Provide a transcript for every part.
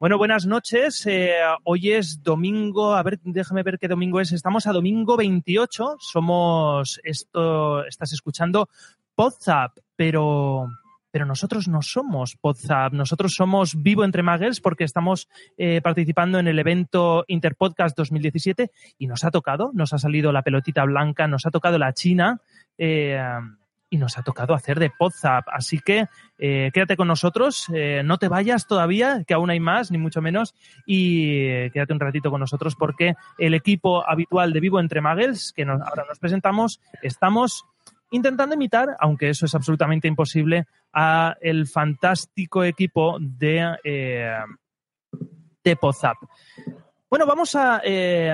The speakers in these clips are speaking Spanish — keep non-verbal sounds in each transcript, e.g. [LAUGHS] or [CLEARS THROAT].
Bueno, buenas noches. Eh, hoy es domingo, a ver, déjame ver qué domingo es. Estamos a domingo 28. Somos esto, estás escuchando Podzap, pero pero nosotros no somos Podzap, nosotros somos Vivo Entre Muggles porque estamos eh, participando en el evento Interpodcast 2017 y nos ha tocado, nos ha salido la pelotita blanca, nos ha tocado la China. eh, y nos ha tocado hacer de Podzap. Así que eh, quédate con nosotros, eh, no te vayas todavía, que aún hay más, ni mucho menos, y eh, quédate un ratito con nosotros porque el equipo habitual de Vivo Entre Muggles, que ahora nos presentamos, estamos intentando imitar, aunque eso es absolutamente imposible, a el fantástico equipo de, eh, de Podzap. Bueno, vamos a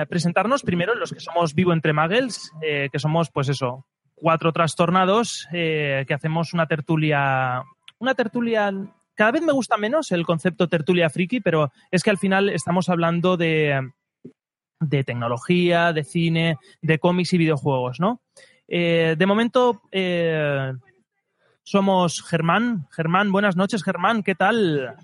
presentarnos primero los que somos Vivo Entre Muggles, que somos, pues eso, cuatro trastornados eh, que hacemos una tertulia. Una tertulia. Cada vez me gusta menos el concepto tertulia friki, pero es que al final estamos hablando de, de tecnología, de cine, de cómics y videojuegos, ¿no? Eh, de momento eh, somos Germán. Germán, buenas noches, Germán, ¿qué tal?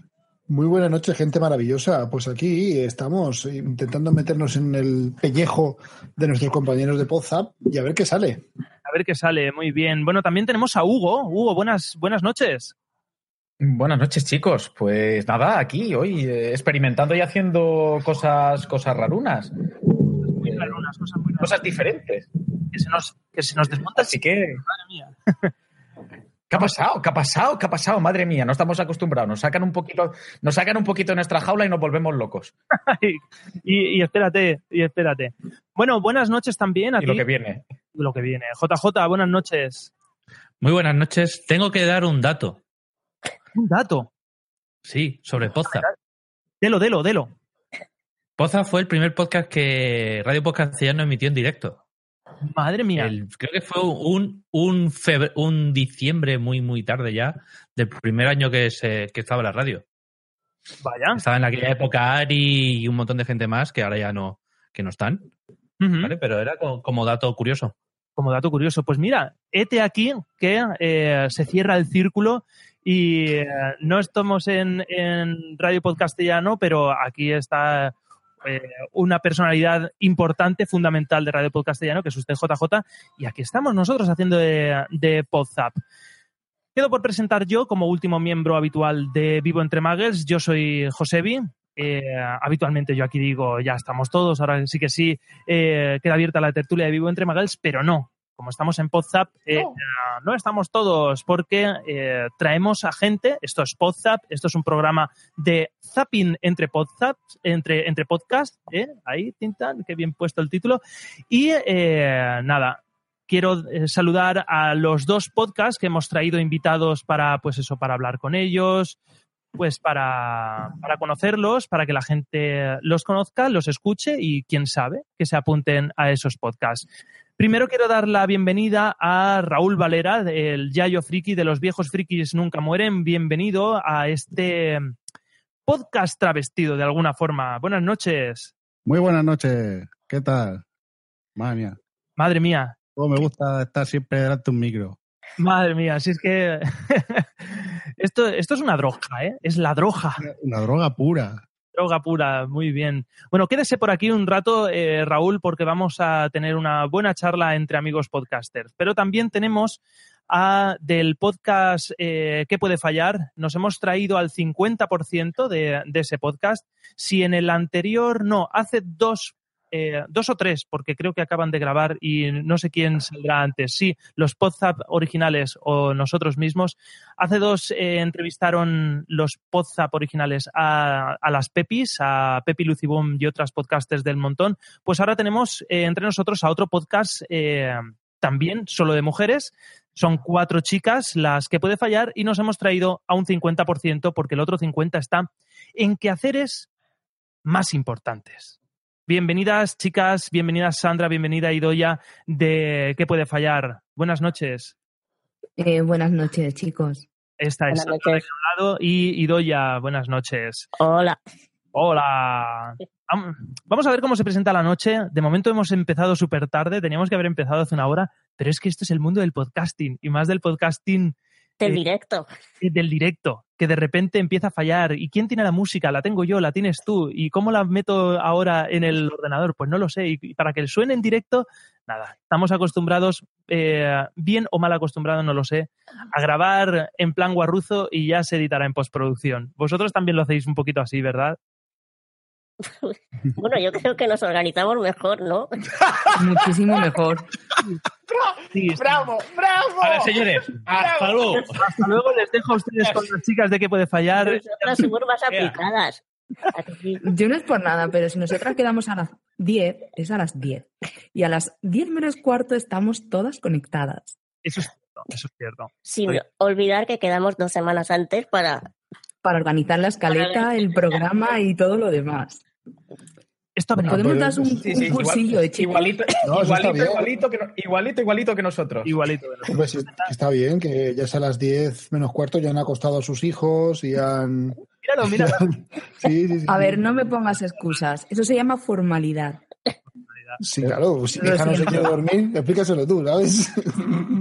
Muy buenas noches, gente maravillosa. Pues aquí estamos intentando meternos en el pellejo de nuestros compañeros de Podzap y a ver qué sale. Ver qué sale, muy bien. Bueno, también tenemos a Hugo. Hugo, buenas, buenas noches. Buenas noches, chicos. Pues nada, aquí hoy eh, experimentando y haciendo cosas, cosas rarunas, Muy rarunas, cosas muy raras. cosas diferentes. que se nos, que se nos desmonta Así que, madre mía. ¿qué ha pasado? ¿Qué ha pasado? ¿Qué ha pasado? Madre mía, no estamos acostumbrados. Nos sacan un poquito, nos sacan un poquito de nuestra jaula y nos volvemos locos. [LAUGHS] y, y espérate, y espérate. Bueno, buenas noches también a Y ti. lo que viene. Lo que viene. JJ, buenas noches. Muy buenas noches. Tengo que dar un dato. Un dato. Sí, sobre Poza. Delo, delo, delo. Poza fue el primer podcast que Radio Podcast Castellano emitió en directo. Madre mía. El- creo que fue un, un, febre- un diciembre muy, muy tarde ya del primer año que, se, que estaba la radio. Vaya. Estaba en aquella época Ari y un montón de gente más que ahora ya no, que no están. ¿vale? Pero era co- como, dato curioso. Como dato curioso. Pues mira, hete aquí que eh, se cierra el círculo y eh, no estamos en, en Radio Podcastellano, pero aquí está eh, una personalidad importante, fundamental de Radio Podcastellano, que es usted JJ, y aquí estamos nosotros haciendo de, de Podzap. Quedo por presentar yo como último miembro habitual de Vivo Entre Muggles. Yo soy Josebi. Eh, habitualmente yo aquí digo, ya estamos todos, ahora sí que sí, eh, queda abierta la tertulia de Vivo Entre Muggles, pero no. Como estamos en Podzap, eh, No. no estamos todos porque traemos a gente, esto es Podzap, esto es un programa de zapping entre Podzaps, entre, entre podcasts, ¿eh? ahí, Tintan, qué bien puesto el título. Y nada, quiero saludar a los dos podcasts que hemos traído invitados para, pues eso, para hablar con ellos, pues para, para conocerlos, para que la gente los conozca, los escuche y quién sabe que se apunten a esos podcasts. Primero quiero dar la bienvenida a Raúl Valera, el Yayo Friki de los viejos frikis nunca mueren. Bienvenido a este podcast travestido de alguna forma. Buenas noches. Muy buenas noches. ¿Qué tal? Madre mía. Madre mía. Cómo me gusta estar siempre delante de un micro. Madre mía, si es que [LAUGHS] esto, esto es una droga, ¿eh? Es la droga. Una droga pura. Droga pura, muy bien. Bueno, quédese por aquí un rato, eh, Raúl, porque vamos a tener una buena charla entre amigos podcasters. Pero también tenemos a, del podcast eh, ¿Qué puede fallar? Nos hemos traído al 50% de, de ese podcast. Si en el anterior, no, hace dos eh, dos o tres, porque creo que acaban de grabar y no sé quién saldrá antes. Sí, los Podzap originales o nosotros mismos. Hace dos eh, entrevistaron los Podzap originales a, a, las Pepis, a Pepi Lucibum y otras podcasters del montón. Pues ahora tenemos eh, entre nosotros a otro podcast también solo de mujeres. Son cuatro chicas las que puede fallar y nos hemos traído a un 50% porque el otro 50% está en quehaceres más importantes. Bienvenidas, chicas, bienvenidas Sandra, bienvenida Idoya de ¿Qué puede fallar? Buenas noches. Eh, buenas noches, chicos. Esta es Sandra de un lado y Idoya, buenas noches. Hola. Hola. Vam- Vamos a ver cómo se presenta la noche. De momento hemos empezado súper tarde, teníamos que haber empezado hace una hora, pero es que esto es el mundo del podcasting y más del podcasting Del eh, directo. eh, del directo, que de repente empieza a fallar. ¿Y quién tiene la música? La tengo yo, la tienes tú. ¿Y cómo la meto ahora en el ordenador? Pues no lo sé. Y para que suene en directo, nada. Estamos acostumbrados, eh, bien o mal acostumbrados, no lo sé, a grabar en plan guarruzo y ya se editará en postproducción. Vosotros también lo hacéis un poquito así, ¿verdad? Bueno, yo creo que nos organizamos mejor, ¿no? Muchísimo mejor. Sí. ¡Bravo! ¡Bravo! Vale, señores, hasta luego. Hasta luego les dejo a ustedes con las chicas de qué puede fallar. Nosotras somos más aplicadas. ¿A? Yo no es por nada, pero si nosotras quedamos a las 10, es a las 10. Y a las 10 menos cuarto estamos todas conectadas. Eso es cierto, eso es cierto. Sin olvidar que quedamos dos semanas antes para... Para organizar la escaleta, el programa y todo lo demás. Esto ha venido- Podemos dar un, Sí, sí, un cursillo igual- de chicos. igualito, [LAUGHS] No, igualito, bien. igualito, que, no- igualito, igualito que nosotros. igualito. Sí, está bien que ya es a las 10 menos cuarto, ya han acostado a sus hijos y han. Míralo, míralo. [LAUGHS] Sí, sí, sí. A ver, no me pongas excusas. Eso se llama formalidad. Sí, claro, si hija no se quiere dormir, explícaselo tú, ¿sabes? [LAUGHS]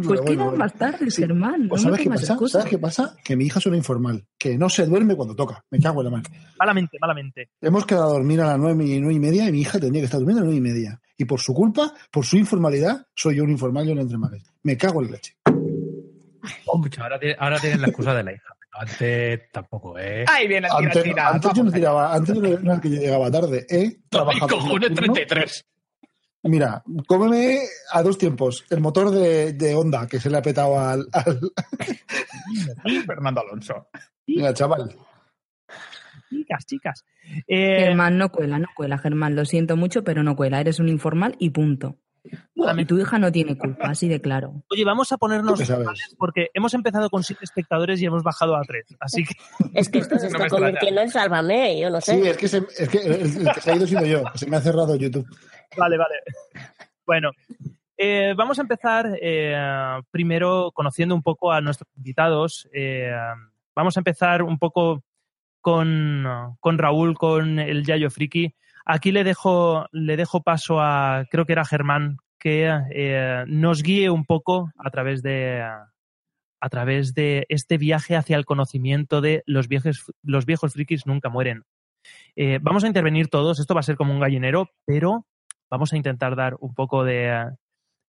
Pues bueno, quedan bueno. más tarde, Sí. Pues ¿sabes qué pasa? ¿Sabes qué pasa? Que mi hija es una informal, que no se duerme cuando toca. Me cago en la mano. Malamente, malamente. Hemos quedado a dormir a las nueve y nueve y media y mi hija tendría que estar durmiendo a las nueve y media. Y por su culpa, por su informalidad, soy yo un informal y un entre males. Me cago en la leche. Escucha, ahora, tiene- ahora tienen la excusa de la hija. Antes tampoco, ¿eh? Ahí viene el Antes, tiratina. antes yo no tiraba, antes yo no era el que yo llegaba tarde, ¿eh? Trabajaba cojones, nocturno. 33. Mira, cómeme a dos tiempos. El motor de, de Honda que se le ha petado al. al- [LAUGHS] Fernando Alonso. Mira, chaval. Chicas, chicas. Eh, Germán, no cuela, no cuela, Germán. Lo siento mucho, pero no cuela. Eres un informal y punto. Y tu hija no tiene culpa, así de claro. Oye, vamos a ponernos porque hemos empezado con siete espectadores y hemos bajado a tres. Así que [LAUGHS] Es que esto se [LAUGHS] está convirtiendo en Sálvame, yo no sé. Sí, es que, se- es que el, el que se ha ido sido yo. Se me ha cerrado YouTube. Vale, vale. Bueno, eh, vamos a empezar eh, primero conociendo un poco a nuestros invitados. Eh, vamos a empezar un poco con, con Raúl, con el Yayo Friki. Aquí le dejo, le dejo paso a, creo que era Germán, que nos guíe un poco a través de a través de este viaje hacia el conocimiento de los viejos, los viejos frikis nunca mueren. Vamos a intervenir todos, esto va a ser como un gallinero, pero vamos a intentar dar un poco de,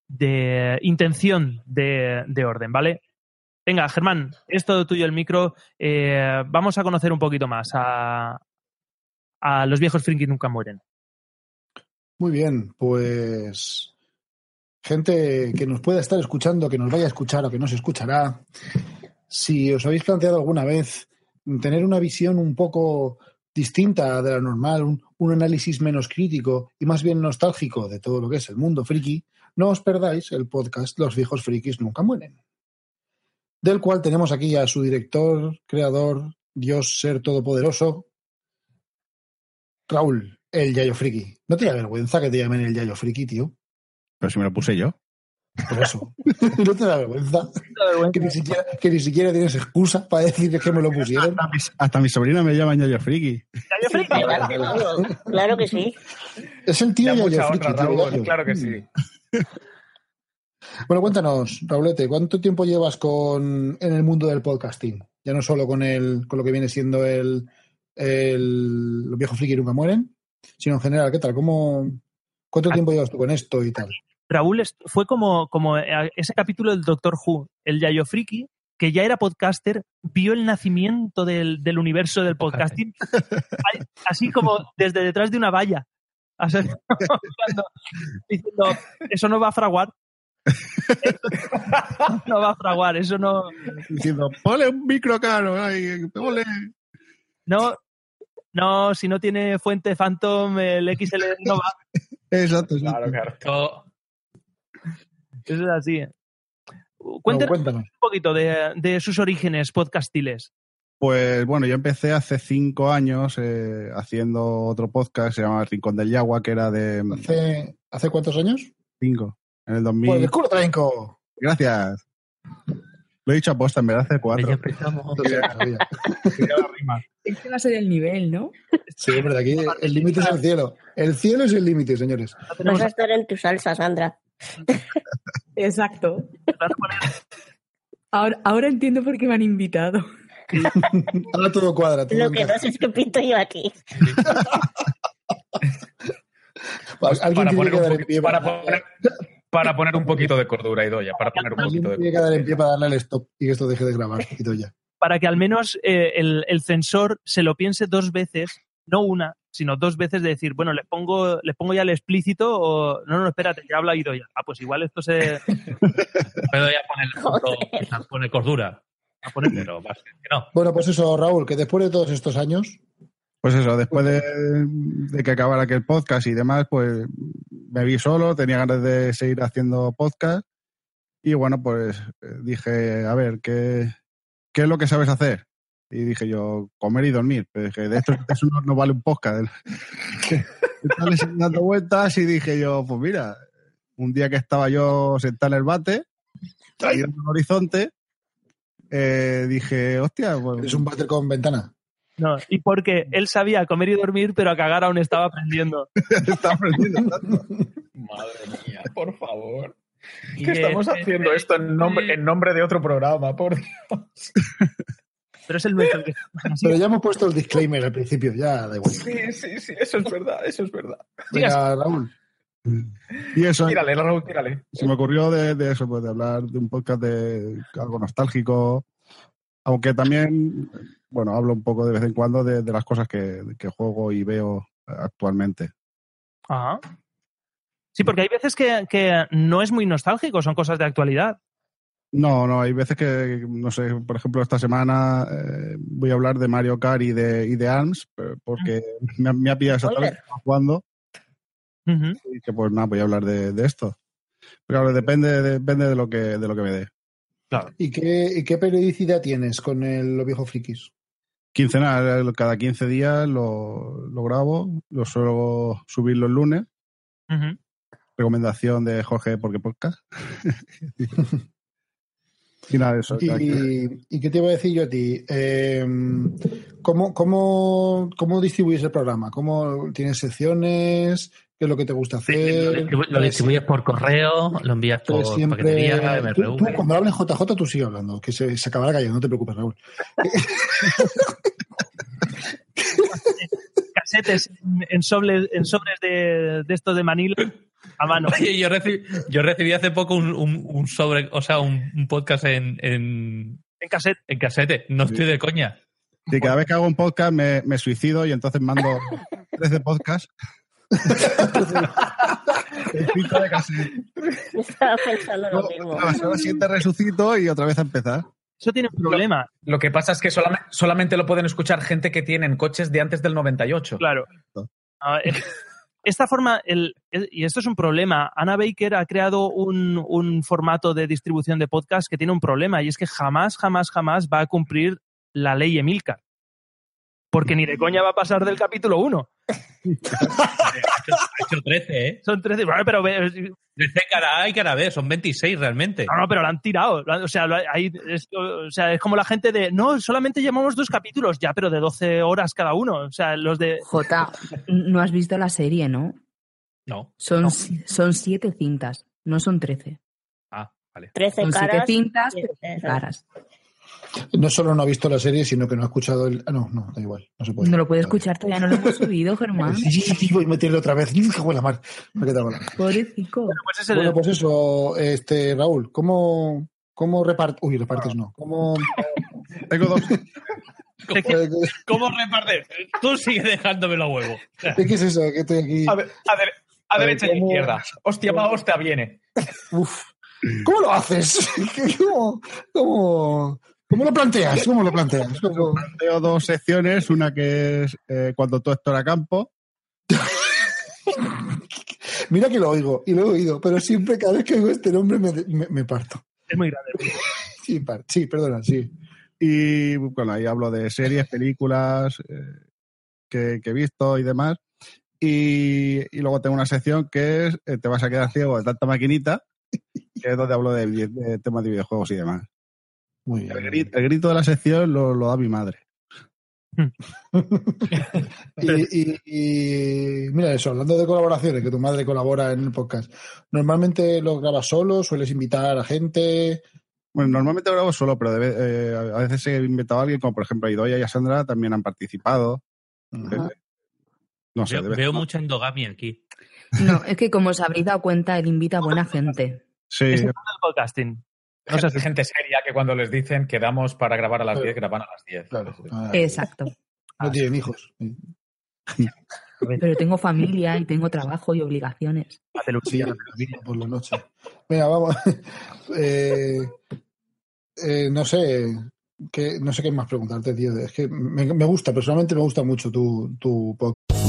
de intención de, de orden, ¿vale? Venga, Germán, es todo tuyo el micro. Eh, vamos a conocer un poquito más a, a los viejos frikis nunca mueren. Muy bien, pues. Gente que nos pueda estar escuchando, que nos vaya a escuchar o que no se escuchará. Si os habéis planteado alguna vez tener una visión un poco distinta de la normal, un, un análisis menos crítico y más bien nostálgico de todo lo que es el mundo friki, no os perdáis el podcast Los viejos frikis nunca mueren, del cual tenemos aquí a su director, creador, Dios ser todopoderoso, Raúl, el Yayo Friki. ¿No te da vergüenza que te llamen el Yayo Friki, tío? Pero si me lo puse yo. Por eso. [LAUGHS] ¿No te da vergüenza? Que ni siquiera, que ni siquiera tienes excusa para decir que me lo pusieron. Hasta mi, hasta mi sobrina me llama Yayo Friki. Claro que sí. Claro que sí. Es el tío Yayo Friki, honra, tío, Raúl, Yayo. claro que sí. Bueno, cuéntanos, Raulete, ¿cuánto tiempo llevas con, en el mundo del podcasting? Ya no solo con, el, con lo que viene siendo el, el Los viejos friki nunca mueren, sino en general, ¿qué tal? ¿Cómo, ¿Cuánto tiempo llevas tú con esto y tal? Raúl fue como, como eh, ese capítulo del Doctor Who, el Yayo Friki, que ya era podcaster, vio el nacimiento del, del universo del podcasting, [LAUGHS] así como desde detrás de una valla. [LAUGHS] O sea, cuando- diciendo, eso no va a fraguar. [LAUGHS] No va a fraguar, eso no. Diciendo, ponle un micro caro, ay, ponle. No, no, si no tiene fuente Phantom, el XL no va. Exacto, exacto. Claro, claro. Eso es así. Cuéntanos cuéntanos. un poquito de, de sus orígenes podcastiles. Pues bueno, yo empecé hace cinco años eh, haciendo otro podcast, se llama El Rincón del Yagua, que era de ¿Hace, ¿hace cuántos años? cinco, en el 2000. Pues el culo tranco. Gracias. Lo he dicho a posta, en verdad hace cuatro. [LAUGHS] Este va a ser el nivel, ¿no? Sí, hombre, de aquí el límite es el cielo. El cielo es el límite, señores. Vas a estar en tu salsa, Sandra. [LAUGHS] Exacto. Ahora, ahora entiendo por qué me han invitado. [LAUGHS] Ahora todo cuadra. Todo Lo que no sé es que pinto yo aquí. [LAUGHS] Alguien Para poner, que un dar en poquito- pie para, para- poner, para poner un poquito de cordura, Idoya. Para poner un poquito de tiene que dar en pie para darle al stop y que esto deje de grabar. Y todo ya. Para que al menos eh, el, el censor se lo piense dos veces, no una, sino dos veces de decir, bueno, le pongo, le pongo ya el explícito o no, no, espérate, ya habla ido ya. Ah, pues igual esto se. [LAUGHS] Puedo ya poner, poner cordura. A poner, pero a que no. Bueno, pues eso, Raúl, que después de todos estos años, Pues eso, después de, de que acabara aquel podcast y demás, pues me vi solo, tenía ganas de seguir haciendo podcast y bueno, pues eh, dije, a ver, ¿qué, qué es lo que sabes hacer? Y dije yo, comer y dormir. Pero dije, de esto, de eso no, no vale un podcast. [LAUGHS] Entonces, dando vueltas y dije yo, pues mira, un día que estaba yo sentado en el bate, mirando un horizonte, eh, dije, hostia, pues, es un váter con ventana. No, y porque él sabía comer y dormir, pero a cagar aún estaba aprendiendo. [LAUGHS] estaba aprendiendo. Madre mía, por favor. ¿Qué estamos haciendo esto en nombre, en nombre de otro programa? Por Dios. [LAUGHS] Pero es el nuestro. que- Pero ya hemos puesto el disclaimer al principio, ya da igual. Sí, sí, sí, eso es verdad, eso es verdad. Venga, Raúl. Y eso, Tírale, Raúl, tírale. se me ocurrió de, de eso, pues de hablar de un podcast de algo nostálgico, aunque también, bueno, hablo un poco de vez en cuando de, de las cosas que, que juego y veo actualmente. Ajá. Sí, porque hay veces que, que no es muy nostálgico, son cosas de actualidad. No, no, hay veces que, no sé, por ejemplo, esta semana eh, voy a hablar de Mario Kart y de, y de ARMS, porque me, ha- me ha pillado esa tarde jugando y dije, pues nada, voy a hablar de, de esto. Pero claro, depende, depende de lo que, de lo que me dé. ¿Y qué, y qué periodicidad tienes con el, los viejos frikis? Quincenal, cada 15 días lo, lo grabo, lo suelo subir los lunes. Recomendación de Jorge porque podcast. [LAUGHS] [LAUGHS] y nada, eso. ¿Y, y qué te iba a decir yo a ti? Eh, ¿cómo, cómo, ¿Cómo distribuyes el programa? ¿Cómo tienes secciones? ¿Qué es lo que te gusta Lo, hacer? distribu- lo distribuyes por correo, lo envías por siempre- paquetería, tú, MRV. tú cuando hables JJ, tú sigue hablando, que se, se acabará cayendo, no te preocupes, Raúl. [LAUGHS] Casetes en, sobres, en sobres de, de estos de Manila a mano. Oye, yo recibí, yo recibí hace poco un, un- un sobre, o sea, un, un podcast en, en, En cassette. en casete. No estoy de coña. Y cada vez que hago un podcast me, me suicido y entonces mando 13 podcasts. [LAUGHS] El cinco de cassette. Estaba pensando lo mismo. A la semana siguiente resucito y otra vez a empezar. Eso tiene un problema. Lo que pasa es que solamente, solamente lo pueden escuchar gente que tienen coches de antes del 98. Claro. Ah, eh, Esta forma, el, el- y esto es un problema, Anna Baker ha creado un, un formato de distribución de podcast que tiene un problema y es que jamás, jamás, jamás va a cumplir la ley Emilcar. Porque ni de coña va a pasar del capítulo 1. Ha hecho 13, ¿eh? Son 13, bueno, pero ve- 13 cada A y cada B, son 26 realmente. No, no, pero lo han tirado. O sea, ahí es, o sea, es como la gente de, no, solamente llevamos dos capítulos, ya, pero de 12 horas cada uno. O sea, los de... Jota, no has visto la serie, ¿no? No. Son, son siete cintas, no son trece. Ah, vale. 13 Son siete caras. cintas, Sí, pero eso. caras. No solo no ha visto la serie, sino que no ha escuchado el. Ah, no, no, da igual. No se puede. No lo puede escuchar, todavía no lo hemos subido, [LAUGHS] Germán. Sí, sí, sí, voy a meterle otra vez. [LAUGHS] ¡Qué buena mar! Me he quedado con la- Pobrecito. Pues es el- Bueno, pues eso, este, Raúl, ¿cómo, cómo repartes? Uy, repartes no. ¿Cómo, [LAUGHS] Tengo dos. ¿Cómo reparte? Tú sigue dejándome los huevos. ¿Qué es eso? Que estoy aquí. A, ver, a, a A ver, derecha y a ¿cómo- izquierda. Hostia, va, hostia, viene. Uf. ¿Cómo lo haces? ¿Cómo, cómo, cómo lo planteas? ¿Cómo lo planteas? ¿Cómo- Tengo dos secciones, una que es eh, cuando todo esto era campo. [LAUGHS] Mira que lo oigo, y lo he oído, pero siempre cada vez que oigo este nombre me, me- me parto. Es muy grande. [LAUGHS] Sí, par- sí, perdona, sí. Y bueno, ahí hablo de series, películas eh, que, que he visto y demás. Y, y luego tengo una sección que es eh, Te vas a quedar ciego de tanta maquinita, que es donde hablo de temas de videojuegos y demás. Muy bien. El grito, el grito de la sección lo, lo da mi madre. [LAUGHS] Y, y- y mira eso, hablando de colaboraciones, que tu madre colabora en el podcast, ¿normalmente lo grabas solo? ¿Sueles invitar a gente? Bueno, normalmente grabo solo, pero de ve- eh, a veces he invitado a alguien, como por ejemplo Idoia y a Sandra, también han participado. Ajá. No sé, Veo, mucha endogamia aquí. No, es que como os habréis dado cuenta, él invita a buena gente. Sí, Es el podcasting. No sé Gente, gente seria que cuando les dicen quedamos para grabar a las 10, graban a las 10. Claro. Ah, Exacto. no tienen hijos. Pero tengo familia y tengo trabajo y obligaciones. Sí, por la noche. Venga, vamos. [LAUGHS] Eh, eh, no sé. Que, no sé qué más preguntarte, tío. Es que me, me gusta, personalmente me gusta mucho tu, tu podcast.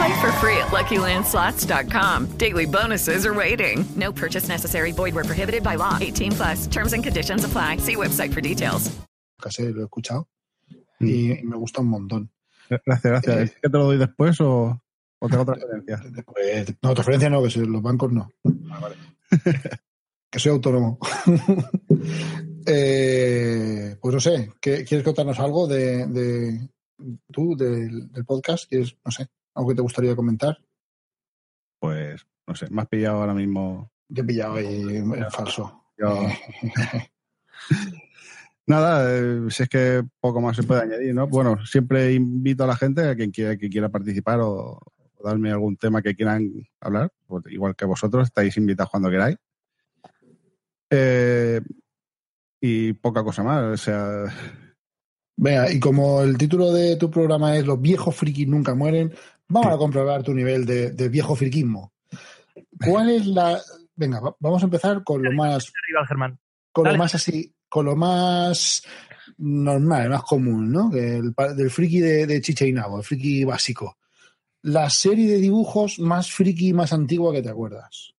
Play for free at LuckyLandSlots.com. Daily bonuses are waiting. No purchase necessary. Void where prohibited by law. 18 plus. Terms and conditions apply. See website for details. Casi lo he escuchado. Y, y me gusta un montón. Gracias, gracias. Eh, ¿Es que te lo doy después o, o tengo otra referencia? Pues, no, transferencia no, que son los bancos no. [LAUGHS] que soy autónomo. [LAUGHS] Eh, pues no sé, ¿qué- ¿quieres contarnos algo de, de tú, del, del podcast? ¿Quieres, no sé, algo que te gustaría comentar? Pues, no sé, me has pillado ahora mismo. Te he pillado ahí en falso. Yo- [LAUGHS] Nada, eh, si es que poco más se puede añadir, ¿no? Bueno, siempre invito a la gente, a quien quiera, que quiera participar o, o darme algún tema que quieran hablar, pues igual que vosotros, estáis invitados cuando queráis. Eh, y poca cosa más, o sea, Venga, y como el título de tu programa es Los viejos frikis nunca mueren, vamos a comprobar tu nivel de, de viejo friquismo. ¿Cuál es la...? Venga, va- vamos a empezar con lo más... Arriba, Germán. Con Dale. lo más así, con lo más normal, más común, ¿no? Que El, del friki de, de Chicha y Nabo, el friki básico. La serie de dibujos más friki y más antigua que te acuerdas.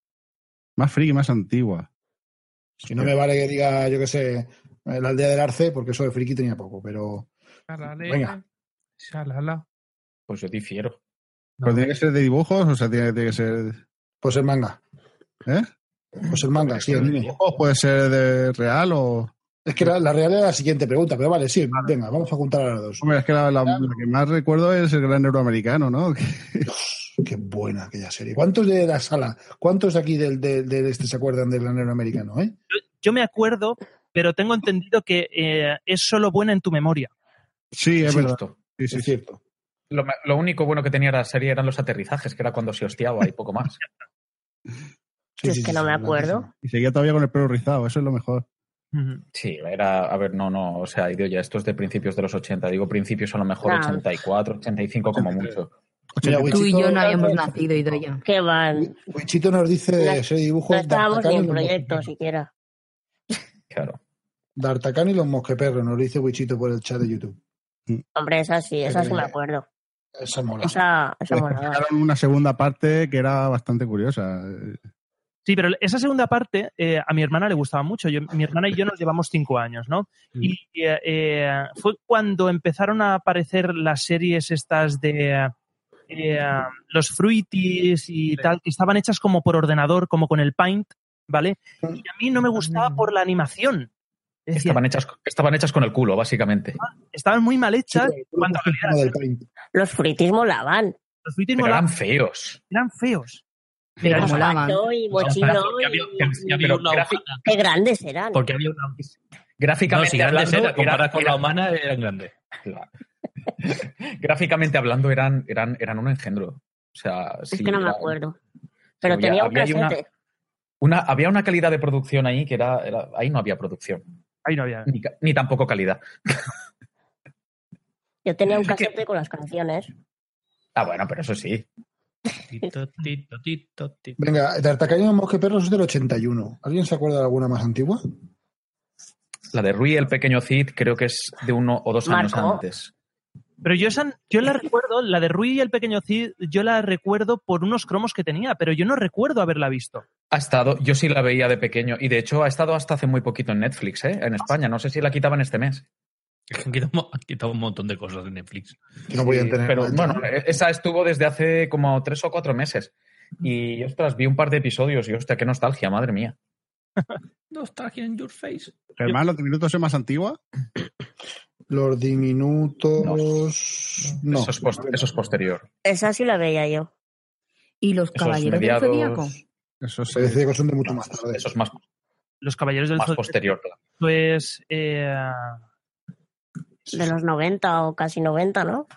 más friki, más antigua. Si no me vale que diga, yo qué sé, la aldea del Arce, porque eso de friki tenía poco, pero... Venga. Pues yo difiero. ¿Pero tiene que ser de dibujos o sea, tiene, tiene que ser. Pues el manga. ¿Eh? Pues el manga, sí. ¿Dibujos puede ser de real o.? Es que la, la real era la siguiente pregunta, pero vale, sí, venga, vamos a juntar a las dos. Hombre, es que la, la- la que más recuerdo es el gran euroamericano, ¿no? [LAUGHS] Dios, qué buena aquella serie. ¿Cuántos de la sala, cuántos aquí del, de, de este se acuerdan del granero americano? Eh? Yo, yo me acuerdo, pero tengo entendido que eh, es solo buena en tu memoria. Sí, es Sí, verdad. Sí, sí, Es cierto. Lo, lo único bueno que tenía la serie eran los aterrizajes, que era cuando se hostiaba y poco más. [LAUGHS] Sí, es sí, que sí, no sí, me acuerdo. Y seguía todavía con el pelo rizado, eso es lo mejor. Sí, era, a ver, no, no, o sea, digo ya, esto es de principios de los 80, digo principios a lo mejor Ah. 84, 85 como mucho. Mira, Tú y Wichito- yo no habíamos nacido, Idoya. ¿Qué van? Wichito nos dice No- ese dibujo No estábamos ni en proyecto siquiera. Claro. D'Artagnan y los mosqueperros, nos dice Wichito por el chat de YouTube. Hombre, esa sí, esa sí me acuerdo. Esa mola. Esa, esa molaba. sacaron una segunda parte que era bastante curiosa. Sí, pero esa segunda parte eh, a mi hermana le gustaba mucho. Yo, mi hermana y yo nos llevamos cinco años, ¿no? Y eh, eh, fue cuando empezaron a aparecer las series estas de eh, los fruities y tal, que estaban hechas como por ordenador, como con el Paint, ¿vale? Y a mí no me gustaba por la animación. Estaban hechas, estaban hechas con el culo, básicamente. estaban muy mal hechas. Sí, a calidad. del Paint. Los fruitis molaban. Los fruities Pero molaban, eran feos. eran feos. Pero molaban. Y No. Qué grandes eran. Porque había una. No, Gráficamente si grandes hablando, era- con era- la humana, eran grandes. [LAUGHS] Gráficamente hablando, eran, eran, eran un engendro. O sea, es sí, que no me era- acuerdo. Pero había- tenía un había una-. Una, había una calidad de producción ahí que era, era- ahí no había producción, Ahí no había. ni, ni tampoco calidad. Yo tenía un [LAUGHS] casete con las canciones. Ah, bueno, pero eso sí. Tito, tito, tito, tito. Venga, D'Artagnan y los mosqueperros es del 81. ¿Alguien se acuerda de alguna más antigua? La de Rui, el pequeño Cid, creo que es de uno o dos años Marco. antes. Pero yo, esa, yo la recuerdo, la de Rui y el pequeño Cid, yo la recuerdo por unos cromos que tenía, pero yo no recuerdo haberla visto. Ha estado, yo sí la veía de pequeño y de hecho ha estado hasta hace muy poquito en Netflix, ¿eh? en España. No sé si la quitaban este mes. [LAUGHS] Han quitado, han quitado un montón de cosas de Netflix. Que no podían Sí, tener. Pero bueno, e- esa estuvo desde hace como tres o cuatro meses. Y ostras, vi un par de episodios y hostia, qué nostalgia, madre mía. [LAUGHS] Nostalgia in your face. Germán, ¿los minutos es más antigua? Los diminutos. No. Eso, es post- eso es posterior. Esa sí la veía yo. ¿Y los Esos caballeros mediados- del Zodíaco? Eso Se dice que son de mucho más tarde. Eso es más, Los Caballeros del más Zodiaco posterior. es eh, De los 90 o casi 90, ¿no?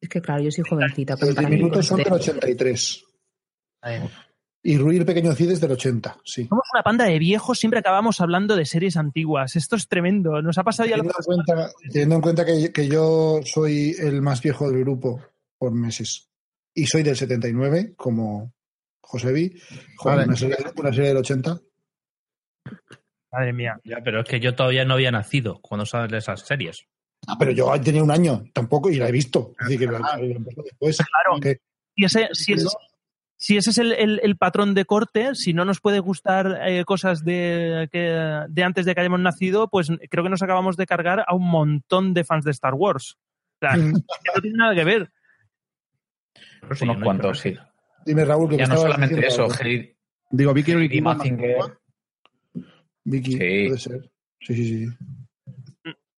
Es que claro, yo soy jovencita. Con diminutos son del 83. Y Rui el pequeño Cid es del 80, sí. somos una panda de viejos, siempre acabamos hablando de series antiguas. Esto es tremendo. Nos ha pasado ya lo Teniendo en cuenta, teniendo en cuenta que, que yo soy el más viejo del grupo por meses y soy del 79, como Josebi, joder, Vale. una, serie, una serie del 80. Madre mía. Ya, pero es que yo todavía no había nacido cuando salen esas series. Ah, pero yo tenía un año tampoco y la he visto. Es decir, que la, la he empezado después. Claro. Que- Si ese, si ese- si ese es el, el- el patrón de corte, si no nos puede gustar eh, cosas de, que, de antes de que hayamos nacido, pues creo que nos acabamos de cargar a un montón de fans de Star Wars. O sea, Mm. que no tiene nada que ver. Sí, Unos yo no- cuantos, sí. Dime, Raúl, que Ya no solamente diciendo eso, Digo, Vicky Ricky Mazinger. Vicky, Sí. puede ser. Sí, sí, sí.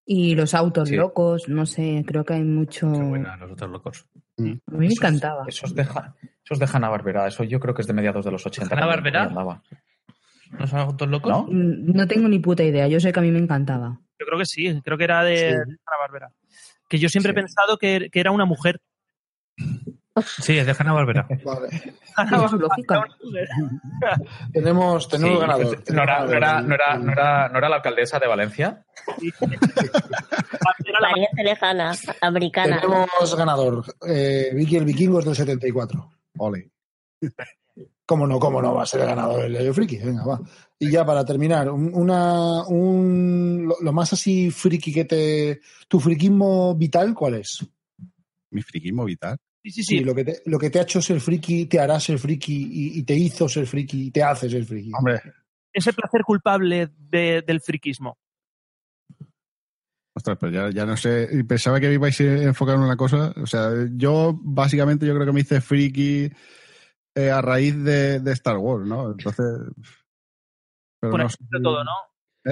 Y los autos Sí. locos, no sé, creo que hay mucho. Qué buena, los otros locos. A mí me encantaba. Esos dejan, esos dejan a Barbera. Eso yo creo que es de mediados de los 80. ¿Hanna-Barbera? cuando andaba. ¿No son autos locos? ¿No? Mm, No tengo ni puta idea, yo sé que a mí me encantaba. Yo creo que sí, creo que era de, Sí. de Hanna Barbera. Que yo siempre Sí. he pensado que, que era una mujer. Sí, es de Hanna Barbera. [LAUGHS] Vale. Tenemos, tenemos Sí, ganador. ¿no, era, no, era, no, era, no, era, ¿No era la alcaldesa de Valencia? Pariente [LAUGHS] lejana, americana. Tenemos ganador. Eh, Vicky el Vikingo es del 74. Ole. ¿Cómo no? ¿Cómo no va a ser el ganador el Yayo Friki? Venga, va. Y ya para terminar, un- una, un, lo, lo más así friki que te... ¿Tu friquismo vital cuál es? Mi friquismo vital. Sí, sí, Sí, sí. lo, que te, lo que te ha hecho ser friki, te hará ser friki y, y te hizo ser friki y te hace ser friki. Hombre, Ese placer culpable de- del friquismo. ostras, pero ya, ya no sé. y Pensaba que ibais a enfocar en una cosa. O sea, yo básicamente yo creo que me hice friki eh, a raíz de, de Star Wars, ¿no? Entonces. Pero Por ahí no sé empezó todo, ¿no?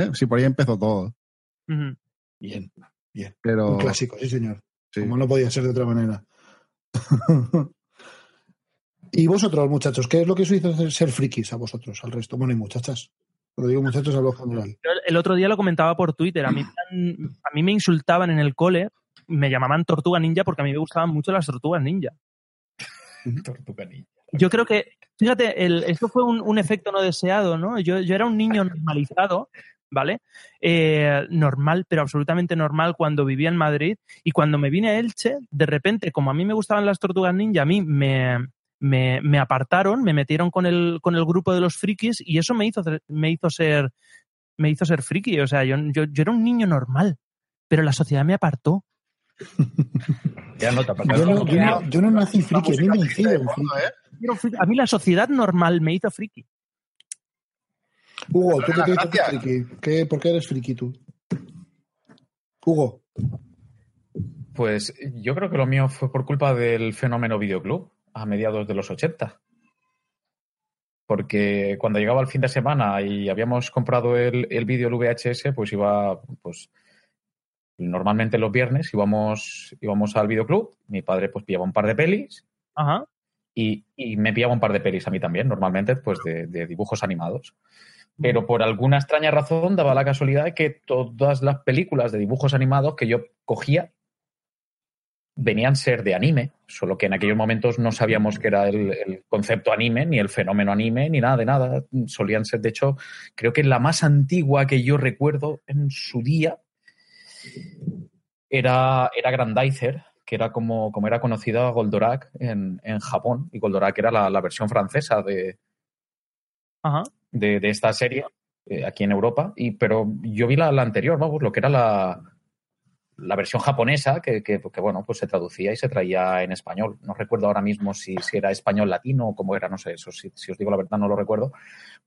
¿eh? Sí, por ahí empezó todo. Bien, bien. Pero. Un clásico, sí, señor. sí. Como no podía ser de otra manera. [LAUGHS] Y vosotros, muchachos, ¿qué es lo que os hizo ser- frikis a vosotros, al resto? Bueno, y muchachas. Cuando digo muchachos, hablo en general. Yo el otro día lo comentaba por Twitter. A mí, [CLEARS THROAT] a mí me insultaban en el cole, me llamaban tortuga ninja porque a mí me gustaban mucho las tortugas ninja. [LAUGHS] Tortuga ninja. Yo creo que, fíjate, el, esto fue un, un efecto no deseado, ¿no? Yo, yo era un niño normalizado, ¿vale? Eh, normal, pero absolutamente normal cuando vivía en Madrid. Y cuando me vine a Elche, de repente, como a mí me gustaban las tortugas ninja, a mí me, me, me apartaron, me metieron con el, con el grupo de los frikis y eso me hizo, me hizo ser me hizo ser friki. O sea, yo, yo, yo era un niño normal, pero la sociedad me apartó. [LAUGHS] Ya no te. Yo no, yo no- yo no nací friki, a mí me hicieron friki. A mí la sociedad normal me hizo friki. Hugo, ¿tú qué te friki? ¿Qué, ¿Por qué eres friki tú? Hugo. Pues yo creo que lo mío fue por culpa del fenómeno videoclub a mediados de los 80. Porque cuando llegaba el fin de semana y habíamos comprado el, el vídeo el VHS, pues iba, pues normalmente los viernes íbamos, íbamos al videoclub, mi padre pues pillaba un par de pelis Ajá. y, y me pillaba un par de pelis a mí también, normalmente pues de, de dibujos animados. Pero por alguna extraña razón daba la casualidad de que todas las películas de dibujos animados que yo cogía venían ser de anime, solo que en aquellos momentos no sabíamos que era el, concepto anime, ni el fenómeno anime, ni nada de nada. Solían ser, de hecho, creo que la más antigua que yo recuerdo en su día era, era Grandizer, que era como, como era conocida Goldorak en, en Japón, y Goldorak era la, la versión francesa de, Ajá. De, esta serie eh, aquí en Europa, y, pero yo vi la, la anterior, vamos, lo que era la, la versión japonesa, que, que, que, bueno, pues se traducía y se traía en español. No recuerdo ahora mismo si, si era español latino o cómo era, no sé, eso si, si os digo la verdad no lo recuerdo.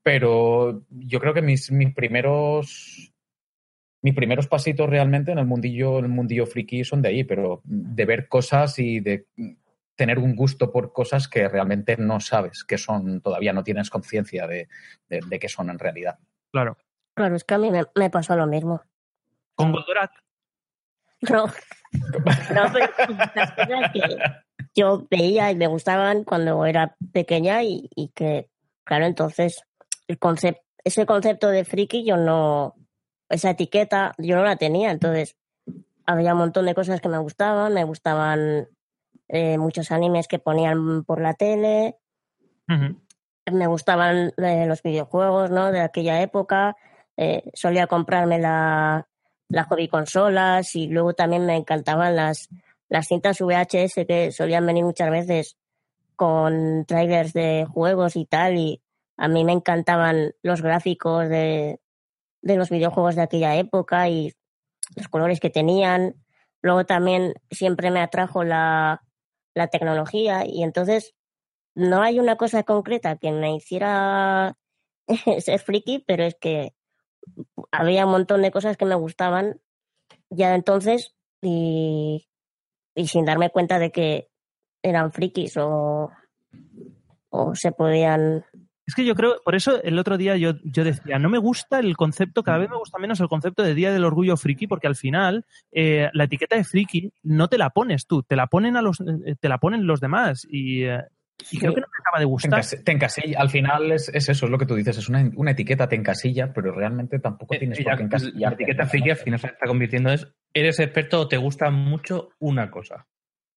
Pero yo creo que mis, mis primeros mis primeros pasitos realmente en el mundillo, en el mundillo friki son de ahí, pero de ver cosas y de tener un gusto por cosas que realmente no sabes que son, todavía no tienes conciencia de, de, de qué son en realidad. Claro. Claro, es que a mí me, me pasó lo mismo. ¿Con Goldorak? No. [LAUGHS] No, pero las cosas que yo veía y me gustaban cuando era pequeña y, y que, claro, entonces el concepto, ese concepto de friki yo no, esa etiqueta yo no la tenía, entonces había un montón de cosas que me gustaban, me gustaban eh, muchos animes que ponían por la tele, me gustaban eh, los videojuegos, ¿no? De aquella época, eh, solía comprarme la, las hobby consolas y luego también me encantaban las, las cintas VHS que solían venir muchas veces con trailers de juegos y tal y a mí me encantaban los gráficos de, de los videojuegos de aquella época y los colores que tenían. Luego también siempre me atrajo la, la tecnología y entonces no hay una cosa concreta que me hiciera [LAUGHS] ser friki, pero es que había un montón de cosas que me gustaban ya entonces y, y sin darme cuenta de que eran frikis o, o se podían Es que yo creo, por eso el otro día yo, yo decía, no me gusta el concepto, cada vez me gusta menos el concepto de Día del Orgullo Friki, porque al final eh, la etiqueta de friki no te la pones tú, te la ponen a los, eh, te la ponen los demás y, eh, y creo que no me acaba de Te, gustar. te encasilla, al final es, es eso, es lo que tú dices, es una, una etiqueta, te encasilla, pero realmente tampoco tienes Y por la, qué la encasillarte. etiqueta friki al final se está convirtiendo es eres experto o te gusta mucho una cosa.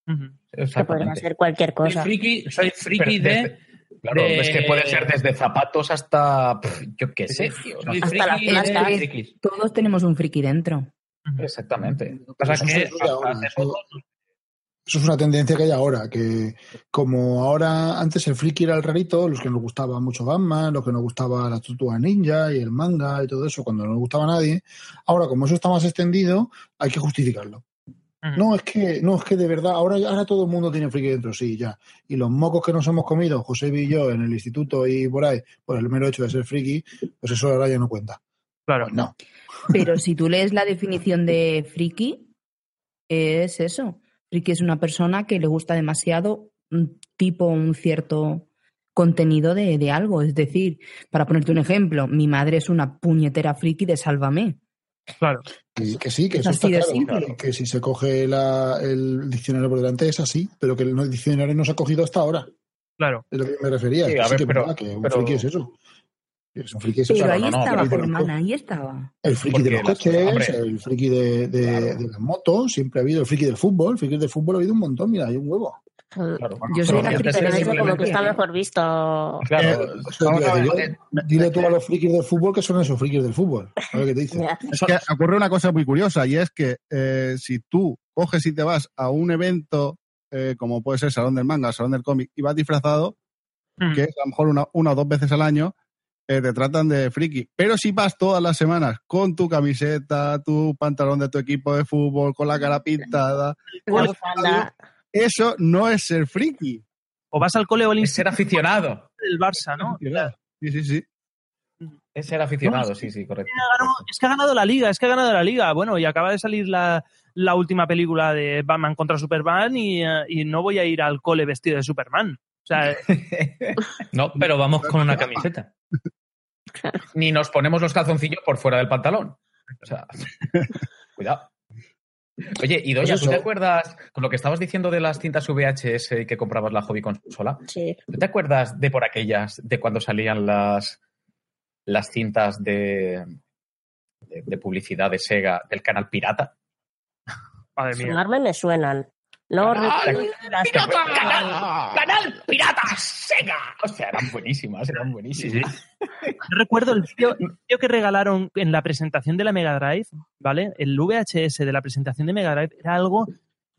que podría ser cualquier cosa. Soy friki, soy friki Pero de, Claro, de- es que puede ser desde zapatos hasta, yo qué sé, tío. Hasta las. Todos tenemos un friki dentro. Exactamente. Pasa Eso que es de ahora, eso- Eso es una tendencia que hay ahora, que como ahora antes el friki era el rarito, los que nos gustaba mucho Batman, los que nos gustaba la tortuga ninja y el manga y todo eso, cuando no nos gustaba a nadie, ahora como eso está más extendido, hay que justificarlo. No, es que, no, es que de verdad, ahora, ahora todo el mundo tiene friki dentro, sí, ya. Y los mocos que nos hemos comido, José y yo, en el instituto y por ahí, por el mero hecho de ser friki, pues eso ahora ya no cuenta. Claro. no. Pero si tú lees la definición de friki, es eso. Friki es una persona que le gusta demasiado un tipo, un cierto contenido de, de algo. Es decir, para ponerte un ejemplo, mi madre es una puñetera friki de Sálvame. Claro. Que, que sí, que Es eso está así de claro, simple. Que si se coge la- el diccionario por delante es así, pero que el diccionario no se ha cogido hasta ahora. Claro. Es lo que me refería. Sí, que a sí ver, que es pero- verdad que un pero- friki es eso. Es un friki es Pero eso. ahí no, no, estaba pero- Germán, ahí estaba. El friki de los coches, el friki de, de, de las motos, siempre ha habido el friki del fútbol. El friki del fútbol ha habido un montón, mira, hay un huevo. Claro. Yo soy Pero la eso como que está mejor visto. Claro, a decir yo. Dile tú a los frikis del fútbol que son esos frikis del fútbol. A ver qué te dicen. Ya. Es que ocurre una cosa muy curiosa y es que eh, si tú coges y te vas a un evento eh, como puede ser Salón del Manga, Salón del Cómic y vas disfrazado, Mm. que es a lo mejor una, una o dos veces al año, eh, te tratan de friki. Pero si vas todas las semanas con tu camiseta, tu pantalón de tu equipo de fútbol, con la cara pintada. Eso no es ser friki. O vas al cole o al es ser aficionado. del Barça, ¿no? Sí, sí, sí. Es ser aficionado, sí, sí, correcto. ganó- es que ha ganado la liga, es que ha ganado la liga. Bueno, y acaba de salir la, la última película de Batman contra Superman y, eh, y no voy a ir al cole vestido de Superman. O sea, [LAUGHS] No, pero vamos con una camiseta. Ni nos ponemos los calzoncillos por fuera del pantalón. O sea, [LAUGHS] cuidado. Oye, y Doña, Pues ¿tú te acuerdas con lo que estabas diciendo de las cintas VHS que comprabas la hobby consola? Sí. ¿Tú te acuerdas de por aquellas, de cuando salían las, las cintas de, de, de publicidad de Sega del canal Pirata? madre mía. Sonarme me suenan. No ¡Canal las ¡Canal! ¡Canal Pirata Sega! O sea, eran buenísimas, eran buenísimas. Yo recuerdo el vídeo que regalaron en la presentación de la Mega Drive, ¿vale? El VHS de la presentación de Mega Drive era algo,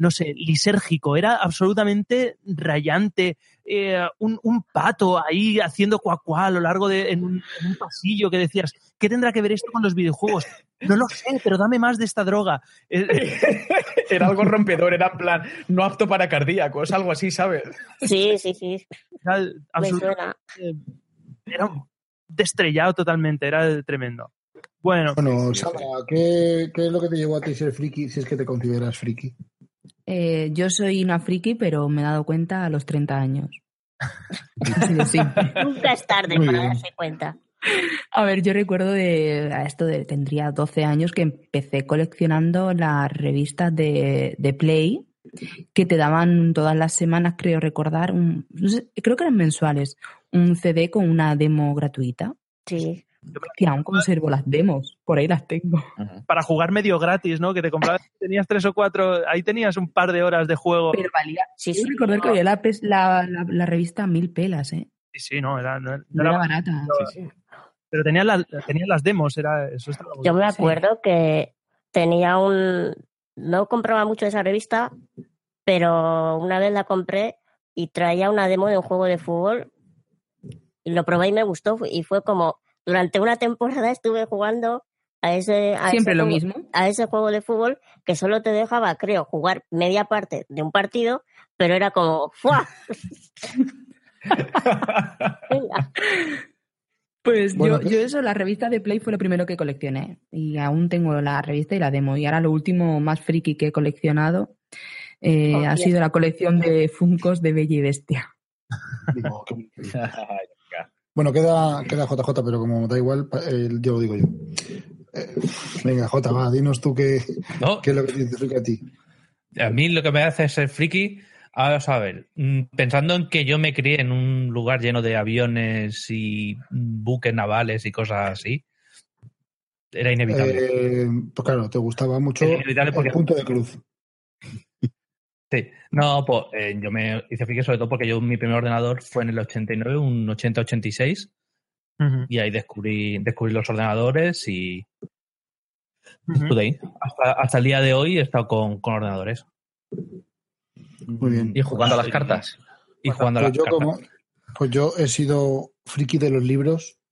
no sé, lisérgico, era absolutamente rayante. eh, un, un pato ahí haciendo cuacuá a lo largo de en un, en un pasillo que decías, ¿qué tendrá que ver esto con los videojuegos? No lo sé, pero dame más de esta droga. Eh, [LAUGHS] Era algo rompedor, era en plan, no apto para cardíacos, algo así, ¿sabes? Sí, sí, sí. Era absolutamente- era destrellado totalmente, era tremendo. Bueno, Bueno, Sandra, ¿qué, ¿qué es lo que te llevó a ti ser friki si es que te consideras friki? Eh, yo soy una friki, pero me he dado cuenta a los 30 años. [LAUGHS] Nunca es tarde Muy para bien. darse cuenta. A ver, yo recuerdo de a esto de tendría 12 años que empecé coleccionando las revistas de, de Play que te daban todas las semanas, creo recordar, un, no sé, creo que eran mensuales, un CD con una demo gratuita. Sí. Y aún conservo las demos, por ahí las tengo. para jugar medio gratis, ¿no? Que te comprabas, [LAUGHS] tenías tres o cuatro, ahí tenías un par de horas de juego. Pero valía. Sí, Yo sí. recordar que había la, pes- la, la, la revista mil pelas, ¿eh? Sí, sí, no, era, no, no No era era barata. Pero tenías las, tenías las demos, era, eso estaba Yo me acuerdo que tenía un... No compraba mucho esa revista, pero una vez la compré y traía una demo de un juego de fútbol y lo probé y me gustó y fue como durante una temporada estuve jugando a ese a Siempre ese lo juego- mismo. a ese juego de fútbol que solo te dejaba creo jugar media parte de un partido pero era como ¡fua! [LAUGHS] Pues Bueno, yo, yo eso, la revista de Play fue lo primero que coleccioné. Y aún tengo la revista y la demo. Y ahora lo último más friki que he coleccionado eh, Oh, ha sido la colección de Funcos de Bella y Bestia. [LAUGHS] [LAUGHS] Bueno, queda, queda JJ, pero como da igual, eh, yo lo digo yo. Eh, venga, J, va, dinos tú qué, No, qué es lo que te identifica a ti. a mí lo que me hace ser friki, vamos a ver, mm, pensando en que yo me crié en un lugar lleno de aviones y buques navales y cosas así, era inevitable. Eh, pues claro, te gustaba mucho el punto de cruz. Sí, no, pues eh, yo me hice friki sobre todo porque yo mi primer ordenador fue en el 89, un 80-86, Ujú, y ahí descubrí, descubrí los ordenadores y ahí. Hasta, hasta el día de hoy he estado con, con ordenadores Muy bien. Y jugando a las cartas. y jugando a Pues las yo, cartas. como, pues yo he sido friki de los libros,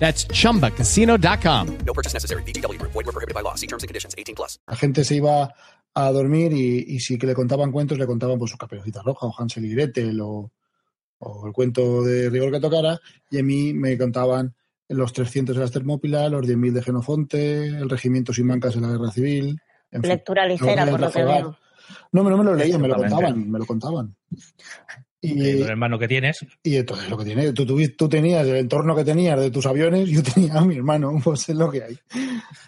That's chumbacasino.com. No purchase necessary. Group. Void were prohibited by law. See terms and conditions. 18 plus. La gente se iba a dormir y, y si que le contaban cuentos, le contaban pues su caperucita roja o Hansel y Gretel o, o el cuento de rigor que tocara y a mí me contaban los 300 de las Termópilas, los 10.000 de Genofonte, el regimiento sin mancas en la guerra civil. En fin, Lectura ligera, los por lo que veo. No, no me lo leía, me lo contaban, me lo contaban. Y, El hermano que tienes. y entonces lo que tiene, tú, tuvi- tú tenías el entorno que tenías de tus aviones, yo tenía a mi hermano, [LAUGHS] pues es lo que hay.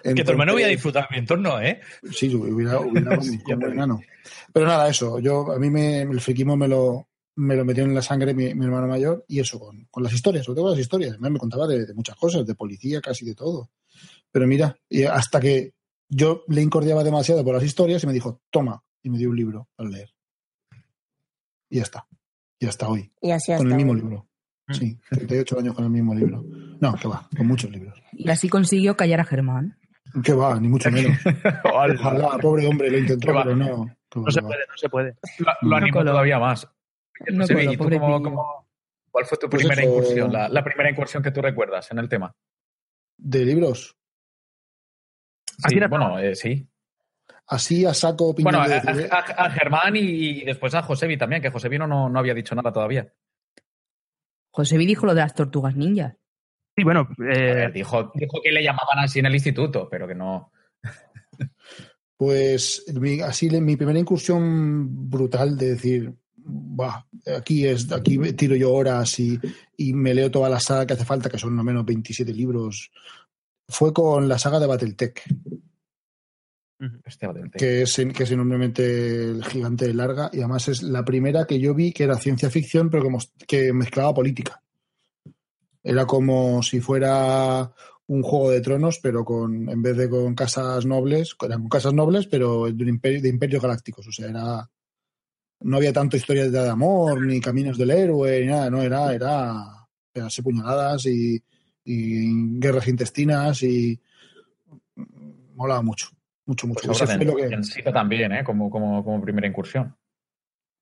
que tu hermano hubiera Entonces- disfrutado mi entorno, ¿eh? Sí, hubiera, hubiera [LAUGHS] enano. Pero nada, eso, yo a mí me, el friquismo me lo, me lo metió en la sangre mi, mi hermano mayor y eso con, con las historias, sobre todo con las historias. Además me contaba de, de muchas cosas, de policía, casi de todo. Pero mira, hasta que yo le incordiaba demasiado por las historias y me dijo, toma, y me dio un libro para leer. Y ya está. Y hasta hoy. Y así con el mismo hoy. libro. Sí, 38 años con el mismo libro. No, que va, con muchos libros. Y así consiguió callar a Germán. Que va, ni mucho menos. [LAUGHS] Ojalá, pobre hombre, lo intentó, pero no. No se puede, no se puede. Lo, lo No animo todavía más. No Sebi, coló, ¿y tú cómo- pobrecillo. cómo- ¿Cuál fue tu Pues primera eso- incursión? La, la primera incursión que tú recuerdas en el tema. De libros. Sí, bueno, eh, sí. Así a saco opinión Bueno, a, de decir, a- a- a Germán y, y después a Josebi también, que Josebi no, no, no había dicho nada todavía. Josebi dijo lo de las tortugas ninjas. Sí, bueno, ver, dijo, dijo que le llamaban así en el instituto, pero que no. [LAUGHS] Pues mi- así mi primera incursión brutal de decir, "Buah, aquí es, aquí tiro yo horas y, y me leo toda la saga que hace falta, que son no menos 27 libros, fue con la saga de Battletech, Battletech. que es, que es enormemente el gigante de larga, y además es la primera que yo vi que era ciencia ficción, pero que, que mezclaba política. Era como si fuera un juego de tronos, pero con en vez de con casas nobles, eran con casas nobles, pero de, un imperio, de imperios galácticos. O sea, era no había tanto historias de amor, ni caminos del héroe, ni nada, no, era, era pegarse puñaladas y, y guerras intestinas y molaba mucho, mucho, mucho. Pues fue lo que- Densita también, ¿eh? Como, como, como primera incursión.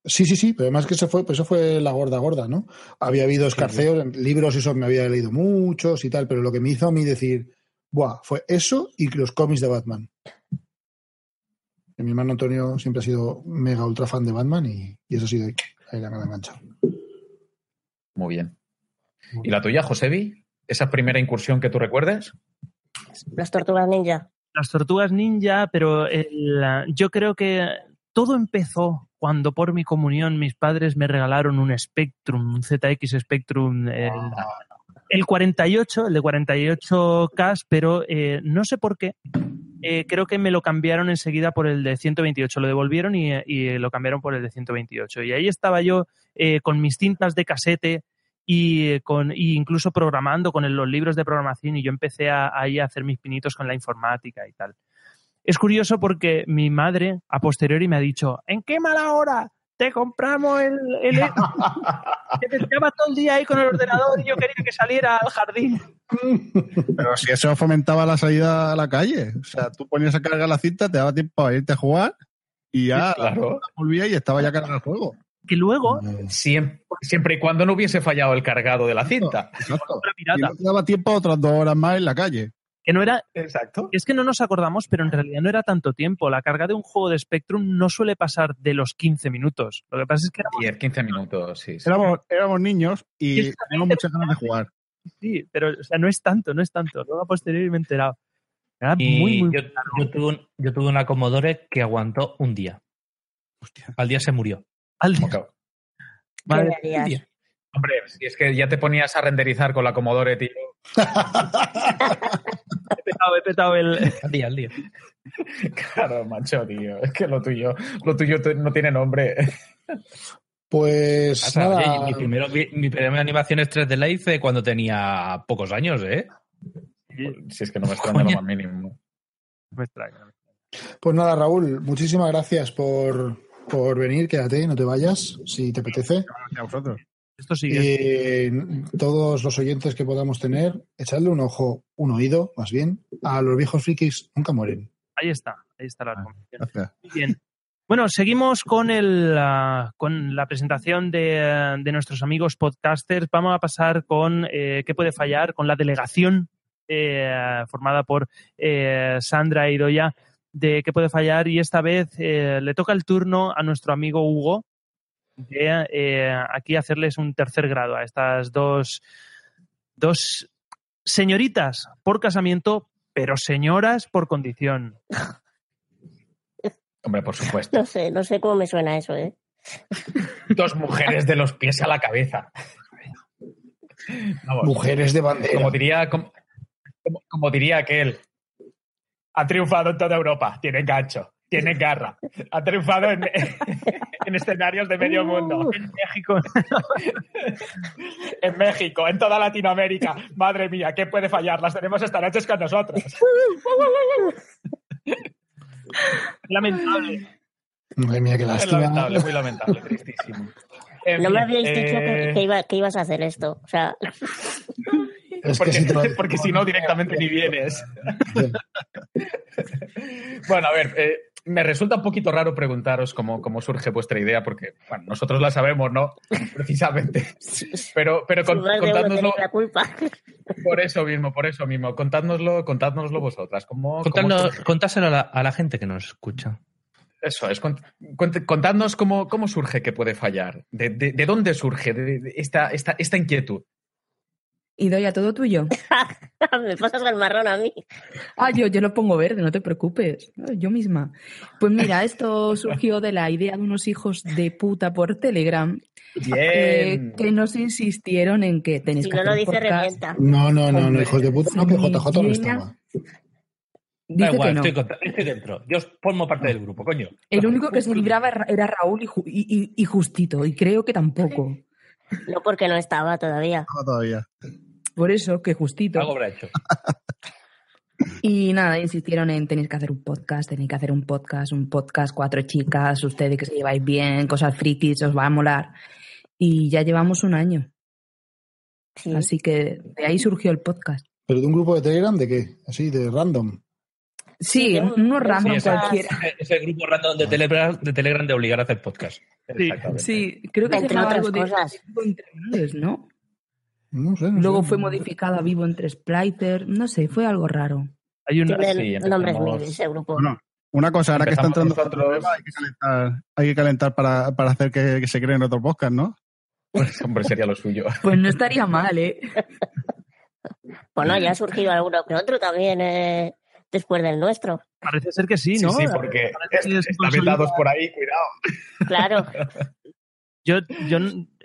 Sí, sí, sí, pero además que eso fue, pues eso fue la gorda gorda, ¿no? Había habido escarceos, libros, eso me había leído muchos y tal, pero lo que me hizo a mí decir, buah, fue eso y los cómics de Batman. Que mi hermano Antonio siempre ha sido mega ultra fan de Batman y, y eso ha sido ahí la que me ha enganchado. Muy bien. ¿Y la tuya, Josebi? ¿Esa primera incursión que tú recuerdes? Las tortugas ninja. Las tortugas ninja, pero el- yo creo que todo empezó cuando por mi comunión mis padres me regalaron un Spectrum, un ZX Spectrum, el, el 48, el de 48K, pero eh, no sé por qué. eh, creo que me lo cambiaron enseguida por el de 128, lo devolvieron y, y lo cambiaron por el de 128. Y ahí estaba yo eh, con mis cintas de casete y eh, con y incluso programando con el- los libros de programación y yo empecé a, ahí a hacer mis pinitos con la informática y tal. Es curioso porque mi madre a posteriori me ha dicho, ¿en qué mala hora te compramos el... el [LAUGHS] que te todo el día ahí con el ordenador y yo quería que saliera al jardín. Pero si eso fomentaba la salida a la calle. O sea, tú ponías a cargar la cinta, te daba tiempo a irte a jugar y ya Claro. volvía y estaba ya cargado el juego. Que luego... Siempre, siempre y cuando no hubiese fallado el cargado de la cinta. Exacto. Y daba tiempo a otras dos horas más en la calle. Que no era... Exacto. Es que no nos acordamos, pero en realidad no era tanto tiempo. La carga de un juego de Spectrum no suele pasar de los 15 minutos. Lo que pasa es que éramos 10, 15 minutos, sí. sí. Éramos, éramos niños y teníamos muchas ganas de jugar. Sí, pero o sea, no es tanto, no es tanto. Luego a posteriori me he enterado. Era Y muy, muy yo, yo tuve un- yo tuve una Commodore que aguantó un día. Al día se murió. Al Ok. Madre. Hombre, si es que ya te ponías a renderizar con la Commodore, tío. [LAUGHS] He petado, he petado el... [LAUGHS] Al día, al día. Claro, macho, tío. Es que lo tuyo, lo tuyo no tiene nombre. Pues O sea, nada, oye, mi, primero, mi primera animación es 3D la hice cuando tenía pocos años, ¿eh? Si es que no me extraña lo más mínimo. Me extraña. pues nada, Raúl, muchísimas gracias por, por venir. Quédate, no te vayas, si te apetece. A vosotros. Esto sigue. Eh, todos los oyentes que podamos tener, echadle un ojo, un oído, más bien, a los viejos frikis nunca mueren. Ahí está, ahí está la recomendación. Gracias. Muy bien. Bueno, seguimos con, el, ah, con la presentación de, ah, de nuestros amigos podcasters. Vamos a pasar con eh, qué puede fallar, con la delegación eh, formada por eh, Sandra Idoya de qué puede fallar. Y esta vez eh, le toca el turno a nuestro amigo Hugo de eh, aquí hacerles un tercer grado a estas dos, dos señoritas por casamiento, pero señoras por condición. [LAUGHS] Hombre, por supuesto. No sé, no sé cómo me suena eso, ¿eh? [LAUGHS] Dos mujeres de los pies a la cabeza. [LAUGHS] Vamos, Mujeres de bandera. como diría, como, como- como diría aquel. Ha triunfado en toda Europa. Tiene gancho, tiene garra. Ha triunfado en, [LAUGHS] en escenarios de medio mundo. En México. En México, en toda Latinoamérica. Madre mía, ¿qué puede fallar? Las tenemos esta noche con nosotros. [LAUGHS] Lamentable. Madre mía, qué Es lástima. lamentable, muy lamentable, tristísimo. En No fin, me habíais dicho eh, que, que iba- que ibas a hacer esto. O sea, [LAUGHS] Es que porque, si lo- [LAUGHS] porque si no, directamente ni vienes. [LAUGHS] bueno, a ver, eh, me resulta un poquito raro preguntaros cómo, cómo surge vuestra idea, porque bueno, nosotros la sabemos, ¿no? [LAUGHS] Precisamente. Pero, pero con- contádnoslo tenéis la culpa. por eso mismo, por eso mismo. Contádnoslo, contádnoslo vosotras. ¿Cómo, Contadnos- contáselo a la, a la gente que nos escucha. Eso es, cont- cont- contadnos cómo, cómo surge que puede fallar. ¿De, de- de dónde surge de- de esta, esta, esta inquietud? Y doy a todo tuyo. [LAUGHS] me pasas el marrón a mí. Ah, yo, yo lo pongo verde, no te preocupes. Yo misma. Pues mira, esto surgió de la idea de unos hijos de puta por Telegram eh, que nos insistieron en que tenéis Si que no lo dice, revienta. No, no, no, no, hijos de puta. No, que JJ no estaba. Da Dice igual, que no. estoy, contra- estoy dentro. Yo formo parte del grupo, coño. El único que se libraba era- era Raúl y, Ju- y- y- y Justito, y creo que tampoco. No porque no estaba todavía. No, todavía. Por eso que Justito. Algo habrá hecho. [LAUGHS] Y nada, insistieron en tenéis que hacer un podcast, tenéis que hacer un podcast, un podcast, cuatro chicas, ustedes que se lleváis bien, cosas frikis, os va a molar. Y ya llevamos un año. Sí. Así que de ahí surgió el podcast. ¿Pero de un grupo de Telegram de qué? Así, de random. Sí, uno random Sí, ese, cualquiera. ese grupo random de Telegram, de Telegram de obligar a hacer podcast. Exactamente. Sí, creo que se otras algo de cosas. Mundos, ¿no? No sé, no Luego sé. fue modificado a Vivo entre Splicer, no sé, fue algo raro. Hay una, Tiene sí, nombres empezamos- mil ese grupo. Bueno, una cosa, ahora que está entrando otro nosotros- problema, hay que calentar, hay que calentar para, para hacer que, que se creen otros podcast, ¿no? Pues, hombre, sería lo suyo. [LAUGHS] Pues no estaría mal, ¿eh? [LAUGHS] Bueno, ya ha surgido alguno que otro también eh, después del nuestro. parece ser que sí, Sí, ¿no? sí, porque Parece que se están vetados por ahí, cuidado. Claro. [LAUGHS] Yo, yo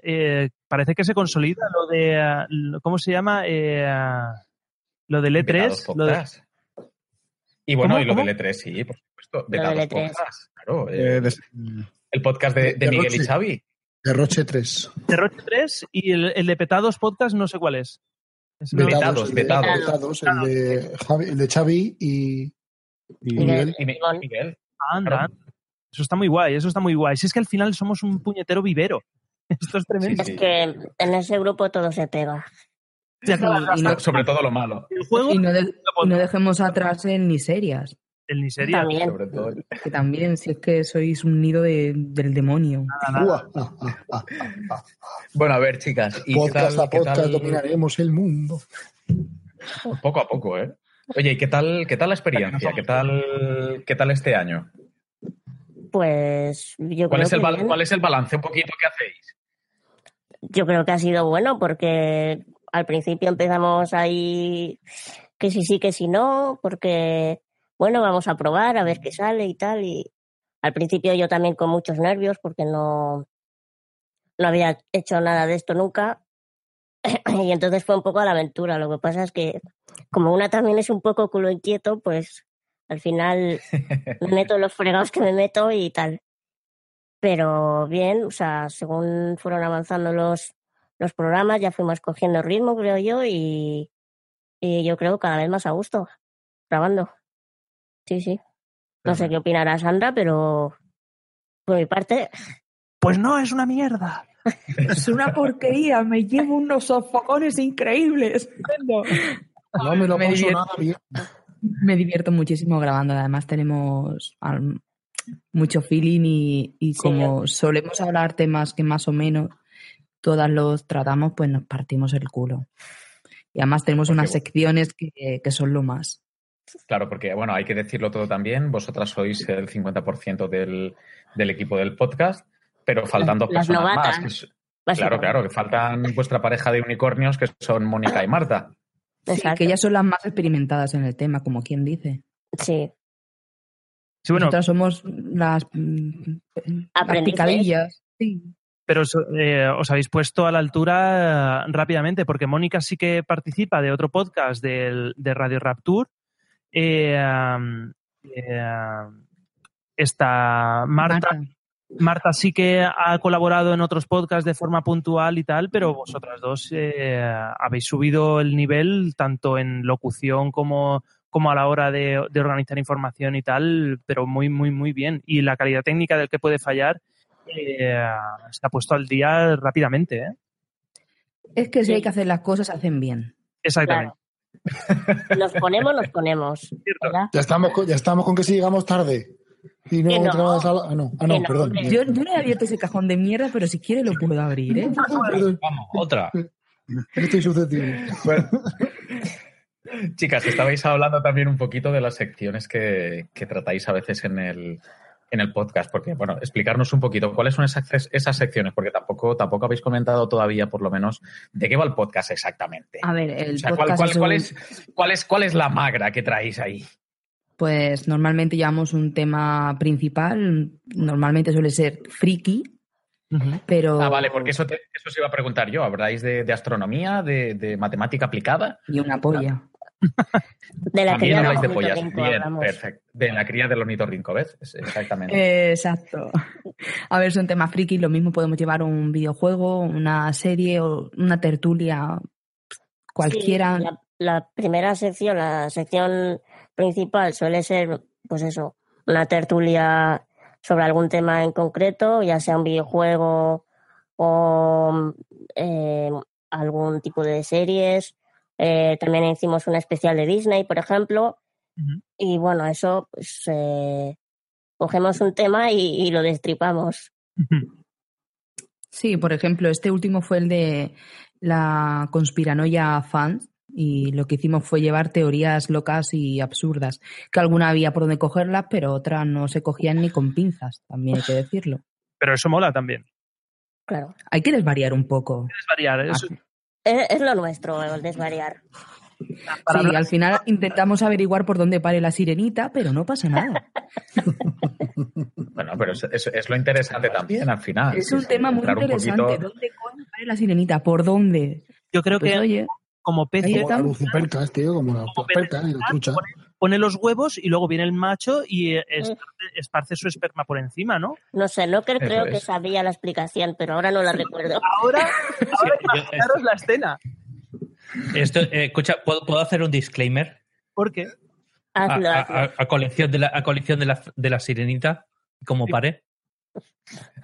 eh, parece que se consolida lo de, ¿cómo se llama? Eh, lo del Vetados E3. Lo de. Y bueno, ¿Cómo, y lo cómo? del E3, sí, por supuesto. del Vetados E3. podcast, claro. eh, Eh, el podcast de, de de Miguel y. Xavi. De Roche 3. de Roche 3 y el, el de Petados Podcast no sé cuál es. Es- No. Vetados, Vetados, el de- vetados. vetados, el de, Javi, el de Xavi y, y Miguel. Miguel. Y. Miguel. Anda, Claro. anda. Eso está muy guay, eso está muy guay. Si es que al final somos un puñetero vivero. [LAUGHS] Esto es tremendo. Sí, Es que en ese grupo todo se pega. Ya que Y no, Sobre todo lo malo. el juego, y no de- y no dejemos atrás el miserias, el ni sería. También. Sobre todo. que también, si es que sois un nido de- del demonio. Ah, ah, ah, ah. Bueno, a ver, chicas. ¿y Podcast tal, a podcast tal- dominaremos el mundo. Poco a poco, ¿eh? Oye, ¿y qué tal, qué tal la experiencia? ¿Qué tal, qué tal este año? Pues yo ¿Cuál creo es, el que bal- bien. ¿Cuál es el balance un poquito que hacéis? Yo creo que ha sido bueno porque al principio empezamos ahí que sí sí, que sí no, porque bueno, vamos a probar a ver qué sale y tal. Y al principio yo también con muchos nervios porque no, no había hecho nada de esto nunca. [CLEARS THROAT] y entonces fue un poco a la aventura. Lo que pasa es que, como una también es un poco culo inquieto, pues al final me meto los fregados que me meto y tal. Pero bien, o sea, según fueron avanzando los, los programas, ya fuimos cogiendo ritmo, creo yo, y, y yo creo cada vez más a gusto, grabando. Sí, sí. No sé qué opinará Sandra, pero por mi parte, Pues no, es una mierda. Es una porquería, me llevo unos sofocones increíbles. No me lo Me paso divierto. nada bien. Me divierto muchísimo grabando. Además, tenemos mucho feeling y, y como solemos hablar temas que más o menos todas los tratamos, pues nos partimos el culo. Y además tenemos unas secciones que, que son lo más. Claro, porque, bueno, hay que decirlo todo también. Vosotras sois el 50% del, del equipo del podcast, pero faltan dos las personas novatas, más. que es- básicamente. claro, claro, que faltan vuestra pareja de unicornios, que son Mónica y Marta. Sí, que ellas son las más experimentadas en el tema, como quien dice. Sí. Sí, bueno, Nosotras somos las, mm, las picadillas. Sí. pero os, eh, os habéis puesto a la altura eh, rápidamente, porque Mónica sí que participa de otro podcast del, de Radio Rapture. Eh, eh, está Marta. Marta sí que ha colaborado en otros podcasts de forma puntual y tal, pero vosotras dos eh, habéis subido el nivel tanto en locución como, como a la hora de, de organizar información y tal, pero muy, muy, muy bien. Y la calidad técnica del que puede fallar eh, se ha puesto al día rápidamente. ¿eh? Es que si hay que hacer las cosas, hacen bien. Exactamente. Nos ponemos, nos ponemos. [LAUGHS] ¿verdad? Ya estamos, con, ya estamos con que si llegamos tarde. Y no, no. la- ah, no, ah, no, perdón. Yo, yo no he abierto ese cajón de mierda, pero si quiere lo puedo abrir, ¿eh? [LAUGHS] Vamos, otra. [LAUGHS] Estoy susceptible. Chicas, estabais hablando también un poquito de las secciones que, que tratáis a veces en el, en el podcast, porque, bueno, explicarnos un poquito cuáles son esas, esas secciones, porque tampoco, tampoco habéis comentado todavía, por lo menos, de qué va el podcast exactamente. A ver, el O sea, ¿cuál, podcast cuál- es cuál es, cuál, es, ¿Cuál es la magra que traéis ahí? Pues normalmente llevamos un tema principal, normalmente suele ser friki, pero... Ah, vale, porque eso, te- eso se iba a preguntar yo. ¿Habláis de, de astronomía, de, de matemática aplicada? Y una polla. De la También cría del pollas. ornitorrinco Bien, hablamos. perfecto. De la cría del ornitorrinco, ¿ves? Es- Exactamente. Eh, Exacto. A ver, es un tema friki, lo mismo podemos llevar un videojuego, una serie o una tertulia, cualquiera. Sí, la, la primera sección, la sección principal suele ser, pues eso, una tertulia sobre algún tema en concreto, ya sea un videojuego o eh, algún tipo de series. Eh, también hicimos un especial de Disney, por ejemplo. Y bueno, eso, pues eh, cogemos un tema y, y lo destripamos. Sí, por ejemplo, este último fue el de la conspiranoia fans y lo que hicimos fue llevar teorías locas y absurdas, que alguna había por donde cogerlas, pero otras no se cogían ni con pinzas, también hay que decirlo. Pero eso mola también. Claro. Hay que desvariar un poco. Desvariar. eso- Es, es lo nuestro, el desvariar. Sí, al final intentamos averiguar por dónde pare la sirenita, pero no pasa nada. [LAUGHS] Bueno, pero es, es- es lo interesante también al final. Es un tema muy un interesante. poquito- ¿Dónde coño pare la sirenita? ¿Por dónde? Yo creo Pues, que oye, como pez ahí Como tío, como y la trucha. Pone los huevos y luego viene el macho y eh, esparce, esparce su esperma por encima, ¿no? No sé, no creo, creo que es. sabía la explicación, pero ahora no la recuerdo. Ahora, [LAUGHS] ahora imaginaros la escena. Esto, eh, escucha, ¿puedo, puedo hacer un disclaimer? ¿Por qué? A, Hazlo, a- hazlo. a- a colección de la, a colección de la, de la sirenita, como pare.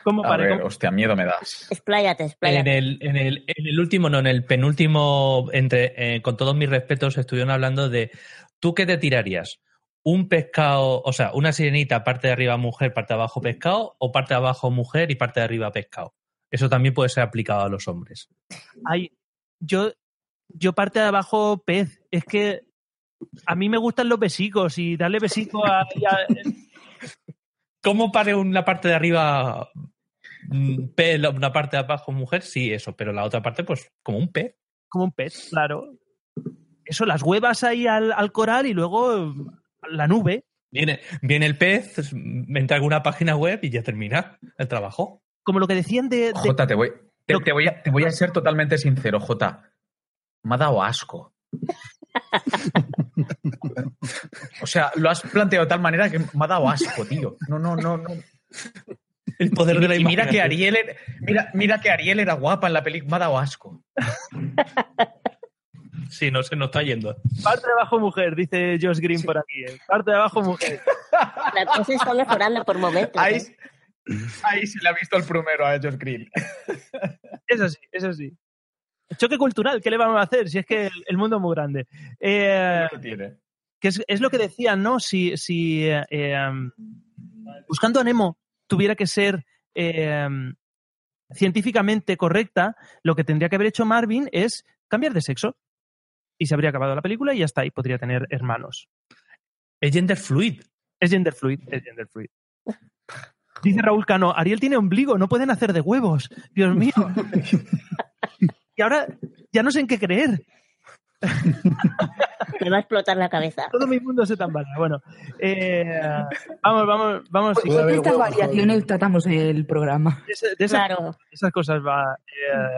¿Cómo A ver, hostia, miedo me das. Expláyate, En expláyate. el, en, el, en el último, no, en el penúltimo, entre, eh, con todos mis respetos, estuvieron hablando de ¿tú qué te tirarías? ¿Un pescado, o sea, una sirenita, parte de arriba mujer, parte de abajo pescado, o parte de abajo mujer y parte de arriba pescado? Eso también puede ser aplicado a los hombres. Ay, yo, yo parte de abajo pez. Es que a mí me gustan los besicos y darle besico a... a- [LAUGHS] ¿Cómo pare una parte de arriba mm, pez, una parte de abajo mujer? Sí, eso, pero la otra parte, pues, como un pez. como un pez, claro. Eso, las huevas ahí al, al coral y luego la nube. Viene, viene el pez, entra a alguna página web y ya termina el trabajo. Como lo que decían de... de- Jota, te voy, te, te voy a, te voy a ser totalmente sincero, Jota. Me ha dado asco. [LAUGHS] O sea, lo has planteado de tal manera que me ha dado asco, tío. No, no, no, no. El poder de la Y mira que. Ariel era, mira, mira que Ariel era guapa en la película, me ha dado asco. [LAUGHS] Sí, no se nos está yendo. Parte de abajo mujer, dice Josh Green por aquí. ¿eh? Parte de abajo mujer. [LAUGHS] La cosa está mejorando por momentos. Ahí, ¿eh? ahí se le ha visto el plumero a Josh Green. [LAUGHS] Eso sí, eso sí. Choque cultural, ¿qué le vamos a hacer? Si es que el, el mundo es muy grande. Eh, ¿Qué tiene? que es, es lo que decían, ¿no? Si, si eh, eh, buscando a Nemo tuviera que ser eh, científicamente correcta, lo que tendría que haber hecho Marvin es cambiar de sexo. Y se habría acabado la película y ya está, y podría tener hermanos. Es gender fluid. Es gender fluid, es gender fluid. Dice Raúl Cano, Ariel tiene ombligo, no pueden hacer de huevos. Dios mío. [LAUGHS] y ahora ya no sé en qué creer. [LAUGHS] Me va a explotar la cabeza. Todo mi mundo se tambala. Bueno, eh, vamos, vamos, vamos. Pues con estas variaciones tratamos el programa. De, esa- de esa- Claro. esas cosas va,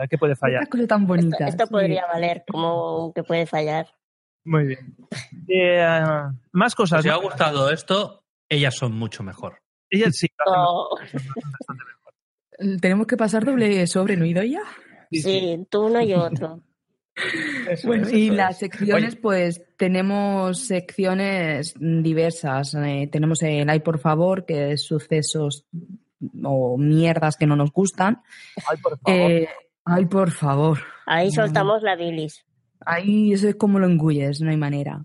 eh, que puede fallar. Estas cosas tan bonitas. Esto podría valer como que puede fallar. Muy bien. Eh, más cosas. Si os ha gustado esto, ellas son mucho mejor. Ella sí. [LAUGHS] Oh, Tenemos que pasar doble sobre, ¿no, Idoia? sí, tú uno y otro. Eso Bueno, es, y eso las es. secciones, Oye, pues tenemos secciones diversas. Eh, tenemos el Ay, por favor, que es sucesos o mierdas que no nos gustan. Ay, por favor. Eh, ay, por favor. Ahí soltamos la bilis. Ahí eso es como lo engulles, no hay manera.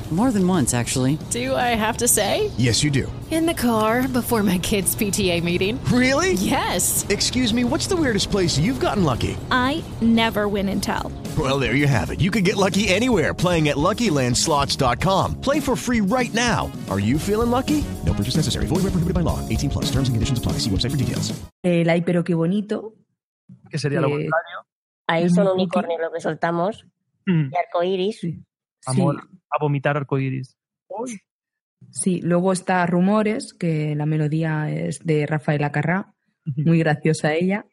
More than once, actually. Do I have to say? Yes, you do. In the car before my kids' PTA meeting. Really? Yes. Excuse me, what's the weirdest place you've gotten lucky? I never win and tell. Well, there you have it. You can get lucky anywhere playing at LuckyLandSlots.com. Play for free right now. Are you feeling lucky? No purchase necessary. Void where prohibited by law. 18 plus. Terms and conditions apply. See website for details. Eh, El Ay, pero qué bonito. Que sería lo eh, contrario. Ahí Es son muy lo que soltamos. Mm. Y arcoiris. Amor, a vomitar arcoíris. Sí, luego está Rumores, que la melodía es de Rafael Acarrá, muy graciosa ella,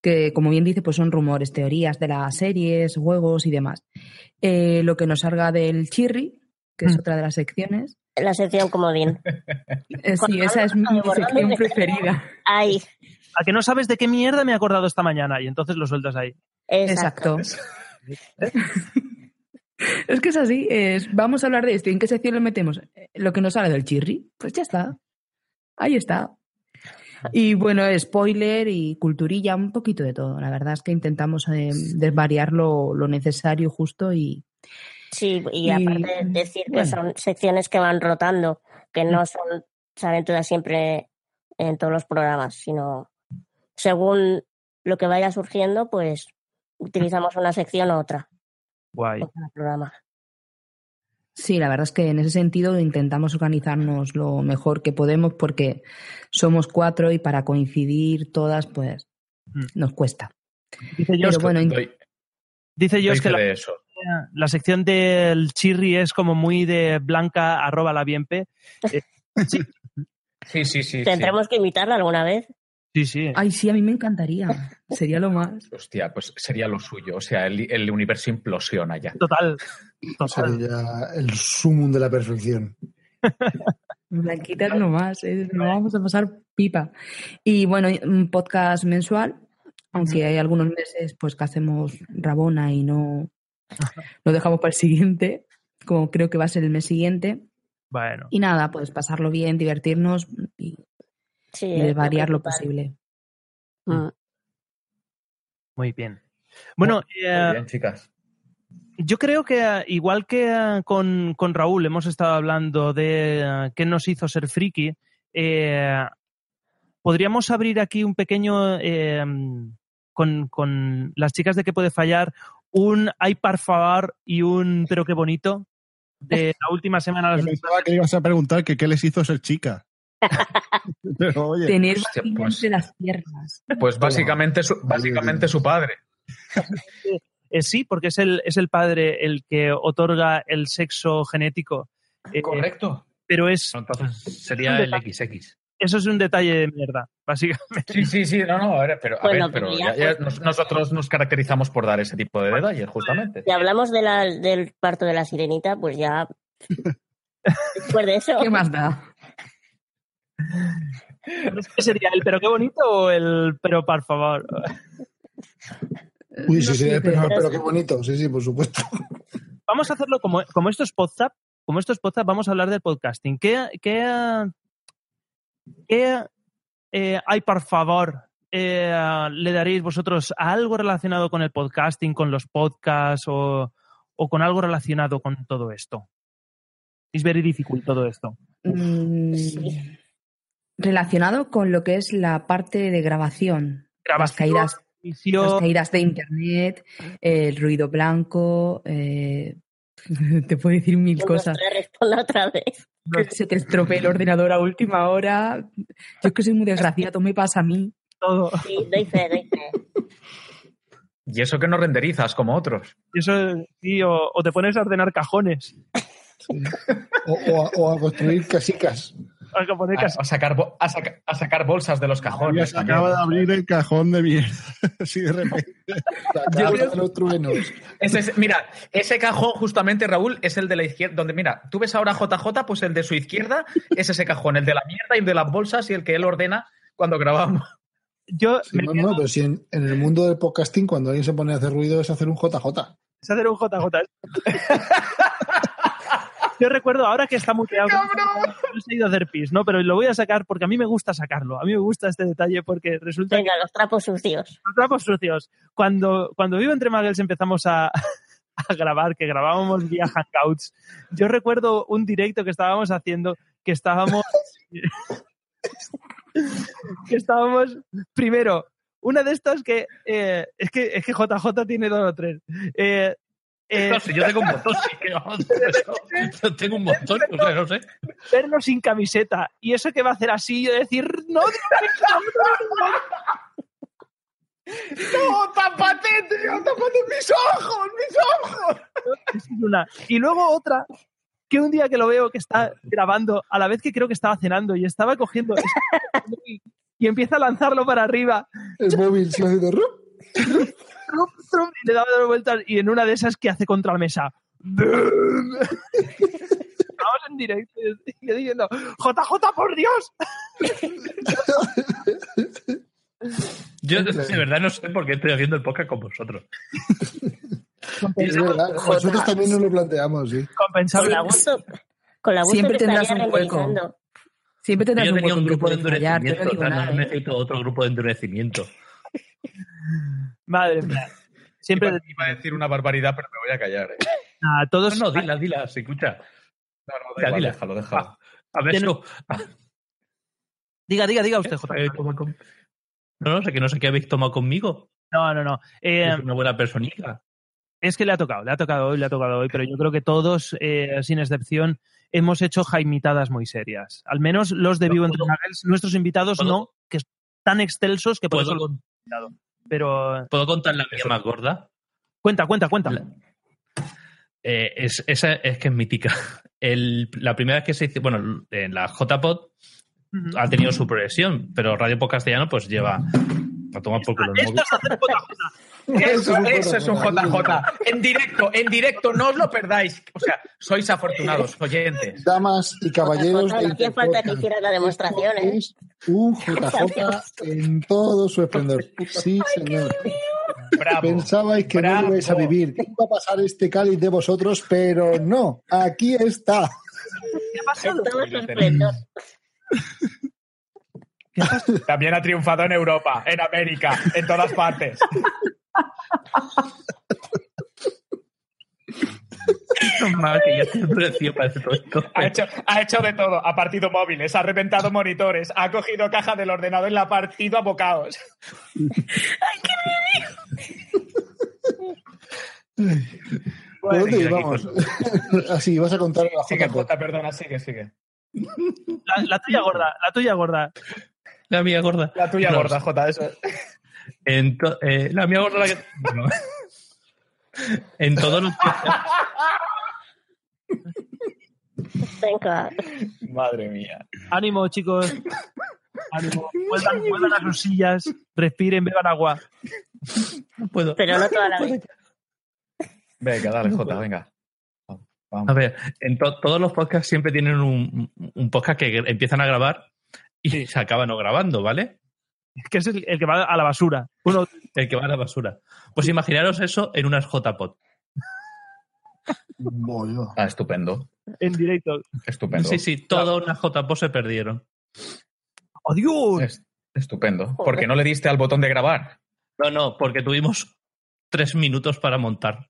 que como bien dice, pues son rumores, teorías de las series, juegos y demás. Eh, lo que nos salga del Chirri, que es Mm. otra de las secciones. La sección comodín. Eh, sí, esa es mi sección preferida. Ay, A que no sabes de qué mierda me he acordado esta mañana y entonces lo sueltas ahí. exacto. Exacto. [LAUGHS] Es que es así, es, vamos a hablar de esto. ¿Y en qué sección lo metemos? Eh, Lo que nos sale del Chirri, pues ya está. Ahí está. Y bueno, spoiler y culturilla, un poquito de todo. La verdad es que intentamos eh, desvariar lo, lo necesario, justo y, Sí, y, Y, aparte decir que bueno. son secciones que van rotando, que no son, salen todas siempre en todos los programas, sino según lo que vaya surgiendo, pues utilizamos una sección u otra Guay. programa. Sí, la verdad es que en ese sentido intentamos organizarnos lo mejor que podemos porque somos cuatro y para coincidir todas, pues Mm. nos cuesta. Dice Pero bueno, Doy- dice que fe la, eso. la sección del chirri es como muy de blanca arroba la bienpe. [LAUGHS] Eh, sí, Sí, sí, sí. sí. Tendremos que imitarla alguna vez. Sí, sí. ay, sí, a mí me encantaría. Sería lo más. Hostia, pues sería lo suyo. O sea, el, el universo implosiona ya. Total. Total. Sería el sumum de la perfección. [LAUGHS] Blanquitas no más, eh, no vamos a pasar pipa. Y bueno, un podcast mensual, aunque hay algunos meses pues que hacemos rabona y no lo dejamos para el siguiente, como creo que va a ser el mes siguiente. Bueno. Y nada, pues pasarlo bien, divertirnos y, Sí, y es lo posible. Mm. Muy bien. Bueno, Muy eh, bien, chicas. yo creo que eh, igual que eh, con, con Raúl hemos estado hablando de eh, qué nos hizo ser friki, eh, podríamos abrir aquí un pequeño, eh, con, con las chicas de qué puede fallar, un ay par favor y un pero qué bonito de la última semana. Pensaba que ibas a preguntar que qué les hizo ser chica. [LAUGHS] Pero oye, Tener Hostia, pues- entre las piernas. Pues básicamente su, básicamente su padre. Eh, sí, porque es el, es el padre el que otorga el sexo genético. Eh, Correcto. Pero es, Entonces sería el XX. eso es un detalle de mierda, básicamente. Sí, sí, sí, no, no, a ver, pero, a Bueno, ver, pero ya- ya, nos- nosotros nos caracterizamos por dar ese tipo de detalles, justamente. Si hablamos de la, del parto de la sirenita, pues ya. [LAUGHS] Después de eso. ¿Qué más da? ¿Qué sería el pero qué bonito o el pero por favor? Uy, sí, No sí, sé, pero, pero- qué bonito, sí, sí, por supuesto. Vamos a hacerlo como, como esto es WhatsApp, como esto es WhatsApp, vamos a hablar del podcasting. ¿Qué, qué, qué eh, hay por favor eh, le daréis vosotros a algo relacionado con el podcasting, con los podcasts o, o con algo relacionado con todo esto? Es very difficult todo esto. Mm, Relacionado con lo que es la parte de grabación. Las Grabación, caídas, edición. las caídas de internet, el ruido blanco. eh, [LAUGHS] te puedo decir mil cosas. Responda otra vez. Que se te estropee el ordenador a última hora. Yo es que soy muy desgraciado, me pasa a mí. Todo. Sí, doy fe, doy fe. Y eso que no renderizas como otros. Y Eso, sí, o, o te pones a ordenar cajones. [LAUGHS] O, o a, o a construir casicas. A poner A, sacar, a, saca- a sacar bolsas de los cajones. se acaba de abrir el cajón de mierda. [LAUGHS] Así de repente. De los truenos. Ese es- mira, ese cajón justamente, Raúl, es el de la izquierda, donde mira, tú ves ahora JJ, pues el de su izquierda es ese cajón, el de la mierda y el de las bolsas y el que él ordena cuando grabamos. Yo Sí, no, quedo- no, pero si en, en el mundo del podcasting, cuando alguien se pone a hacer ruido, es hacer un JJ. es hacer un JJ. Yo recuerdo ahora que está muteado. No he ido a hacer pis, ¿no? Pero lo voy a sacar porque a mí me gusta sacarlo. A mí me gusta este detalle porque resulta Venga, los trapos sucios. los trapos sucios. Cuando, cuando vivo entre Muggles empezamos a, [LAUGHS] a grabar, que grabábamos vía Hangouts. Yo recuerdo un directo que estábamos haciendo, que estábamos. [LAUGHS] que estábamos. Primero, una de estas que. eh, es que es que JJ tiene dos o tres. Eh, eh, No sé, yo tengo un montón, sí que [LAUGHS] yo tengo un montón, no sé, no sé. vernos sin camiseta. Y eso que va a hacer así, yo decir, no, Dios [LAUGHS] ¡No, tápate, tío! ¡Tápate mis ojos, mis ojos! Una. Y luego otra, que un día que lo veo que está grabando, a la vez que creo que estaba cenando y estaba cogiendo [LAUGHS] y, y empieza a lanzarlo para arriba. El móvil se haciendo rup. Trum, trum, y le daba dos vueltas y en una de esas que hace contra la mesa. Estamos en directo y yo diciendo, JJ, por Dios. Yo de verdad no sé por qué estoy haciendo el podcast con vosotros. Es verdad, nosotros también nos lo planteamos, sí. Con Compensable. la gusto, con la gusto Siempre que tendrás un hueco. Siempre tendrás Yo un tenía hueco un grupo de endurecimiento, no ¿eh? necesito otro grupo de endurecimiento. [LAUGHS] Madre mía. Siempre Iba, iba a decir una barbaridad, pero me voy a callar. ¿eh? a todos. No, no, dila, dila, se escucha. No, no, Ya, da igual, dila. déjalo, déjalo. A ver, Tiene- eso. Diga, diga, diga usted. Eh, ¿cómo- cómo? No, no sé que no sé qué habéis tomado conmigo. No, no, no. Eh, Es una buena personita. Es que le ha tocado, le ha tocado hoy, le ha tocado hoy, pero yo creo que todos, eh, sin excepción, hemos hecho jaimitadas muy serias. Al menos los de Vivo entre nuestros invitados ¿Puedo? no, que están excelsos que por ¿Puedo, eso invitado. Pero ¿Puedo contar la mía más gorda? cuenta, cuenta, cuenta. Eh, es, esa es que es mítica. El- la primera vez que se hizo, bueno, en la JPod ha tenido su progresión, pero Radio Pop Castellano pues lleva a tomar por culo. Esto es hacer. Eso, eso es un JJ. En directo, en directo, no os lo perdáis. O sea, sois afortunados, [LAUGHS] oyentes. Damas y caballeros. No hacía falta que hicieras la demostración, ¿eh? Un [LAUGHS] JJ en todo su esplendor. Sí, señor. Bravo. Pensabais que no bravo. ibais a vivir. iba a pasar este cáliz de vosotros, pero no. Aquí está. ¿Qué ha pasado? Todo su esplendor. También ha triunfado en Europa, en América, en todas partes. [LAUGHS] Mal que ya te precio para todo esto. Ha hecho, ha hecho de todo. Ha partido móviles, ha reventado monitores, ha cogido caja del ordenador y la ha partido a bocados. ¿Por dónde íbamos? Así, vas a contar la Sigue. Jota, perdona, sigue, sigue. La, la tuya gorda, la tuya gorda. La mía gorda. La tuya No, gorda, Jota, eso. En to- eh, la mía gorda la que. bueno. [LAUGHS] en todos los podcasts. Venga. Madre mía. Ánimo, chicos. Ánimo. Vuelvan, vuelvan a sus sillas, respiren, beban agua. No puedo. Pero no toda la vez. [LAUGHS] Venga, dale, Jota, venga. A ver, en to- todos los podcasts siempre tienen un, un podcast que empiezan a grabar y se acaban no grabando, ¿vale? Que es el, el que va a la basura. Uno, El que va a la basura. Pues imaginaros eso en unas. Bollo. Ah, estupendo. en directo. Estupendo. Sí, sí, todas unas JPod se perdieron. ¡Adiós! Es- estupendo. ¿Por qué no le diste al botón de grabar? No, no, porque tuvimos tres minutos para montar.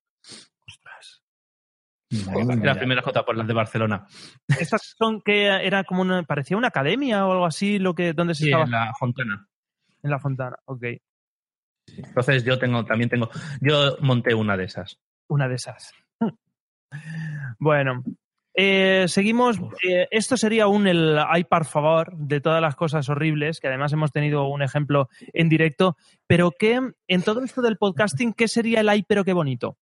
Las primeras JPod, las de Barcelona. Estas son que era como una, parecía una academia o algo así, lo que, donde se Sí, estaba. en la Fontana. En la fontana, ok. Entonces yo tengo, también tengo, yo monté una de esas. Una de esas. [LAUGHS] Bueno, eh, seguimos. Eh, esto sería un el ay por favor de todas las cosas horribles, que además hemos tenido un ejemplo en directo. Pero ¿qué, en todo esto del podcasting, ¿qué sería el ay pero qué bonito?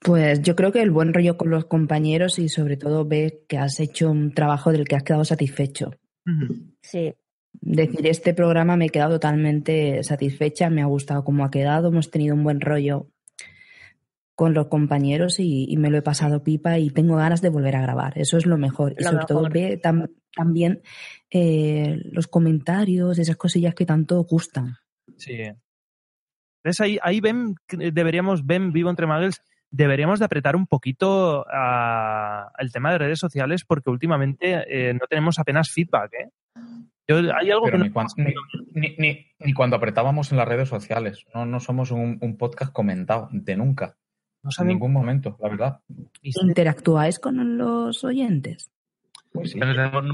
Pues yo creo que el buen rollo con los compañeros y sobre todo ver que has hecho un trabajo del que has quedado satisfecho. Sí. Decir, este programa me he quedado totalmente satisfecha, me ha gustado cómo ha quedado, hemos tenido un buen rollo con los compañeros y, y me lo he pasado pipa y tengo ganas de volver a grabar. Eso es lo mejor. Y sobre todo tam- también eh, los comentarios, esas cosillas que tanto gustan. Sí. ¿Ves? Ahí, ahí ven, que deberíamos, ven vivo entre Muggles, deberíamos de apretar un poquito a- al tema de redes sociales porque últimamente eh, no tenemos apenas feedback. ¿eh? Yo, hay algo Pero que ni, no- cuan- ni, ni- ni- ni cuando apretábamos en las redes sociales. No, no somos un, un podcast comentado, de nunca. No en ningún momento, la verdad. ¿Interactuáis con los oyentes? Pues sí.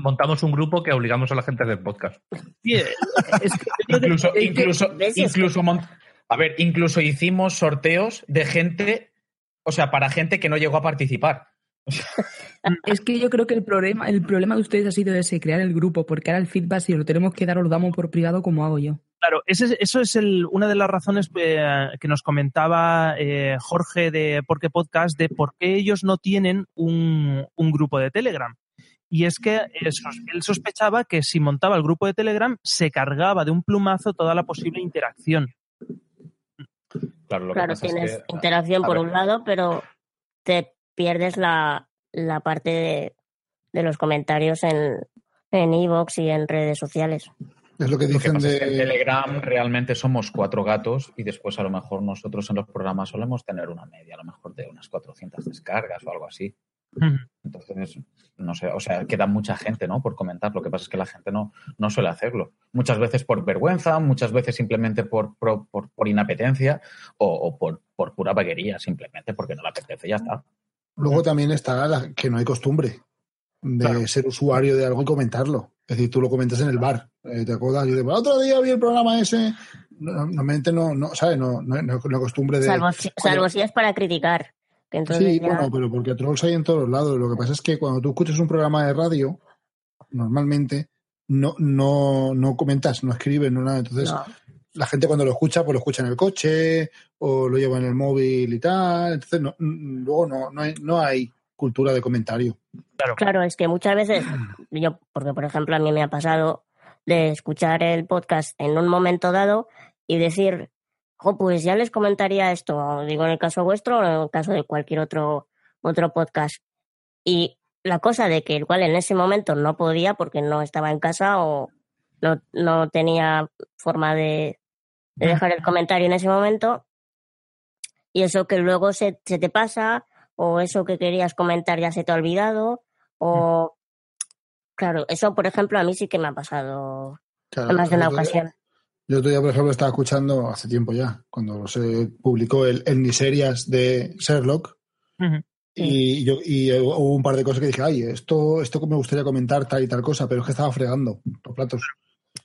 Montamos un grupo que obligamos a la gente a hacer podcast. Sí, [LAUGHS] incluso, es que- incluso, incluso, a ver, incluso hicimos sorteos de gente, o sea, para gente que no llegó a participar. Es que yo creo que el problema, el problema de ustedes ha sido ese, crear el grupo, porque ahora el feedback, si lo tenemos que dar, o lo damos por privado, como hago yo. Claro, ese- eso es el- una de las razones eh, que nos comentaba eh, Jorge de Por qué Podcast, de por qué ellos no tienen un, un grupo de Telegram. Y es que eh, él sospechaba que si montaba el grupo de Telegram se cargaba de un plumazo toda la posible interacción. Claro, lo que Claro, pasa es tienes que- interacción a por ver, un lado, pero te pierdes la, la parte de, de los comentarios en en iVoox y en redes sociales. Es lo que Lo que dicen pasa es que en de. Telegram realmente somos cuatro gatos y después a lo mejor nosotros en los programas solemos tener una media, a lo mejor de unas 400 descargas o algo así. Entonces, no sé, o sea, queda mucha gente, ¿no? Por comentar. Lo que pasa es que la gente no, no suele hacerlo. Muchas veces por vergüenza, muchas veces simplemente por, por, por- por inapetencia o, o por, por pura vaguería, simplemente porque no le apetece, ya está. Luego también está la, que no hay costumbre de ser usuario de algo y comentarlo. Es decir, tú lo comentas en el bar. eh, ¿Te acuerdas? Yo digo, otro día vi el programa ese. No- Normalmente no, no ¿sabes? No, no, no, no costumbre de. Salvo, si- salvo si es para criticar. Que Sí, ya- bueno, pero porque trolls hay en todos lados. Lo que pasa es que cuando tú escuchas un programa de radio, normalmente no, no, no comentas, no escribes, no nada. Entonces, No. La gente cuando lo escucha, pues lo escucha en el coche o lo lleva en el móvil y tal. Entonces, no, luego no, no, hay, no hay cultura de comentario. Claro, es que muchas veces, [CLEARS THROAT] yo, porque por ejemplo a mí me ha pasado de escuchar el podcast en un momento dado y decir, jo, pues ya les comentaría esto, digo en el caso vuestro o en el caso de cualquier otro, otro podcast. Y la cosa de que igual en ese momento no podía porque no estaba en casa o no, no tenía forma de, de dejar el comentario en ese momento, y eso que luego se, se te pasa, o eso que querías comentar ya se te ha olvidado, o claro, eso por ejemplo a mí sí que me ha pasado Claro, en más de una ocasión. Yo otro día, por ejemplo, estaba escuchando hace tiempo ya, cuando se publicó el, el Miserias de Sherlock, y, yo, y hubo un par de cosas que dije, ay, esto, esto me gustaría comentar tal y tal cosa, pero es que estaba fregando los platos.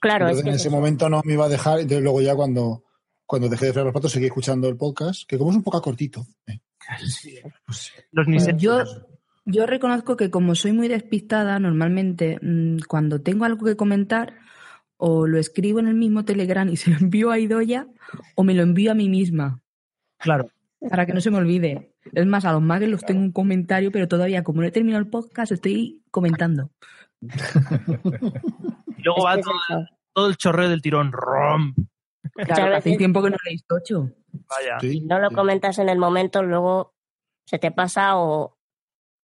Claro, Entonces, es que en es ese momento no me iba a dejar, entonces luego ya cuando, cuando dejé de fregar los platos seguí escuchando el podcast, que como es un poco cortito. eh, Los Bueno, yo, yo reconozco que como soy muy despistada, normalmente mm, cuando tengo algo que comentar, o lo escribo en el mismo Telegram y [LAUGHS] se lo envío a Idoya, o me lo envío a mí misma. Claro. Para que no se me olvide. Es más, a los magues los tengo un comentario, pero todavía, como no he terminado el podcast, estoy comentando. [LAUGHS] Y luego va todo, todo el chorreo del tirón. ¡Rom! Claro, hace tiempo que no leéis tocho. Vaya. Si no lo comentas en el momento, luego se te pasa o,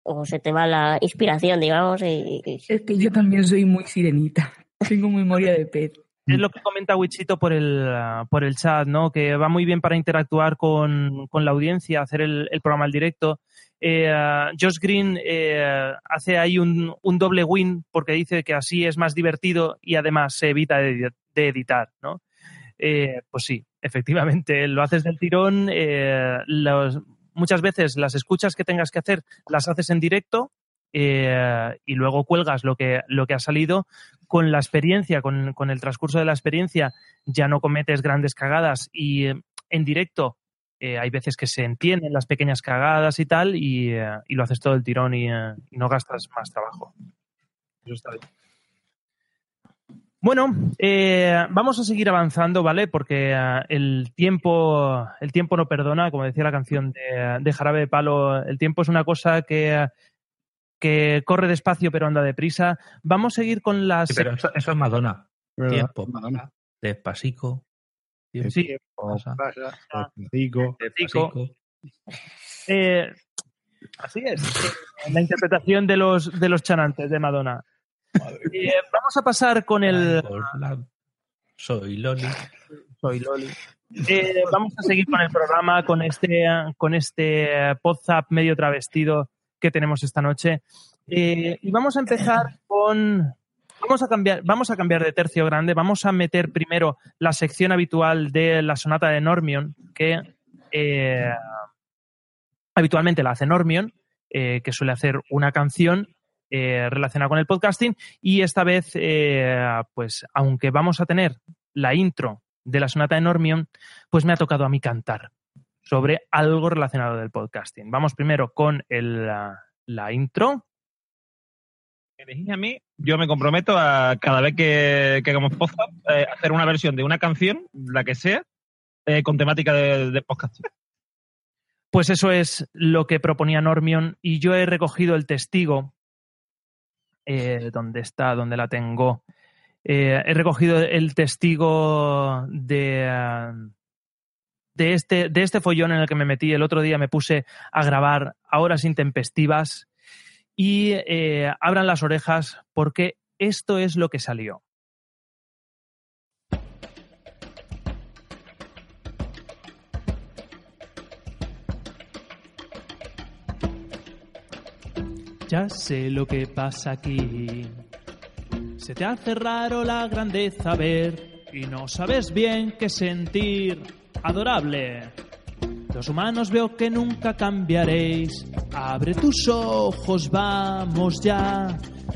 o se te va la inspiración, digamos. Y, y- Es que yo también soy muy sirenita. [LAUGHS] Tengo memoria de pez. Es lo que comenta Wichito por el, por el chat, ¿no? Que va muy bien para interactuar con, con la audiencia, hacer el, el programa al directo. Eh, ah, Josh Green eh, hace ahí un, un doble win porque dice que así es más divertido y además se evita de, editar, ¿no? Eh, pues sí, efectivamente, [LAUGHS] lo haces del tirón. eh, muchas veces las escuchas que tengas que hacer las haces en directo y luego cuelgas lo que, lo que ha salido. Con la experiencia, con, con el transcurso de la experiencia, ya no cometes grandes cagadas y en directo eh, hay veces que se entienden las pequeñas cagadas y tal y, eh, y lo haces todo el tirón y, eh, y no gastas más trabajo. Eso está bien. Bueno, eh, vamos a seguir avanzando, ¿vale? Porque el tiempo, el tiempo no perdona, como decía la canción de, de Jarabe de Palo, el tiempo es una cosa que, que corre despacio pero anda deprisa. Vamos a seguir con las... Sí, pero eso, eso es Madonna. ¿Verdad? Tiempo, pasa, despacito. Sí. pasa, Cico. Cico. Eh, así es. [LAUGHS] La interpretación de los, de los chanantes de Madonna. Eh, vamos a pasar con el... Soy Loli. Soy Loli. Eh, vamos a seguir con el programa, con este, con este WhatsApp medio travestido que tenemos esta noche. Y vamos a empezar con. Vamos a, cambiar, vamos a cambiar de tercio grande. Vamos a meter primero la sección habitual de la sonata de Normion, que eh, habitualmente la hace Normion, eh, que suele hacer una canción eh, relacionada con el podcasting. Y esta vez, pues, aunque vamos a tener la intro de la sonata de Normion, pues me ha tocado a mí cantar sobre algo relacionado del podcasting. Vamos primero con el, la intro. Elegís a mí, yo me comprometo a cada vez que, que hagamos podcast eh, hacer una versión de una canción, la que sea, eh, con temática de, de podcasting. Pues eso es lo que proponía Normion y yo he recogido el testigo. Eh, ¿Dónde está? ¿Dónde la tengo? Eh, he recogido el testigo de, de, este, de este follón en el que me metí. El otro día me puse a grabar a horas intempestivas y eh, abran las orejas porque esto es lo que salió. Ya sé lo que pasa aquí. Se te hace raro la grandeza ver y no sabes bien qué sentir. Adorable. Los humanos veo que nunca cambiaréis. Abre tus ojos, vamos ya.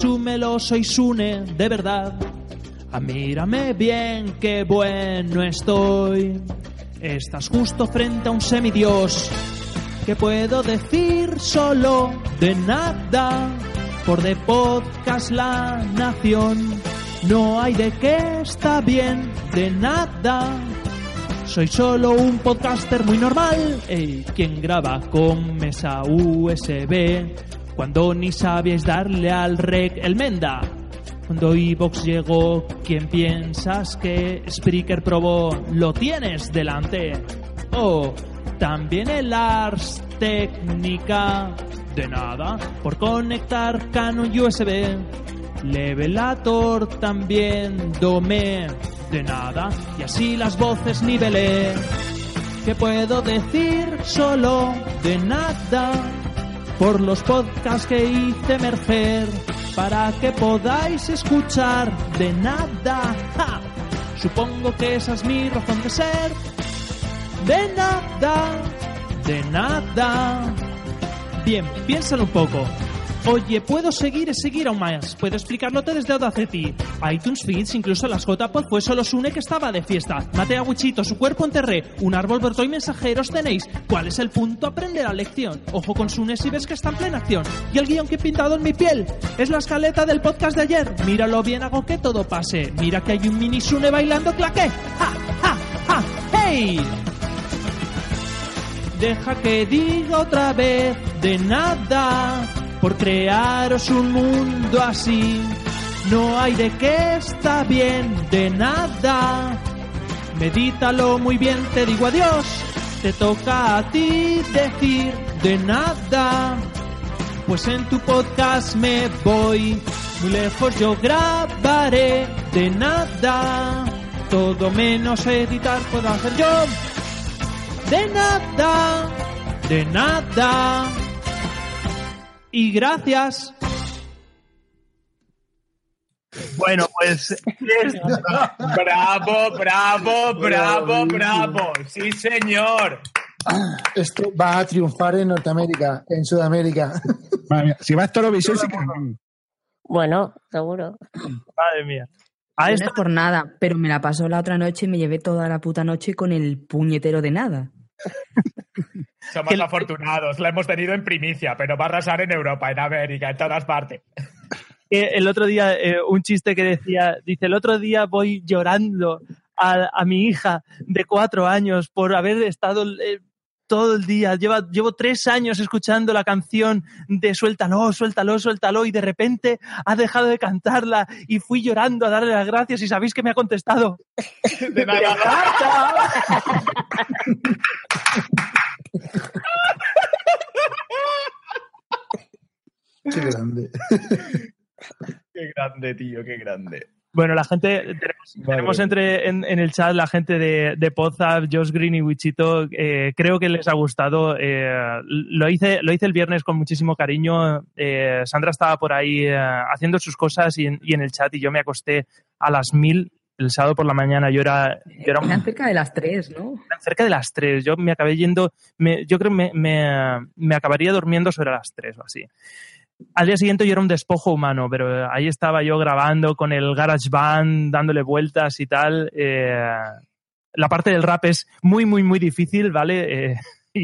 Súmelo, soy Sune, de verdad. Ah, mírame bien, qué bueno estoy. Estás justo frente a un semidios. ¿Qué puedo decir? Solo de nada. Por de podcast la nación. No hay de qué está bien, de nada. Soy solo un podcaster muy normal, ey, quien graba con mesa USB. Cuando ni sabíais darle al rec el menda. Cuando Evox llegó, ¿quién piensas que Spreaker probó? Lo tienes delante. Oh, también el Ars Técnica. De nada, por conectar Canon USB. Levelator también domé. De nada, y así las voces nivelé. ¿Qué puedo decir? Solo de nada. Por los podcasts que hice mercer. Para que podáis escuchar de nada. ¡Ja! Supongo que esa es mi razón de ser. De nada, de nada. Bien, piénsalo un poco. Oye, puedo seguir y seguir aún más. Puedo explicarlo desde Audacity. iTunes Feeds, incluso las JPod fue solo Sune que estaba de fiesta. Maté a Wichito, su cuerpo enterré. Un árbol brotó y mensajeros tenéis. ¿Cuál es el punto? Aprender la lección. Ojo con Sune si ves que está en plena acción. Y el guion que he pintado en mi piel es la escaleta del podcast de ayer. Míralo bien, hago que todo pase. Mira que hay un mini Sune bailando claqué. ¡Ja, ja, ja! ¡Hey! Deja que diga otra vez de nada por crearos un mundo así. No hay de qué está bien, de nada. Medítalo muy bien, te digo adiós. Te toca a ti decir de nada. Pues en tu podcast me voy. Muy lejos yo grabaré de nada. Todo menos editar puedo hacer yo. De nada, de nada. Y gracias. Bueno, pues. Bravo, bravo, bravo, bravo. Sí, señor. Esto va a triunfar en Norteamérica, en Sudamérica. Madre mía, si va a Eurovisión, sí que... Bueno, seguro. Madre mía. No es por nada, pero me la pasó la otra noche y me llevé toda la puta noche con el puñetero de nada. [LAUGHS] Somos afortunados, la hemos tenido en primicia, pero va a arrasar en Europa, en América, en todas partes. Eh, el otro día, eh, un chiste que decía, dice, el otro día voy llorando a, a mi hija de cuatro años por haber estado eh, todo el día, lleva, llevo tres años escuchando la canción de Suéltalo, suéltalo, suéltalo, y de repente ha dejado de cantarla y fui llorando a darle las gracias y sabéis que me ha contestado. De nada. [LAUGHS] [LAUGHS] Qué grande. Qué grande, tío, qué grande. Bueno, la gente, tenemos, tenemos entre, en, en el chat la gente de, de Podzap, Josh Green y Wichito, eh, creo que les ha gustado. eh, lo, hice, lo hice el viernes con muchísimo cariño. eh, Sandra estaba por ahí eh, haciendo sus cosas y en, y en el chat y yo me acosté a las mil el sábado por la mañana. Yo era, yo era Eran cerca de las tres, ¿no? cerca de las tres. Yo me acabé yendo, me- yo creo que me, me, me acabaría durmiendo sobre las tres o así. Al día siguiente yo era un despojo humano, pero ahí estaba yo grabando con el GarageBand, dándole vueltas y tal. Eh, la parte del rap es muy, muy, muy difícil, ¿vale? Eh, [LAUGHS] y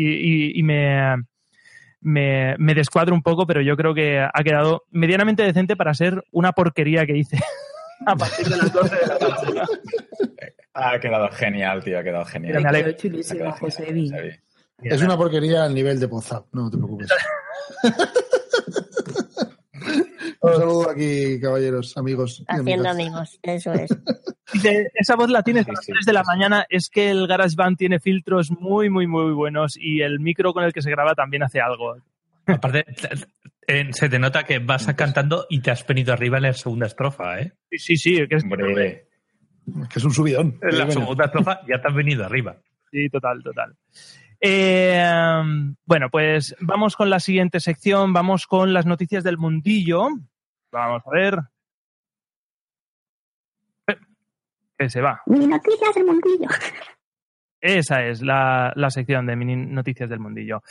y- y me, me, me descuadro un poco, pero yo creo que ha quedado medianamente decente para ser una porquería que hice [LAUGHS] a partir de las 12 de la noche. [LAUGHS] Ha quedado genial, tío, ha quedado genial. Me alegro. Es una porquería al nivel de Pozap, no te preocupes. [LAUGHS] Un saludo aquí, caballeros, amigos. Haciendo amigos, eso es. [LAUGHS] Dice, esa voz la tienes a las 3 de la mañana, es que el GarageBand tiene filtros muy, muy, muy buenos y el micro con el que se graba también hace algo. Aparte, eh, se te nota que vas cantando y te has venido arriba en la segunda estrofa, ¿eh? Sí, sí, sí, que es, Hombre, Que es un subidón. En la segunda estrofa ya te has venido arriba. sí, total, total. Eh, bueno, pues vamos con la siguiente sección, vamos con las noticias del mundillo. Vamos a ver. Eh, Que se va. Mi noticias del mundillo. Esa es la, la sección de mini noticias del mundillo.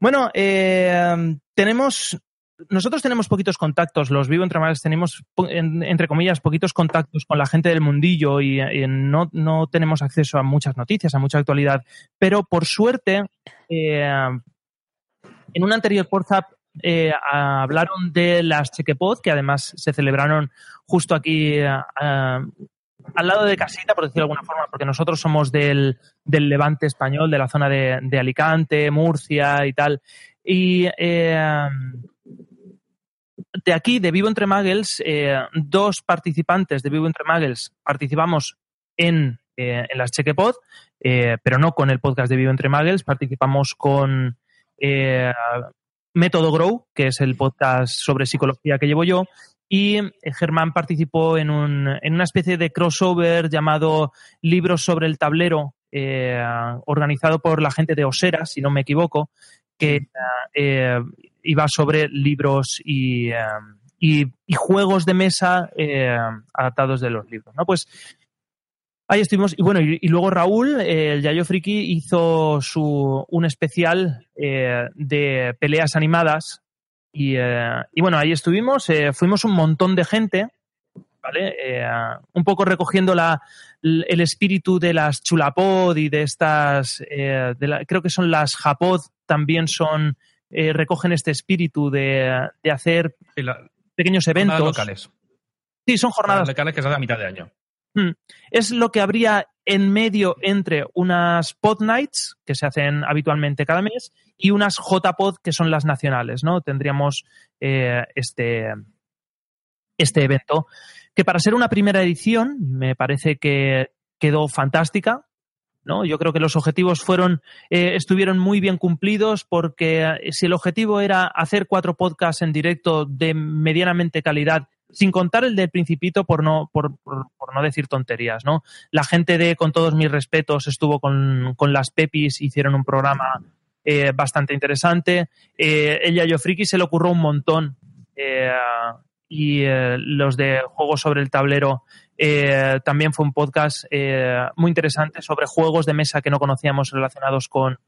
Bueno, eh, tenemos nosotros tenemos poquitos contactos, los Vivo Entre Magels tenemos, entre comillas, poquitos contactos con la gente del mundillo y, y no, no tenemos acceso a muchas noticias, a mucha actualidad. Pero por suerte, eh, en un anterior WhatsApp eh, hablaron de las Chequepod, que además se celebraron justo aquí eh, al lado de casita, por decirlo de alguna forma, porque nosotros somos del, del levante español, de la zona de, Alicante, Murcia y tal. Y eh, de aquí, de Vivo Entre Muggles, eh, dos participantes de Vivo Entre Muggles participamos en, eh, en las Chequepod, eh, pero no con el podcast de Vivo Entre Muggles, participamos con eh, Método Grow, que es el podcast sobre psicología que llevo yo, y eh, Germán participó en, un, en una especie de crossover llamado Libros sobre el tablero, eh, organizado por la gente de Osera, si no me equivoco, que eh, iba sobre libros y, eh, y, y juegos de mesa adaptados de los libros. ¿no? Pues ahí estuvimos. Y bueno, y, y luego Raúl, eh, el Yayo Friki, hizo su, un especial eh, de peleas animadas. Y, eh, y bueno, ahí estuvimos, eh, fuimos un montón de gente, ¿vale? Eh, un poco recogiendo la, el espíritu de las chulapod y de estas, eh, de la- creo que son las japod, también son, eh, recogen este espíritu de, de hacer pequeños eventos. Jornadas locales. Sí, son jornadas locales que hacen a mitad de año. Mm. Es lo que habría en medio entre unas pod nights, que se hacen habitualmente cada mes, y unas JPod, que son las nacionales, ¿no? Tendríamos eh, este, este evento, que para ser una primera edición me parece que quedó fantástica. ¿no? Yo creo que los objetivos fueron, eh, estuvieron muy bien cumplidos porque eh, si el objetivo era hacer cuatro podcasts en directo de medianamente calidad, sin contar el del Principito por no, por, por- no decir tonterías, ¿no? La gente de, con todos mis respetos, estuvo con, con las Pepis, hicieron un programa eh, bastante interesante. Eh, ella Yo Friki se le ocurrió un montón. eh, y eh, los de Juegos sobre el Tablero también fue un podcast muy interesante sobre juegos de mesa que no conocíamos relacionados con,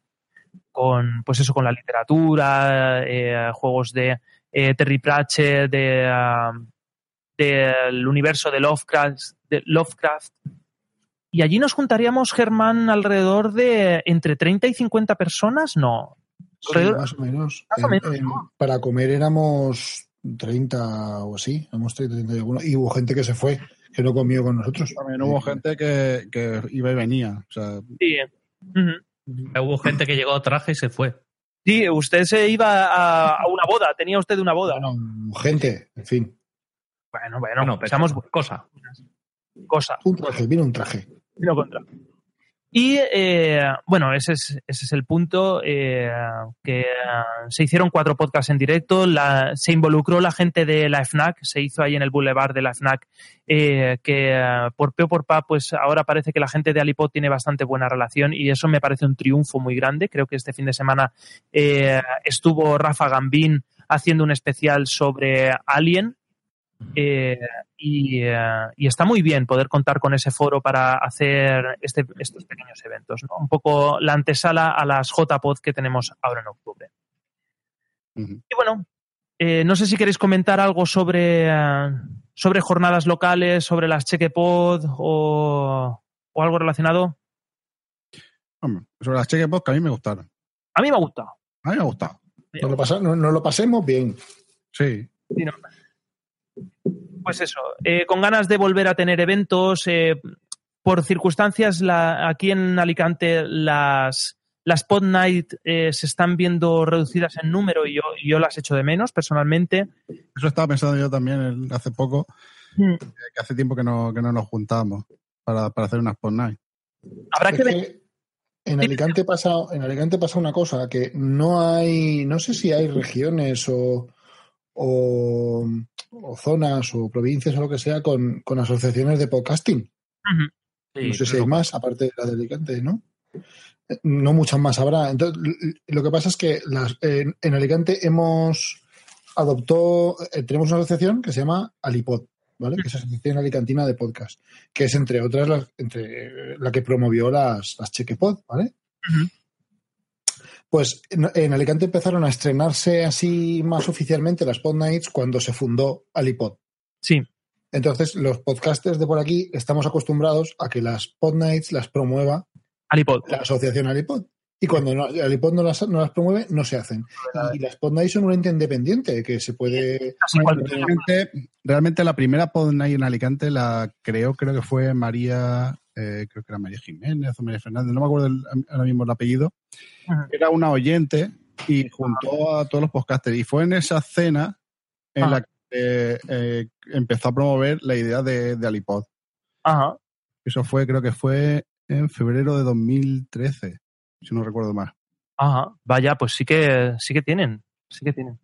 con pues eso, con la literatura, juegos de Terry Pratchett, de, ah, del universo de Lovecraft, de Lovecraft. Y allí nos juntaríamos, Germán, alrededor de entre 30 y 50 personas, no. Sí, más o menos. Más o En- menos, en- para comer éramos 30 o así, éramos 30, 30 y alguno. Y hubo gente que se fue, que no comió con nosotros. También hubo gente que, que iba y venía. O sea, Sí. Hubo gente que llegó traje y se fue. Sí, usted se iba a, a una boda, tenía usted una boda. Gente, en fin. Bueno, bueno, pero seamos cosa. cosa. Un traje, vino un traje. Vino contra. Y eh, bueno, ese es, ese es el punto, eh, que eh, se hicieron cuatro podcasts en directo, la- se involucró la gente de la FNAC, se hizo ahí en el boulevard de la FNAC, eh, que eh, por pe o por pa, pues ahora parece que la gente de Alipod tiene bastante buena relación y eso me parece un triunfo muy grande. Creo que este fin de semana eh, estuvo Rafa Gambín haciendo un especial sobre Alien, eh, y, eh, y está muy bien poder contar con ese foro para hacer este- estos pequeños eventos. ¿no? Un poco la antesala a las JPod que tenemos ahora en octubre. Y bueno, eh, no sé si queréis comentar algo sobre, eh, sobre jornadas locales, sobre las Chequepod o, o algo relacionado. hombre, sobre las checkbox que a mí me gustaron. A mí me ha gustado. A mí me ha gustado. Nos lo, pasa- no- nos lo pasemos bien. Sí. Sí, no. Pues eso, eh, con ganas de volver a tener eventos. eh, por circunstancias, la- aquí en Alicante las, las Pod Night eh, se están viendo reducidas en número y yo, y yo las echo de menos personalmente. Eso estaba pensando yo también el- hace poco, Mm. eh, que hace tiempo que no, que no nos juntábamos para, para hacer unas Spot Night. Habrá Es que ver. en Alicante pasa, en Alicante pasa una cosa, que no hay, no sé si hay regiones o, o, o zonas o provincias o lo que sea con, con asociaciones de podcasting. No sé si hay más, aparte de la de Alicante, ¿no? Eh, No muchas más habrá. Entonces, lo que pasa es que las, en, en Alicante hemos adoptó, eh, tenemos una asociación que se llama Alipod, ¿vale? Que es la Asociación Alicantina de Podcast, que es entre otras la, entre, la que promovió las, las Chequepod, ¿vale? Pues en, en Alicante empezaron a estrenarse así más oficialmente las Pod Nights cuando se fundó Alipod. Sí. Entonces, los podcasters de por aquí estamos acostumbrados a que las Pod Nights las promueva Alipod. la asociación Alipod. Y cuando no, Alipod no las, no las promueve, no se hacen. Y las Pod Nights son un ente independiente que se puede. Realmente, realmente la primera Pod Night en Alicante la creó, creo que fue María, eh, creo que era María Jiménez o María Fernández, no me acuerdo el- ahora mismo el apellido. Era una oyente y juntó a todos los podcasters. Y fue en esa cena en la que eh, eh, empezó a promover la idea de, de Alipod. Ajá. Eso fue, creo que fue en febrero de 2013, si no recuerdo más. Ajá. Vaya, pues sí que, sí que tienen. Sí que tienen.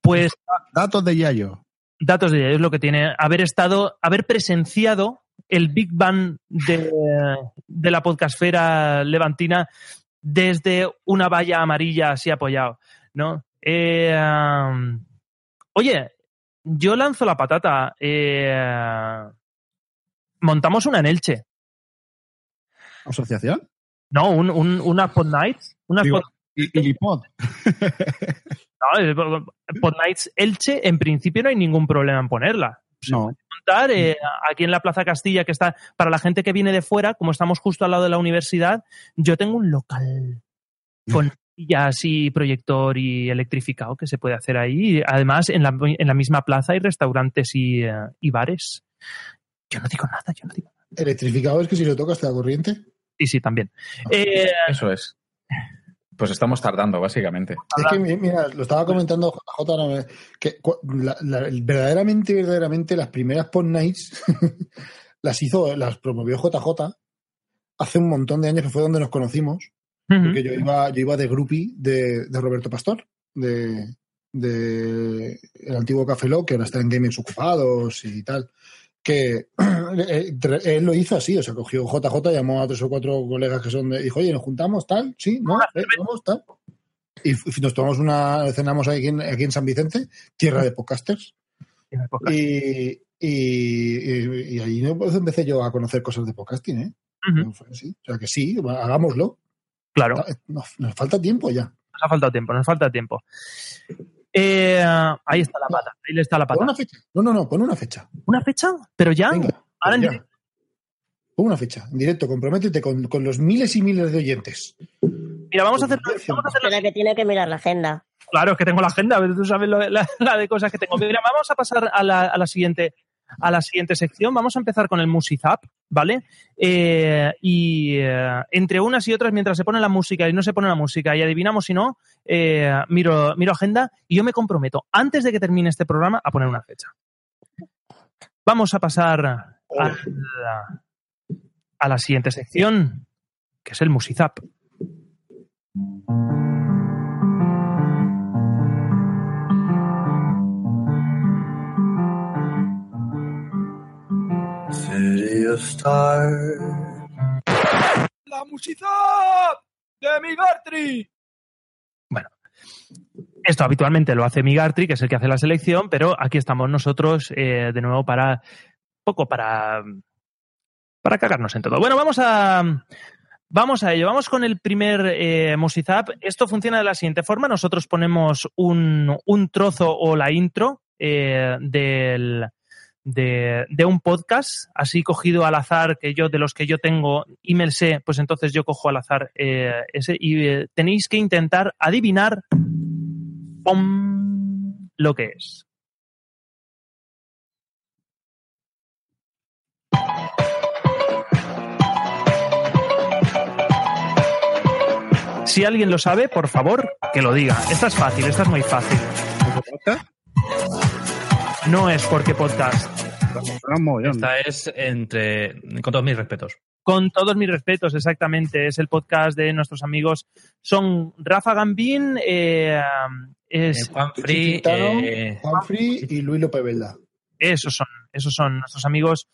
Pues Datos de Yayo. datos de ella es lo que tiene haber estado, haber presenciado el Big Bang de, de la podcastfera levantina desde una valla amarilla así apoyado, ¿no? Eh, um, oye, yo lanzo la patata. eh, montamos una en Elche. ¿Asociación? No, un, un, una Pod Nights. Una Digo, Pod- y, y Lipod. [LAUGHS] no, eh, Pod Nights Elche, en principio no hay ningún problema en ponerla. No. montar eh, aquí en la Plaza Castilla, que está para la gente que viene de fuera, como estamos justo al lado de la universidad, yo tengo un local con sillas y proyector y electrificado que se puede hacer ahí. Además, en la, en la misma plaza hay restaurantes y, eh, y bares. Yo no digo nada, yo no digo nada. Electrificado es que si lo tocas te da corriente. Sí, sí, también. Eh, Eso es. Pues estamos tardando, básicamente. Es que, mi- mira, lo estaba comentando JJ, me- que cu- la- la- verdaderamente, verdaderamente, las primeras Pod Nights [LAUGHS] las hizo, las promovió JJ hace un montón de años, que fue donde nos conocimos, porque yo iba, yo iba de groupie de, de Roberto Pastor, de, de el antiguo Café Lock, que ahora está en Gamers Ocupados y tal, que [CLEARS THROAT] eh, él lo hizo así, o sea, cogió JJ, llamó a tres o cuatro colegas que son de, dijo, oye, nos juntamos, tal, sí, no, eh, vamos, tal. Y nos tomamos una, cenamos aquí en, aquí en San Vicente, tierra de podcasters. Y, y, y, y ahí pues, empecé yo a conocer cosas de podcasting, ¿eh? Fue así. O sea que sí, hagámoslo. Claro. Nos, nos falta tiempo ya. Nos ha faltado tiempo, nos falta tiempo. Eh, ahí está la pata, ahí le está la Pon pata. una fecha. No, no, no, pon una fecha. ¿Una fecha? ¿Pero ya? Venga, Ahora en ya. directo. Pon una fecha. En directo, comprométete con, con los miles y miles de oyentes. Mira, vamos a hacer, vamos a hacer Espera que tiene que mirar la agenda. Claro, es que tengo la agenda, pero tú sabes lo- la, la de cosas que tengo. Mira, vamos a pasar a la, a la siguiente a la siguiente sección. Vamos a empezar con el Musizap, ¿vale? Eh, y eh, entre unas y otras, mientras se pone la música y no se pone la música y adivinamos si no, eh, miro, miro agenda y yo me comprometo, antes de que termine este programa, a poner una fecha. Vamos a pasar a la, a la siguiente sección, que es el Musizap. La música de Migartri. Bueno, esto habitualmente lo hace Migartri, que es el que hace la selección, pero aquí estamos nosotros eh, de nuevo para poco para para cagarnos en todo. Bueno, vamos a vamos a ello. Vamos con el primer eh, Musizap. Esto funciona de la siguiente forma: nosotros ponemos un, un trozo o la intro eh, del de, de un podcast, así cogido al azar, que yo, de los que yo tengo y me sé, pues entonces yo cojo al azar eh, ese y eh, tenéis que intentar adivinar lo que es. Si alguien lo sabe, por favor, que lo diga. Esta es fácil, esta es muy fácil. No es porque podcast. Esta es entre. Con todos mis respetos. Con todos mis respetos, exactamente. Es el podcast de nuestros amigos. Son Rafa Gambín, eh, es Eh, Juan Free, eh, Juan Free y Luis López Velda. Esos son, esos son nuestros amigos,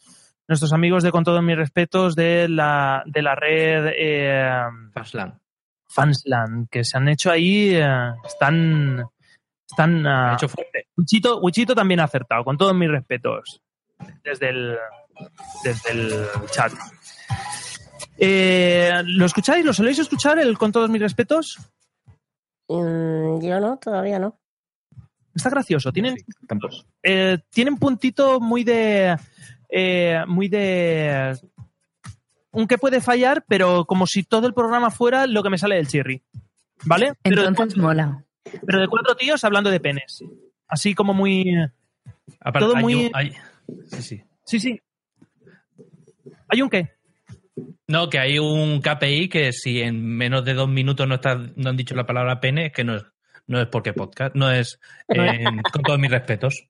nuestros amigos de con todos mis respetos de la, de la red eh, Fansland. Fansland, que se han hecho ahí, eh, están, están. ah, hecho fuerte. Wichito, Wichito también ha acertado, con todos mis respetos, desde el, desde el chat. Eh, ¿Lo escucháis? ¿Lo soléis escuchar el con todos mis respetos? Mm, yo no, todavía no. Está gracioso. Tienen, eh, tienen puntito muy de. eh, muy de. Un que puede fallar, pero como si todo el programa fuera lo que me sale del chirri. ¿Vale? Pero Entonces mola. Pero de cuatro tíos hablando de penes. Así como muy. Aparte, todo hay muy. un- hay- Sí, sí. Sí, sí. ¿Hay un qué? No, que hay un KPI que si en menos de dos minutos no, está, no han dicho la palabra pene, es que no es, no es porque podcast, no es eh, con todos mis respetos.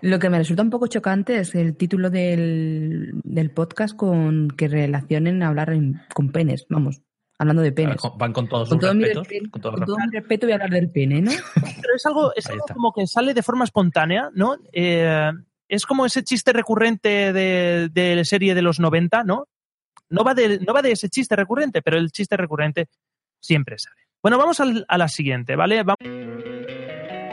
Lo que me resulta un poco chocante es el título del, del podcast con que relacionen hablar en- con penes, vamos, hablando de penes. Van con todos Con sus todo, mi respetos. respeto, con todo con todo respeto. mi respeto voy a hablar del pene, ¿no? [LAUGHS] Pero es algo, es algo como que sale de forma espontánea, ¿no? Eh, es como ese chiste recurrente de, de la serie de los 90, ¿no? No va, de, no va de ese chiste recurrente, pero el chiste recurrente siempre sale. Bueno, vamos al- a la siguiente, ¿vale? Va-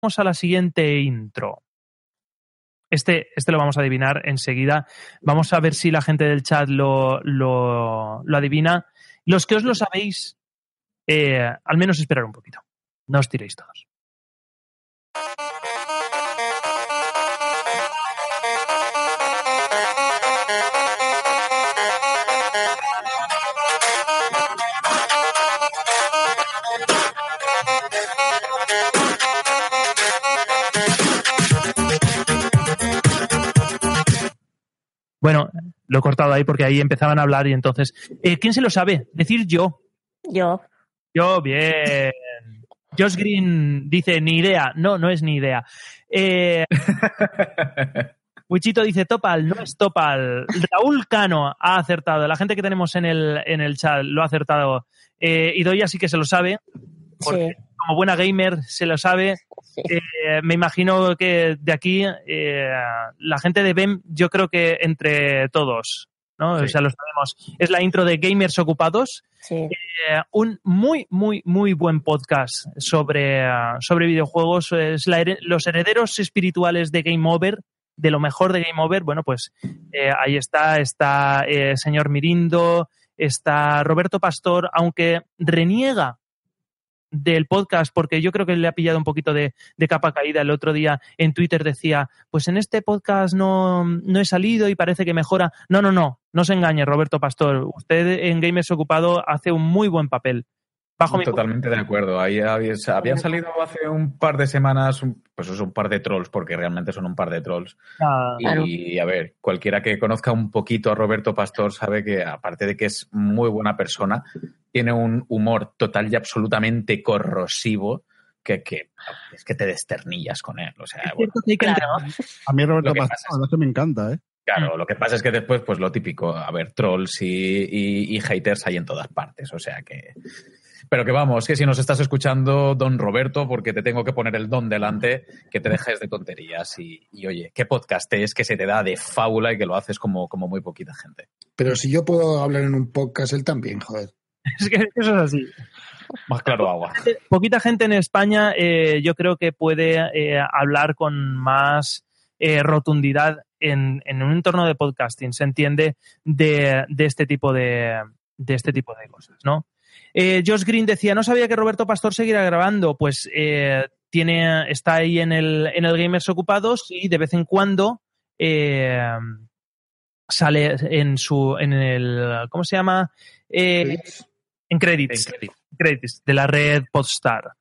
Vamos a la siguiente intro. Este, este lo vamos a adivinar enseguida. Vamos a ver si la gente del chat lo, lo, lo adivina. Los que os lo sabéis, eh, al menos esperar un poquito. No os tiréis todos. Bueno, lo he cortado ahí porque ahí empezaban a hablar y entonces. eh, ¿Quién se lo sabe? Decir yo. Yo. Yo, bien. Josh Green dice ni idea. No, no es ni idea. Eh, [LAUGHS] Wichito dice Topal, no es Topal. Raúl Cano ha acertado. La gente que tenemos en el, en el chat lo ha acertado. Eh, Idoia sí que se lo sabe. Porque como buena gamer se lo sabe. Eh, me imagino que de aquí eh, la gente de BEM, yo creo que entre todos, ¿no? O sea, lo sabemos. Es la intro de Gamers Ocupados. Eh, un muy, muy, muy buen podcast sobre, sobre videojuegos. Es la los herederos espirituales de Game Over, de lo mejor de Game Over. Bueno, pues eh, ahí está, está eh, señor Mirindo, está Roberto Pastor, aunque reniega del podcast, porque yo creo que le ha pillado un poquito de, capa caída. El otro día en Twitter decía, pues en este podcast no, no he salido y parece que mejora. No, no, no, no se engañe, Roberto Pastor. Usted en Gamers Ocupado hace un muy buen papel. Bajo mi Totalmente de acuerdo. Ahí había- habían salido hace un par de semanas, un- pues es un par de trolls, porque realmente son un par de trolls. Ah, Y a ver, cualquiera que conozca un poquito a Roberto Pastor sabe que, aparte de que es muy buena persona, tiene un humor total y absolutamente corrosivo que, que es que te desternillas con él. O sea, bueno, A mí Roberto Pastor, es que me encanta, ¿eh? Claro, lo que pasa es que después, pues lo típico, a ver, trolls y, y- y haters hay en todas partes, o sea que... Pero que vamos, que si nos estás escuchando, don Roberto, porque te tengo que poner el don delante, que te dejes de tonterías y, y, oye, qué podcast es que se te da de fábula y que lo haces como, como muy poquita gente. Pero si yo puedo hablar en un podcast, él también, joder. [LAUGHS] Es que eso es así. Más claro agua. Poquita gente en España eh, yo creo que puede eh, hablar con más eh, rotundidad en, en un entorno de podcasting, se entiende, de, de este tipo de, de este tipo de cosas, ¿no? Eh, Josh Green decía, no sabía que Roberto Pastor seguirá grabando, pues eh, tiene, está ahí en el, en el Gamers Ocupados y de vez en cuando eh, sale en su, en el, ¿cómo se llama? Eh, en credits, credits de la red Podstar.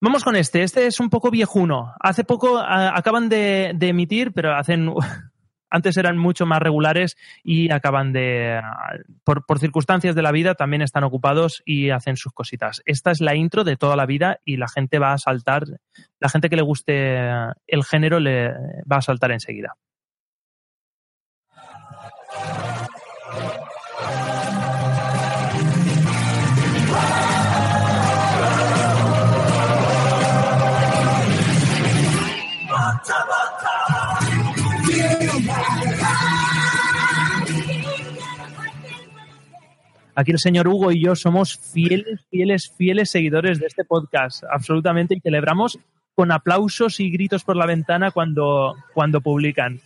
Vamos con este. Este es un poco viejuno. Hace poco a- acaban de, de emitir, pero hacen antes eran mucho más regulares y acaban de por, circunstancias de la vida también están ocupados y hacen sus cositas. Esta es la intro de toda la vida y la gente va a saltar. La gente que le guste el género le va a saltar enseguida. Aquí el señor Hugo y yo somos fieles, fieles, fieles seguidores de este podcast, absolutamente, y celebramos con aplausos y gritos por la ventana cuando, cuando publican.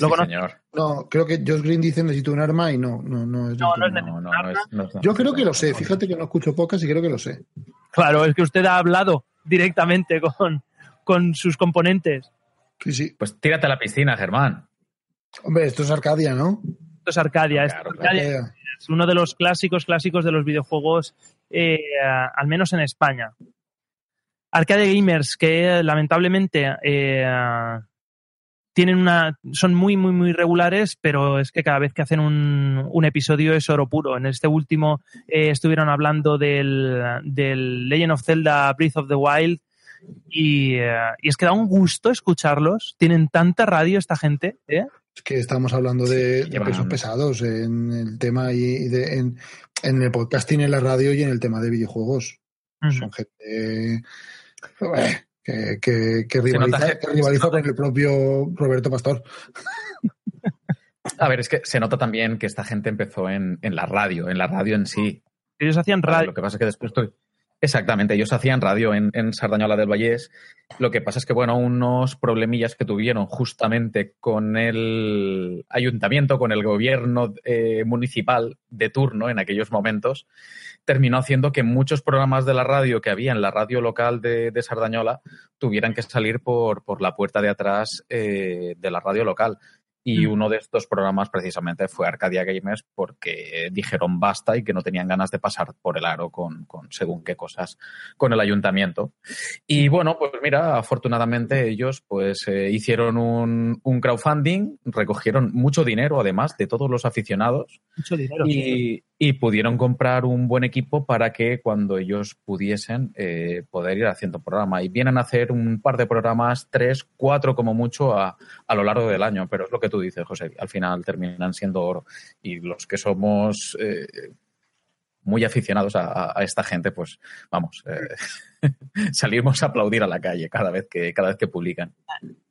¿Lo conoces? señor. No, creo que Josh Green dice necesito un arma y no, no, no es. No, no es No, no, es- Yo creo que lo sé, fíjate que no escucho pocas y creo que lo sé. Claro, es que usted ha hablado directamente con, con sus componentes. Sí, sí. Pues tírate a la piscina, Germán. Hombre, esto es Arcadia, ¿no? Esto es Arcadia. esto es Arcadia. Arcadia. Es uno de los clásicos, clásicos de los videojuegos, eh, al menos en España. Arcade Gamers, que lamentablemente eh, tienen una. son muy, muy, muy regulares, pero es que cada vez que hacen un, un episodio es oro puro. En este último eh, estuvieron hablando del, del Legend of Zelda Breath of the Wild. Y, eh, y es que da un gusto escucharlos. Tienen tanta radio esta gente, ¿eh? Es que estamos hablando de, pesos pesados en el tema y, de, en, en el podcasting, en la radio y en el tema de videojuegos. Son gente eh, que, que, que rivaliza, nota que- rivaliza con el propio Roberto Pastor. A ver, es que se nota también que esta gente empezó en, en la radio, en la radio en sí. Ellos hacían radio. Lo que pasa es que después tú- Exactamente, ellos hacían radio en, en Sardañola del Vallés. Lo que pasa es que, bueno, unos problemillas que tuvieron justamente con el ayuntamiento, con el gobierno eh, municipal de turno en aquellos momentos, terminó haciendo que muchos programas de la radio que había en la radio local de, de Sardañola tuvieran que salir por, la puerta de atrás eh, de la radio local. Y Mm. uno de estos programas precisamente fue Arcadia Gamers porque dijeron basta y que no tenían ganas de pasar por el aro con, con según qué cosas con el ayuntamiento. Y bueno, pues mira, afortunadamente ellos pues eh, hicieron un, un crowdfunding, recogieron mucho dinero además de todos los aficionados Mucho dinero. y, y pudieron comprar un buen equipo para que cuando ellos pudiesen eh, poder ir haciendo programa. Y vienen a hacer un par de programas, tres, cuatro como mucho a, a lo largo del año. Pero es lo que tú dices, José. Al final terminan siendo oro. Y los que somos eh, muy aficionados a, esta gente, pues vamos, eh, [LAUGHS] salimos a aplaudir a la calle cada vez que, cada vez que publican.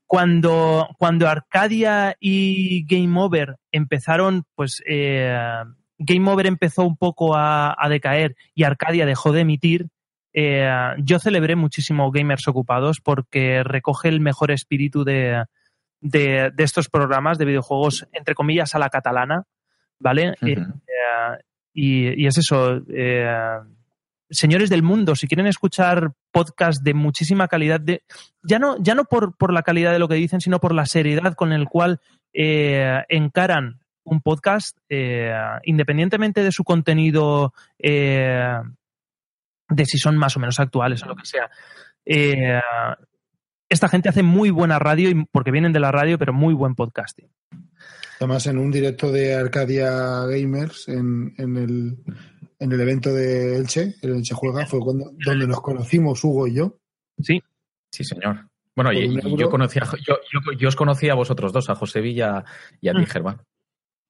cuando, cuando Arcadia y Game Over empezaron, pues eh, Game Over empezó un poco a, a decaer y Arcadia dejó de emitir, eh, yo celebré muchísimo Gamers Ocupados porque recoge el mejor espíritu de, de, de estos programas de videojuegos, entre comillas, a la catalana, ¿vale? Eh, eh, y, y es eso. eh, señores del mundo, si quieren escuchar podcast de muchísima calidad, de, ya no, ya no por, por la calidad de lo que dicen, sino por la seriedad con el cual encaran un podcast, eh, independientemente de su contenido, eh, de si son más o menos actuales o lo que sea. eh, esta gente hace muy buena radio, y- porque vienen de la radio, pero muy buen podcasting. Además, en un directo de Arcadia Gamers, en, en el, en el evento de Elche, el Elche Juega, fue cuando, donde nos conocimos Hugo y yo. Sí. Sí, señor. Bueno, y, yo, conocía, yo, yo, yo os conocía a vosotros dos, a José Villa y a ti, Mm. Germán.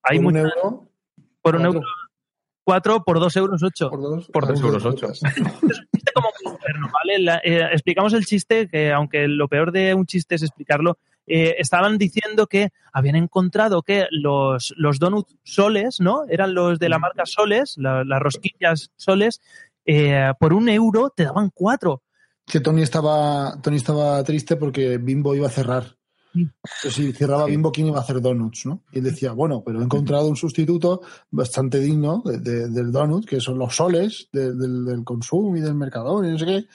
Hay Por un euro, por un euro, cuatro, por dos euros, ocho. por dos, Por dos por euros ocho. [LAUGHS] chiste como muy interno, ¿vale? La- eh, explicamos el chiste, que aunque lo peor de un chiste es explicarlo, eh, estaban diciendo que habían encontrado que los, los donuts soles, ¿no? Eran los de la marca Soles, la- las rosquillas Soles, eh, por un euro te daban cuatro. Que Tony estaba, Tony estaba triste porque Bimbo iba a cerrar. Pues si cerraba Bimbo, ¿quién iba a hacer donuts? ¿no? Y él decía, bueno, pero he encontrado un sustituto bastante digno de- de- del donut, que son los soles de- del, del consumo y del mercador y no sé qué,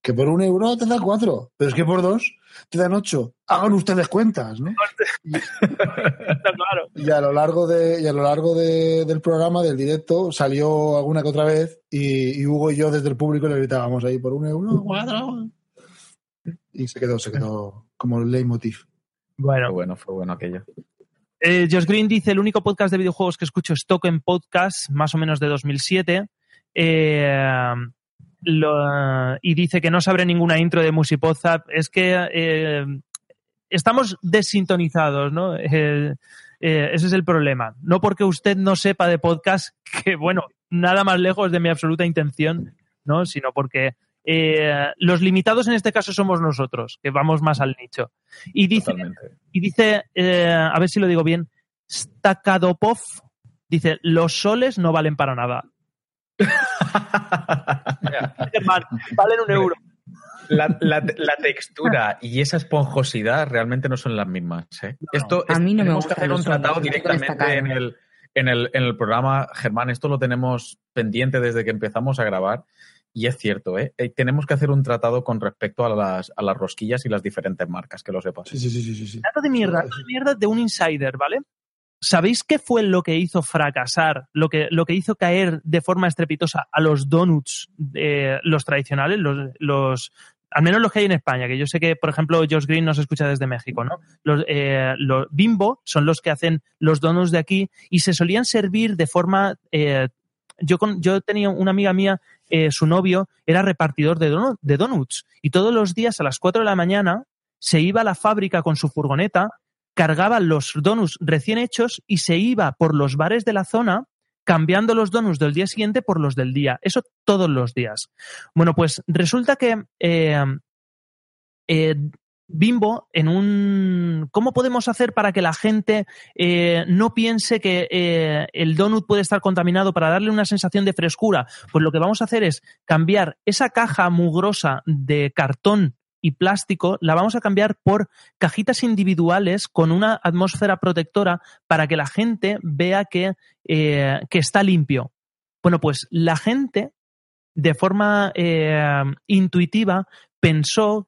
que por un euro te da cuatro, pero es que por dos te dan ocho. Hagan ustedes cuentas, ¿no? [LAUGHS] Está claro. Y a lo largo de, y a lo largo de- del programa, del directo, salió alguna que otra vez y, y Hugo y yo desde el público le gritábamos ahí por un euro, cuatro. Y se quedó, se quedó como el leitmotiv. Bueno, Fue bueno, fue bueno aquello. Eh, Josh Green dice, el único podcast de videojuegos que escucho es Token Podcast, más o menos de 2007. Eh, lo- y dice que no sabe ninguna intro de Musipozap. Es que eh, estamos desintonizados, ¿no? Eh, eh, ese es el problema. No porque usted no sepa de podcast, [LAUGHS] que bueno, nada más lejos de mi absoluta intención, ¿no? Sino porque eh, los limitados en este caso somos nosotros, que vamos más al nicho. Y dice, Totalmente. y dice, eh, a ver si lo digo bien, Stakadopov, Dice, los soles no valen para nada. [LAUGHS] Germán, valen un euro. La, la- la textura y esa esponjosidad realmente no son las mismas. ¿eh? Esto A es- mí no me tenemos que hacer un tratado directamente destacado. en el, en, el, en el programa. Germán, esto lo tenemos pendiente desde que empezamos a grabar. Y es cierto, ¿eh? Eh, tenemos que hacer un tratado con respecto a las, a las rosquillas y las diferentes marcas, que lo sepas. Sí, sí, sí, sí, sí. Dato de mierda, dato de mierda de un insider, ¿vale? ¿Sabéis qué fue lo que hizo fracasar, lo que, lo que hizo caer de forma estrepitosa a los donuts, eh, los tradicionales, los, los, al menos los que hay en España, que yo sé que, por ejemplo, Josh Green nos escucha desde México, ¿no? Los, eh, los Bimbo son los que hacen los donuts de aquí y se solían servir de forma... eh, yo, con, yo tenía una amiga mía, eh, su novio era repartidor de, donu- de donuts y todos los días a las 4 de la mañana se iba a la fábrica con su furgoneta, cargaba los donuts recién hechos y se iba por los bares de la zona cambiando los donuts del día siguiente por los del día. Eso todos los días. Bueno, pues resulta que eh, eh, Bimbo en un... ¿Cómo podemos hacer para que la gente eh, no piense que eh, el donut puede estar contaminado para darle una sensación de frescura? Pues lo que vamos a hacer es cambiar esa caja mugrosa de cartón y plástico, la vamos a cambiar por cajitas individuales con una atmósfera protectora para que la gente vea que, eh, que está limpio. Bueno, pues la gente de forma intuitiva pensó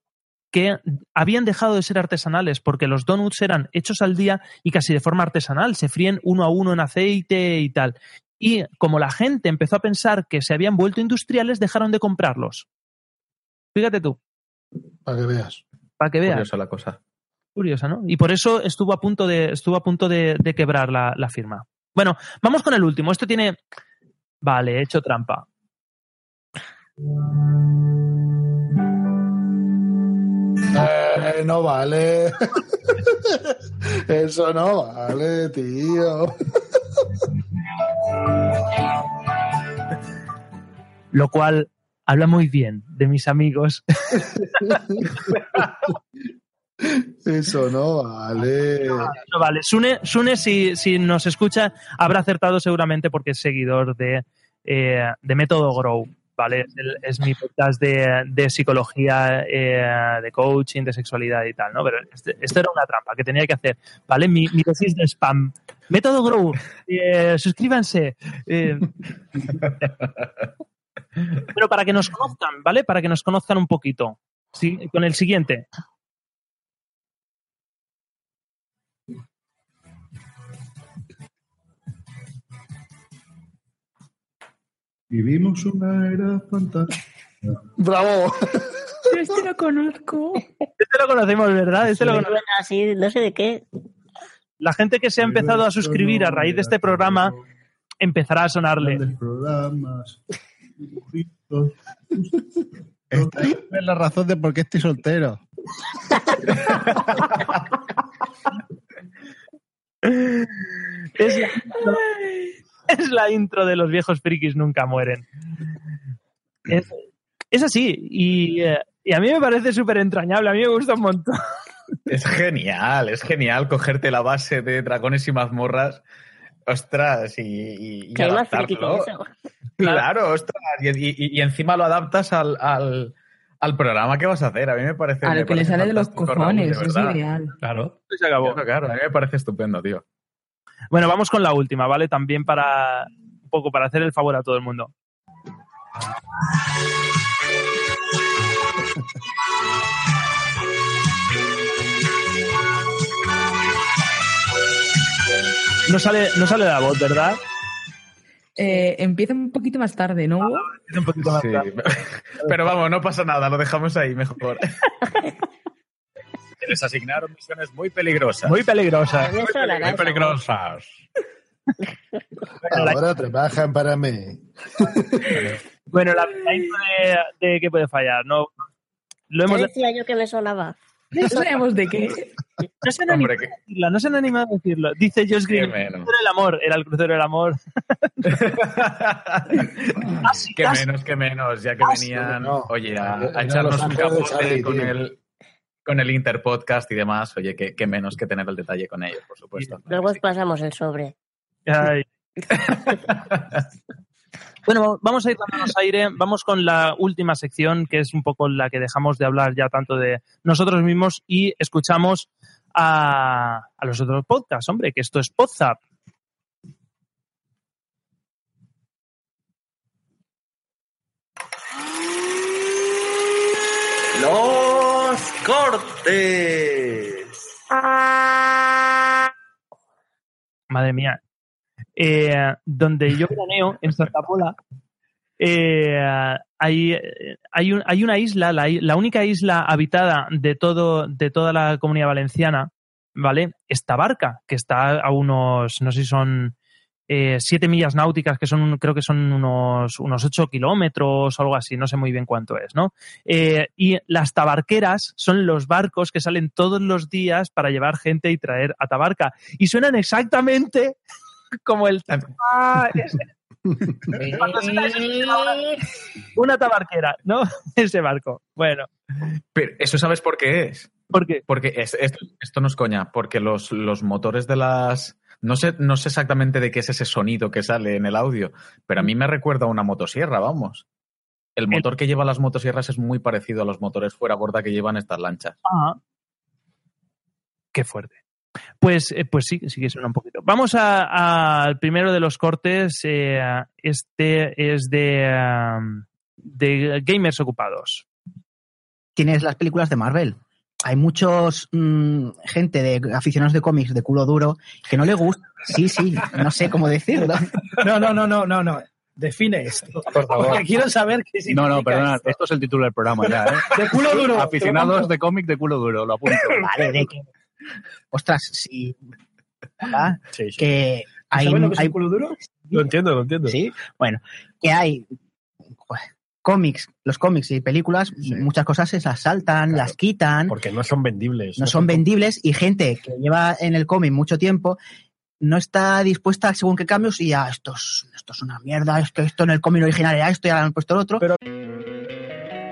que habían dejado de ser artesanales porque los donuts eran hechos al día y casi de forma artesanal, se fríen uno a uno en aceite y tal. Y como la gente empezó a pensar que se habían vuelto industriales, dejaron de comprarlos. Fíjate tú, Para que veas. para que veas. Curiosa la cosa. Curiosa, ¿no? Y por eso estuvo a punto de, estuvo a punto de, de quebrar la, la firma. Bueno, vamos con el último. Esto tiene. Vale, he hecho trampa. Eh, no vale. [LAUGHS] Eso no vale, tío. Lo cual habla muy bien de mis amigos. Eso no vale. No, vale, Sune, Sune si, si nos escucha, habrá acertado seguramente porque es seguidor de, eh, de Método Grow. ¿Vale? Es, el- es mi podcast de, de psicología, eh, de coaching, de sexualidad y tal, ¿no? Pero este- esto era una trampa que tenía que hacer, ¿vale? Mi, mi dosis de spam. Método Grow, eh, suscríbanse. eh. [LAUGHS] Pero para que nos conozcan, ¿vale? Para que nos conozcan un poquito. Sí, con el siguiente. Vivimos una era fantástica. [LAUGHS] ¡Bravo! Este lo conozco. Este lo conocemos, ¿verdad? Este lo conocemos. así, no sé de qué. La gente que se ha empezado a suscribir a raíz de este programa empezará a sonarle. Programas. dibujitos. Esta es la razón de por qué estoy soltero. [LAUGHS] Es la, es la intro de los viejos frikis nunca mueren. Es, es así. Y, eh, y a mí me parece súper entrañable. A mí me gusta un montón. Es genial, es genial cogerte la base de dragones y mazmorras. Ostras, y, y, y adaptarlo. eso. Claro, ostras. Y, y- y encima lo adaptas al, al, al programa que vas a hacer. A mí me parece. A lo que le sale de los cojones, de es ideal. Claro. Se acabó. Claro, claro, a mí me parece estupendo, tío. Bueno, vamos con la última, ¿vale? También para un poco para hacer el favor a todo el mundo. No sale, no sale la voz, ¿verdad? Eh, empieza un poquito más tarde, ¿no? Es un poquito más Sí. tarde. [LAUGHS] Pero vamos, no pasa nada, lo dejamos ahí mejor. [LAUGHS] Que Les asignaron misiones muy peligrosas. Muy peligrosa. A mí eso la Muy lanza. peligrosas. Ahora trabajan para mí. Bueno, la, intro de, de qué puede fallar, ¿no? Lo hemos decía yo que me sonaba. No sabemos de qué. no se han animado Hombre, a que- decirlo, no se han animado a decirlo. Dice Josh Qué Green, menos. el crucero del amor, era el crucero del amor. [LAUGHS] Casi, Qué casi. menos, qué menos, ya que Casi, venían, no. oye, a, a echarnos los un capote con tío. el, con el Interpodcast y demás, oye, qué, qué menos que tener el detalle con ellos, por supuesto. Luego os pasamos el sobre. Ay, [LAUGHS] Bueno, vamos a ir dándonos aire. Vamos con la última sección, que es un poco la que dejamos de hablar ya tanto de nosotros mismos y escuchamos a, a los otros podcasts, hombre, que esto es Podzap. Los cortes. Madre mía. Eh, donde yo planeo, en Santa Pola, eh, hay, hay, un- hay una isla, la, la única isla habitada de, todo, de toda la comunidad valenciana, ¿vale? Es Tabarca, que está a unos, no sé si son eh, siete millas náuticas, que son, creo que son unos, unos ocho kilómetros o algo así, no sé muy bien cuánto es, ¿no? Eh, y las tabarqueras son los barcos que salen todos los días para llevar gente y traer a Tabarca. Y suenan exactamente [LAUGHS] como el... Ah, [LAUGHS] una tabarquera, ¿no? [LAUGHS] Ese barco. Bueno, Pero eso sabes por qué es. ¿por qué? Porque es- esto, esto no es coña, porque los, los motores de las... No sé, no sé exactamente de qué es ese sonido que sale en el audio, pero a mí me recuerda a una motosierra, vamos. El motor que lleva las motosierras es muy parecido a los motores fuera borda que llevan estas lanchas. Ah. Qué fuerte. Pues, eh, pues sí, sí que suena un poquito. Vamos al primero de los cortes. eh, este es de, de gamers ocupados. tienes las películas de Marvel. Hay muchos mm, gente de aficionados de cómics de culo duro que no le gusta. Sí, sí, no sé cómo decirlo. No, no, no, no, no, no. Define esto. Porque quiero saber qué No, significa no, perdona, esto. esto es el título del programa ya, ¿eh? De culo duro. Aficionados de cómic de culo duro, lo apunto. [LAUGHS] Vale, de que. Ostras, sí. ¿verdad? Que hay, ¿Sabes lo que es hay- un culo duro? Lo entiendo, lo entiendo. Sí, bueno, que hay cómics, los cómics y películas, muchas cosas se las saltan, las quitan. Porque no son vendibles. no son vendibles y gente que lleva en el cómic mucho tiempo no está dispuesta a según qué cambios y ya esto es, esto es una mierda, es que esto en el cómic original era esto y ahora han puesto el otro.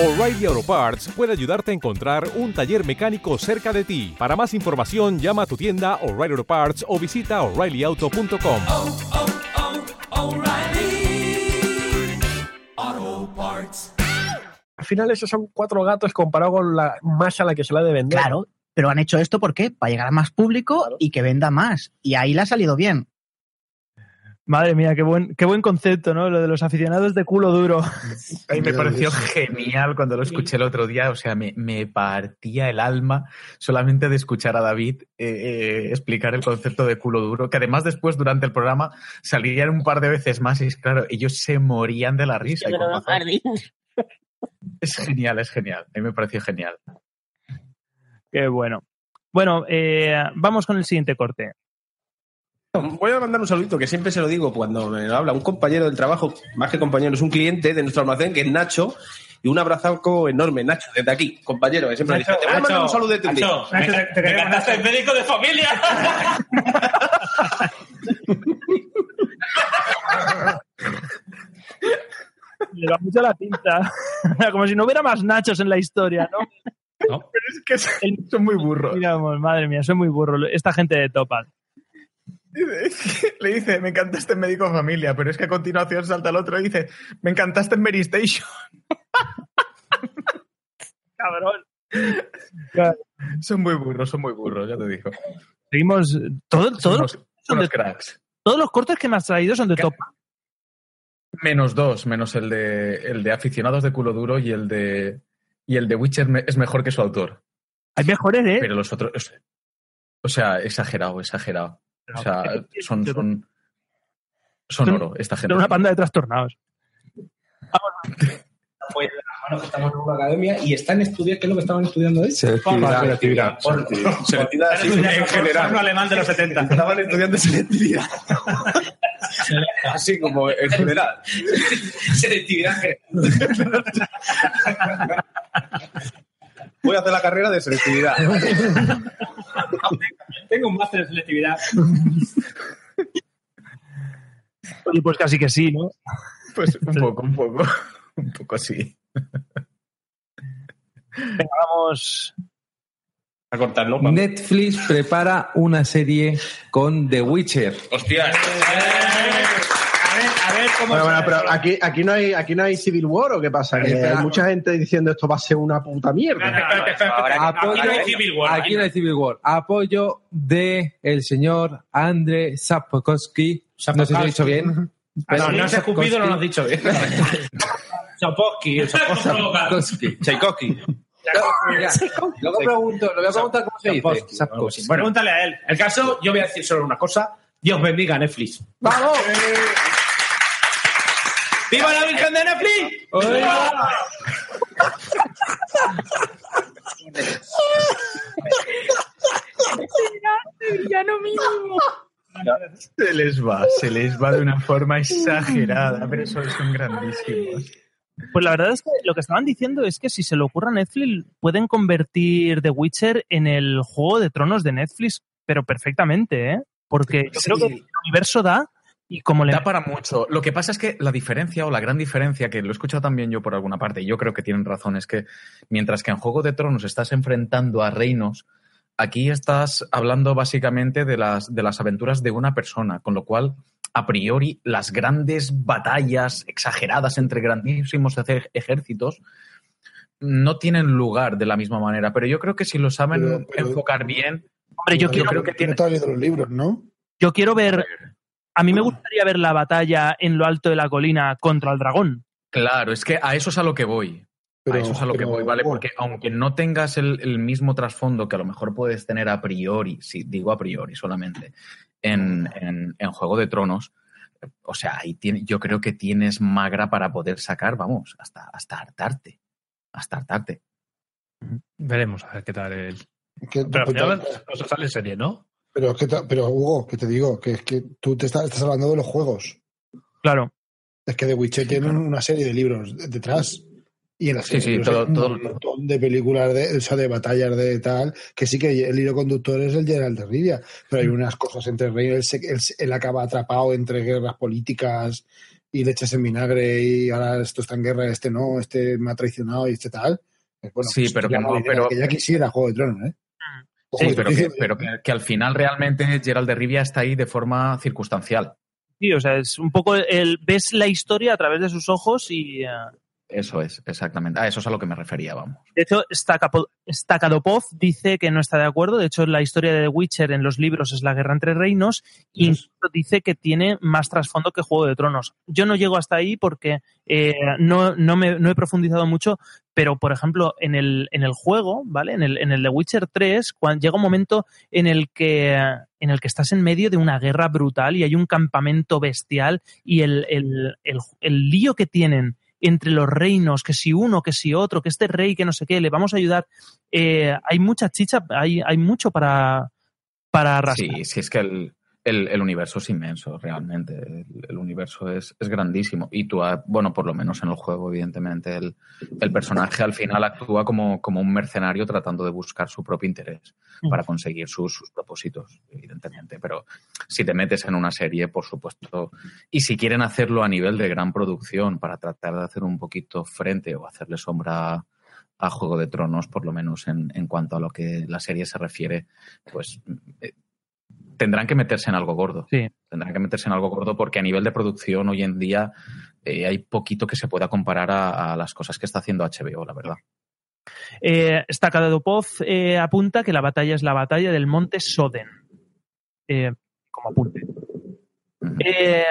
O'Reilly Auto Parts puede ayudarte a encontrar un taller mecánico cerca de ti. Para más información, llama a tu tienda O'Reilly Auto Parts o visita oreillyauto.com. Al final esos son cuatro gatos comparado con la masa a la que se la ha de vender. Claro, pero han hecho esto ¿por qué? Para llegar a más público y que venda más. Y ahí le ha salido bien. Madre mía, qué buen, qué buen concepto, ¿no? Lo de los aficionados de culo duro. [LAUGHS] A mí me pareció genial cuando lo escuché el otro día, o sea, me, me partía el alma solamente de escuchar a David eh, eh, explicar el concepto de culo duro, que además después durante el programa salían un par de veces más y es claro, ellos se morían de la risa. y. Es genial, es genial. A mí me pareció genial. Qué bueno. Bueno, eh, vamos con el siguiente corte. Voy a mandar un saludito que siempre se lo digo cuando me habla un compañero del trabajo, más que compañero, es un cliente de nuestro almacén que es Nacho. Y un abrazo enorme, Nacho, desde aquí, compañero, que siempre le dice, te voy a mandar un un día". Nacho, me, me cantaste el médico de familia. [LAUGHS] Le da mucho la pinta. [LAUGHS] Como si no hubiera más nachos en la historia, ¿no? [LAUGHS] Pero es que son muy burros. Digamos, madre mía, soy muy burro. Esta gente de Topal. Le dice, me encantaste en Médico Familia, pero es que a continuación salta el otro y dice, me encantaste en Mary Station. [LAUGHS] Cabrón. Son muy burros, son muy burros, ya te digo. Seguimos. Todo, todos, unos- son unos de- cracks. todos los cortes que me has traído son de Topal. Menos dos, menos el de, el de aficionados de culo duro y el de, y el de Witcher me- es mejor que su autor. Hay mejores, ¿eh? Pero los otros. O sea, exagerado, exagerado. O sea, son, son, son oro esta gente. Son una panda de trastornados. Bueno, que estamos en una academia y están estudiando, ¿qué es lo que estaban estudiando ahí? Selectividad. Selectividad. Selectividad, [LAUGHS] sí, en general. Un alemán de los 70. Estaban estudiando selectividad. [LAUGHS] Así como en general. Selectividad general. [LAUGHS] Voy a hacer la carrera de selectividad. [LAUGHS] Tengo un máster en selectividad. Oye, pues casi que sí, ¿no? Pues un poco, un poco. Un poco sí. Venga, vamos. A cortar, ¿no? Netflix prepara una serie con The Witcher. Hostias. Ver cómo Bueno, bueno, pero aquí, aquí, no hay, aquí no hay Civil War o qué pasa? Que hay mucha gente diciendo esto va a ser una puta mierda. Aquí no hay Civil War. aquí no hay Civil War. Apoyo de el señor André Sapkowski. No sé si lo he dicho bien. Ah, no, no has escupido, no lo has dicho bien. [LAUGHS] Sapkowski, Sapkowski. Tchaikovsky. Mira, Luego pregunto, le voy a preguntar cómo se dice. Sapkowski, Sapkowski. Bueno, pregúntale a él. El caso, yo voy a decir solo una cosa. Dios bendiga a Netflix. ¡Vamos! ¡Viva la Virgen de Netflix! ¡Viva! villano mínimo. Se les va, se les va de una forma exagerada, pero eso son grandísimos. Pues la verdad es que lo que estaban diciendo es que si se le ocurre a Netflix, pueden convertir The Witcher en el juego de tronos de Netflix, pero perfectamente, ¿eh? Porque yo creo que el universo da y como le Da para mucho. Lo que pasa es que la diferencia o la gran diferencia, que lo he escuchado también yo por alguna parte, y yo creo que tienen razón, es que mientras que en Juego de Tronos estás enfrentando a reinos, aquí estás hablando básicamente de las, de las aventuras de una persona, con lo cual, a priori, las grandes batallas exageradas entre grandísimos ejércitos no tienen lugar de la misma manera, pero yo creo que si lo saben Pero- pero- enfocar bien, Hombre, yo quiero, creo que tiene todavía de los libros, ¿no? yo quiero ver. A mí me gustaría ver la batalla en lo alto de la colina contra el dragón. Claro, es que a eso es a lo que voy. Pero- a eso es a lo que voy, ¿vale? Porque aunque no tengas el, el mismo trasfondo que a lo mejor puedes tener a priori, si digo a priori solamente, en, en- en Juego de Tronos, o sea, ahí tiene, yo creo que tienes magra para poder sacar, vamos, hasta, hasta hartarte. Hasta hartarte. Veremos a ver qué tal el. Que- Pero al final no se sale serie, ¿no? Pero, es que te- pero Hugo, que te digo, que es que tú te estás, estás hablando de los juegos. Claro. Es que The Witcher tiene una serie de libros de- detrás. Y en la Sí, serie sí, de libros todo- hay un todo- montón de películas, de, o sea, de batallas de tal, que sí que el hilo conductor es el Geralt de Rivia, pero hay Mm. unas cosas entre él, se- él, se- él acaba atrapado entre guerras políticas y le echas en vinagre y ahora esto está en guerra, este no, este me ha traicionado y este tal. Pues bueno, Sí, pues pero que no, pero- que ya quisiera Juego de Tronos, ¿eh? Sí, pero, que, pero que, que al final realmente Gerald de Rivia está ahí de forma circunstancial. Sí, o sea, es un poco el ves la historia a través de sus ojos y eh, Eso es, exactamente. A eso es a lo que me refería, vamos. de hecho Stakadopov dice que no está de acuerdo. De hecho, la historia de The Witcher en los libros es la guerra entre reinos incluso dice que tiene más trasfondo que Juego de Tronos. Yo no llego hasta ahí porque eh, no, no, me, no he profundizado mucho, pero por ejemplo, en el, en el juego, ¿vale? En el, en el The Witcher 3, cuando llega un momento en el que en el que estás en medio de una guerra brutal y hay un campamento bestial y el, el, el lío que tienen entre los reinos, que si uno, que si otro, que este rey, que no sé qué, le vamos a ayudar. Eh, hay mucha chicha, hay, hay mucho para, para arrastrar. Sí, sí, es que el, el- el universo es inmenso, realmente. El, el universo es, es grandísimo. Y tú, bueno, por lo menos en el juego, evidentemente, el, el personaje al final actúa como, como un mercenario tratando de buscar su propio interés para conseguir sus, sus propósitos, evidentemente. Pero si te metes en una serie, por supuesto, y si quieren hacerlo a nivel de gran producción para tratar de hacer un poquito frente o hacerle sombra a Juego de Tronos, por lo menos en, en cuanto a lo que la serie se refiere, pues eh, tendrán que meterse en algo gordo. Tendrán que meterse en algo gordo porque a nivel de producción hoy en día eh, hay poquito que se pueda comparar a, a las cosas que está haciendo HBO, la verdad. Eh, Stakadopov eh, apunta que la batalla es la batalla del monte Soden. Eh, como apunte. Eh,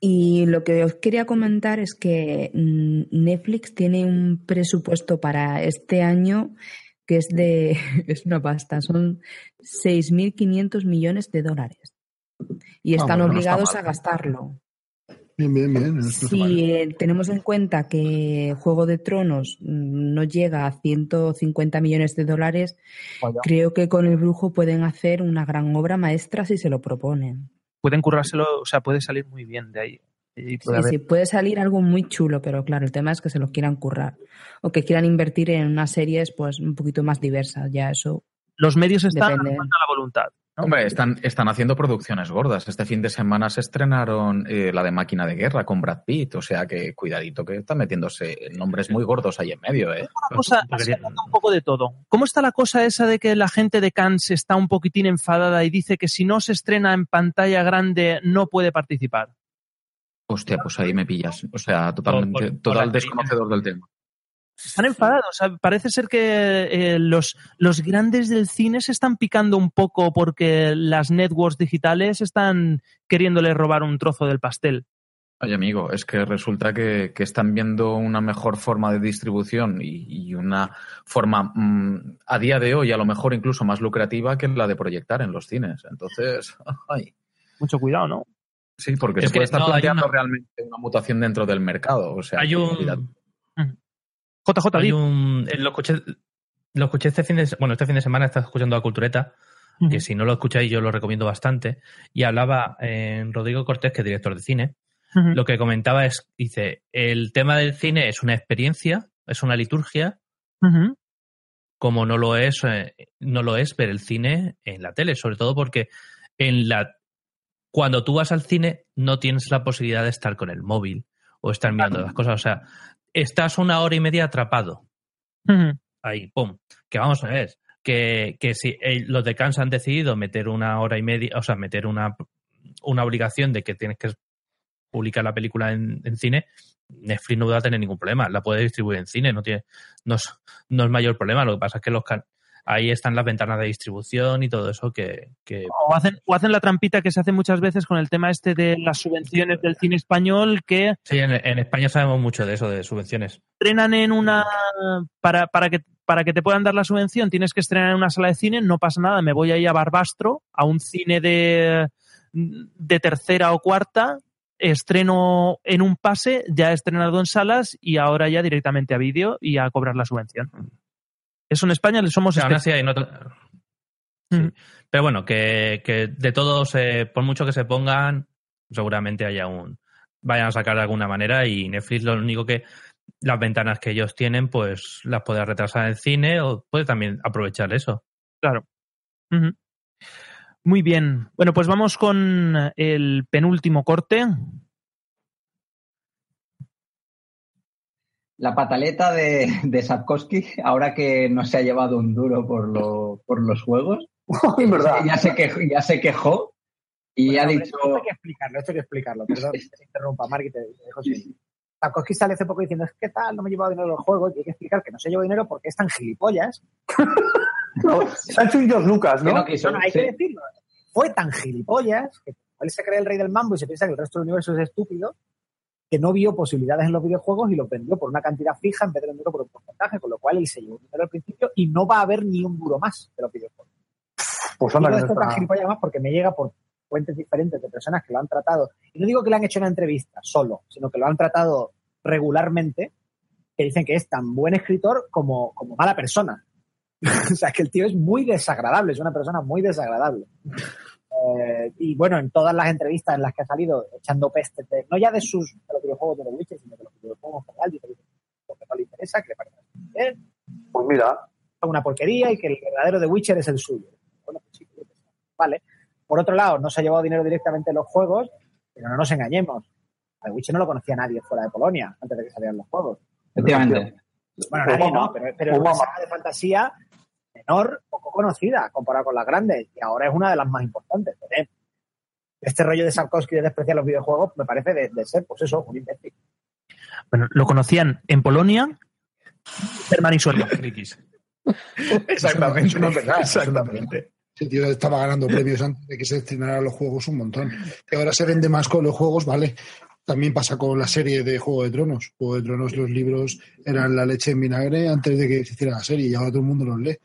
Y lo que os quería comentar es que mm, Netflix tiene un presupuesto para este año que es de [LAUGHS] es una pasta, son 6.500 millones de dólares. Y Ah, están bueno, no está obligados a gastarlo. Bien, bien, bien. esto. Si eh, tenemos en cuenta que Juego de Tronos mm, no llega a 150 millones de dólares, Vaya. creo que con el brujo pueden hacer una gran obra maestra si se lo proponen. Pueden currárselo, o sea, puede salir muy bien de ahí. Y puede Sí, haber- sí, puede salir algo muy chulo, pero claro, el tema es que se lo quieran currar. O que quieran invertir en unas series pues un poquito más diversas. Ya eso. Los medios están falta la voluntad. ¿no? Hombre, están, están haciendo producciones gordas. Este fin de semana se estrenaron eh, la de Máquina de Guerra con Brad Pitt. O sea que cuidadito que están metiéndose nombres muy gordos ahí en medio, ¿eh? Una cosa, así un poco de todo. ¿Cómo está la cosa esa de que la gente de Cannes está un poquitín enfadada y dice que si no se estrena en pantalla grande no puede participar? Hostia, pues ahí me pillas. O sea, totalmente, Por- por- por total desconocedor del tema. Están enfadados. O sea, parece ser que eh, los, los grandes del cine se están picando un poco porque las networks digitales están queriéndole robar un trozo del pastel. Oye, amigo, es que resulta que, que están viendo una mejor forma de distribución y, y una forma mm, a día de hoy a lo mejor incluso más lucrativa que la de proyectar en los cines. Entonces, [LAUGHS] ay. Mucho cuidado, ¿no? Sí, porque Es se que puede estar no, planteando una- realmente una mutación dentro del mercado. O sea, Hay un- cuidado. JJ, Hay un, eh, lo, escuché, lo escuché este fin de bueno, este fin de semana estás escuchando a Cultureta, que si no lo escucháis yo lo recomiendo bastante, y hablaba en Rodrigo Cortés, que es director de cine, lo que comentaba es, dice, el tema del cine es una experiencia, es una liturgia, como no lo es, eh, no lo es ver el cine en la tele, sobre todo porque en la cuando tú vas al cine no tienes la posibilidad de estar con el móvil o estar mirando las cosas, o sea, estás una hora y media atrapado. Ahí, pum. Que vamos a ver, que, que si eh, los de Cannes han decidido meter una hora y media, o sea, meter una, una obligación de que tienes que publicar la película en, en cine, Netflix no va a tener ningún problema, la puede distribuir en cine, no tiene, no es, no es mayor problema, lo que pasa es que los can- ahí están las ventanas de distribución y todo eso que, que O hacen, o hacen la trampita que se hace muchas veces con el tema este de las subvenciones del cine español que sí, en, en España sabemos mucho de eso, de subvenciones. estrenan en una para, para que para que te puedan dar la subvención tienes que estrenar en una sala de cine, no pasa nada, me voy ahí a Barbastro, a un cine de, de tercera o cuarta, estreno en un pase, ya he estrenado en salas y ahora ya directamente a vídeo y a cobrar la subvención. Eso en España le somos Aún así nota- Sí. Pero bueno, que, que de todos, eh, por mucho que se pongan, seguramente haya un. vayan a sacar de alguna manera y Netflix lo único que. las ventanas que ellos tienen, pues las puede retrasar en el cine o puede también aprovechar eso. Claro. Muy bien. Bueno, pues vamos con el penúltimo corte. La pataleta de, de Sapkowski, ahora que no se ha llevado un duro por, lo- por los juegos, [LAUGHS] Es verdad. ya se quejó, ya se quejó y ha Hombre, dicho... Esto hay que explicarlo, esto hay que explicarlo. Perdón, que te interrumpa, Mark, y te, te dejo sin- Tarkovsky sale hace poco diciendo, es que tal, no me he llevado dinero de los juegos, y hay que explicar que no se llevó dinero porque es tan gilipollas. Sancho y George Lucas, ¿no? No, no, hay que decirlo. Fue tan gilipollas que él se cree el rey del mambo y se piensa que el resto del universo es estúpido, que no vio posibilidades en los videojuegos y los vendió por una cantidad fija en vez de venderlo por un porcentaje, con lo cual él se llevó dinero al principio y no va a haber ni un duro más de los videojuegos. Pues anda, esto no tan está- además porque me llega por fuentes diferentes de personas que lo han tratado. Y no digo que le han hecho una entrevista solo, sino que lo han tratado regularmente, que dicen que es tan buen escritor como, como mala persona. [LAUGHS] o sea, que el tío es muy desagradable, es una persona muy desagradable. Eh, y bueno, en todas las entrevistas en las que ha salido echando peste, de- no ya de sus de los videojuegos de The Witcher, sino de los videojuegos en general, dice que lo que no le interesa, que le parece bien, Pues mira, una porquería y que el verdadero The Witcher es el suyo. Bueno, pues sí, vale. Por otro lado, no se ha llevado dinero directamente en los juegos, pero no nos engañemos. A The Witcher no lo conocía nadie fuera de Polonia antes de que salieran los juegos. Efectivamente. Bueno, nadie no, pero, pero es una Obama. saga de fantasía menor, poco conocida comparada con las grandes, y ahora es una de las más importantes. Este rollo de Sarkovsky de despreciar los videojuegos me parece de, de ser, pues eso, un imbécil. Bueno, lo conocían en Polonia, Herman y Soria. [LAUGHS] Exactamente, no es verdad, exactamente. Ese tío estaba ganando premios antes de que se estrenaran los juegos un montón. Que ahora se vende más con los juegos, vale. También pasa con la serie de Juego de Tronos. Juego de Tronos, los libros eran la leche en vinagre antes de que se hiciera la serie y ahora todo el mundo los lee.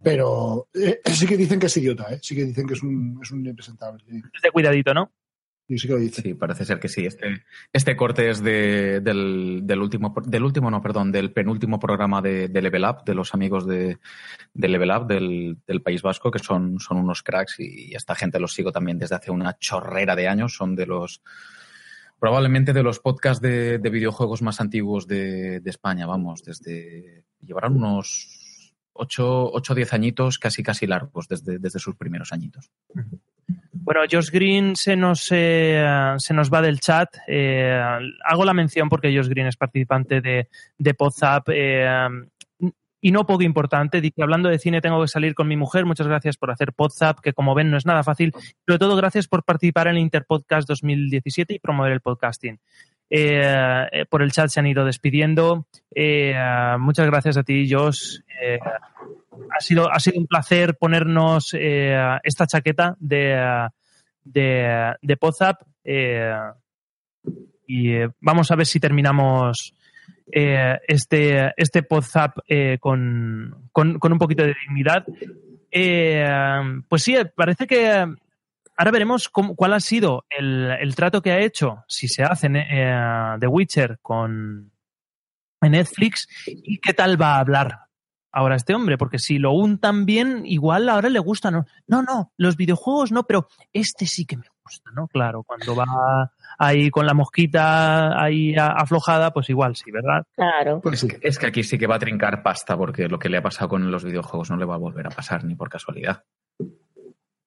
Pero eh, sí que dicen que es idiota, ¿eh? sí que dicen que es un, es un impresentable. Es de cuidadito, ¿no? Y sí que lo dice. Sí, parece ser que sí. Este, este corte es de, del, del último, del último, no, perdón, del penúltimo programa de, de Level Up, de los amigos de, de Level Up del, del País Vasco, que son, son unos cracks y esta gente los sigo también desde hace una chorrera de años. Son de los, probablemente de los podcasts de, de videojuegos más antiguos de, de España, vamos, desde, llevarán unos 8 o 10 añitos casi casi largos desde, desde sus primeros añitos. Bueno, Josh Green se nos, eh, se nos va del chat. Eh, hago la mención porque Josh Green es participante de, de Podzap. eh, y no poco importante, dice, hablando de cine tengo que salir con mi mujer, muchas gracias por hacer Podzap, que como ven no es nada fácil, sobre todo gracias por participar en el Interpodcast 2017 y promover el podcasting. Eh, eh, por el chat se han ido despidiendo. Eh, muchas gracias a ti, Josh. Ha, sido, ha sido un placer ponernos esta chaqueta de, de, de Podzap. y vamos a ver si terminamos eh, este, este Podzap eh, con, con, con un poquito de dignidad. Eh, pues sí, parece que ahora veremos cómo- cuál ha sido el, el trato que ha hecho, si se hace eh, The Witcher con Netflix y qué tal va a hablar ahora este hombre, porque si lo untan bien, igual ahora le gusta, ¿no? No, no, los videojuegos no, pero este sí que me gusta, ¿no? Claro, cuando va ahí con la mosquita ahí aflojada, pues igual sí, ¿verdad? Claro. Es, que, es que aquí sí que va a trincar pasta porque lo que le ha pasado con los videojuegos no le va a volver a pasar ni por casualidad.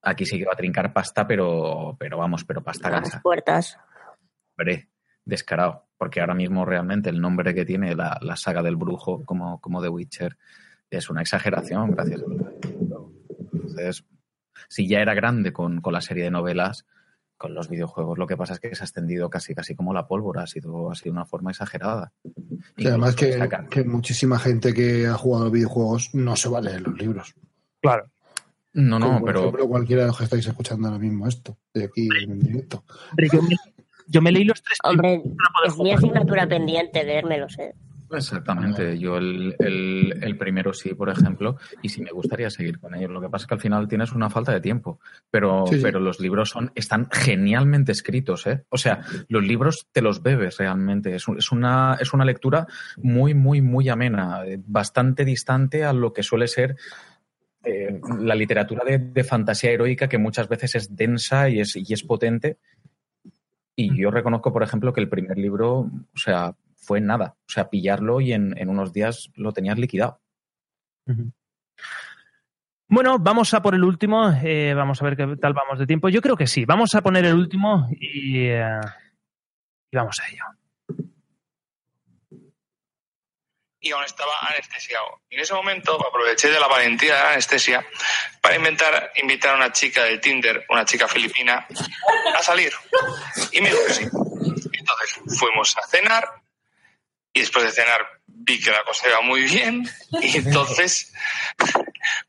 Aquí sí que va a trincar pasta, pero, pero vamos, pero pasta las gansa. puertas. Hombre, descarado. Porque ahora mismo realmente el nombre que tiene la, la saga del brujo como, como The Witcher es una exageración, gracias. Entonces, si ya era grande con, con la serie de novelas, con los videojuegos lo que pasa es que se ha extendido casi casi como la pólvora, ha sido, ha sido una forma exagerada. Y además que, que muchísima gente que ha jugado videojuegos no se va a leer los libros. Claro. No, no, Como, por pero ejemplo, cualquiera de los que estáis escuchando ahora mismo esto, de aquí en el directo. Yo, me, yo me leí los tres Hombre, es mi asignatura pendiente leérmelos, ¿eh? Exactamente, yo el, el- el primero sí, por ejemplo, y sí me gustaría seguir con ellos. Lo que pasa es que al final tienes una falta de tiempo, pero, Sí, sí. pero los libros son, están genialmente escritos, ¿eh? O sea, los libros te los bebes realmente. Es, un- es una, es una lectura muy, muy, muy amena, eh, bastante distante a lo que suele ser eh, la literatura de, de fantasía heroica, que muchas veces es densa y es, y es potente. Y yo reconozco, por ejemplo, que el primer libro, o sea, fue nada. O sea, pillarlo y en, en unos días lo tenías liquidado. Bueno, vamos a por el último. eh, vamos a ver qué tal vamos de tiempo. Yo creo que sí. Vamos a poner el último y, eh, y vamos a ello. y aún estaba anestesiado. Y en ese momento aproveché de la valentía de la anestesia para inventar, invitar a una chica de Tinder, una chica filipina, a salir. Y me dijo que sí. Entonces fuimos a cenar y después de cenar vi que la cosa iba muy bien [LAUGHS] y entonces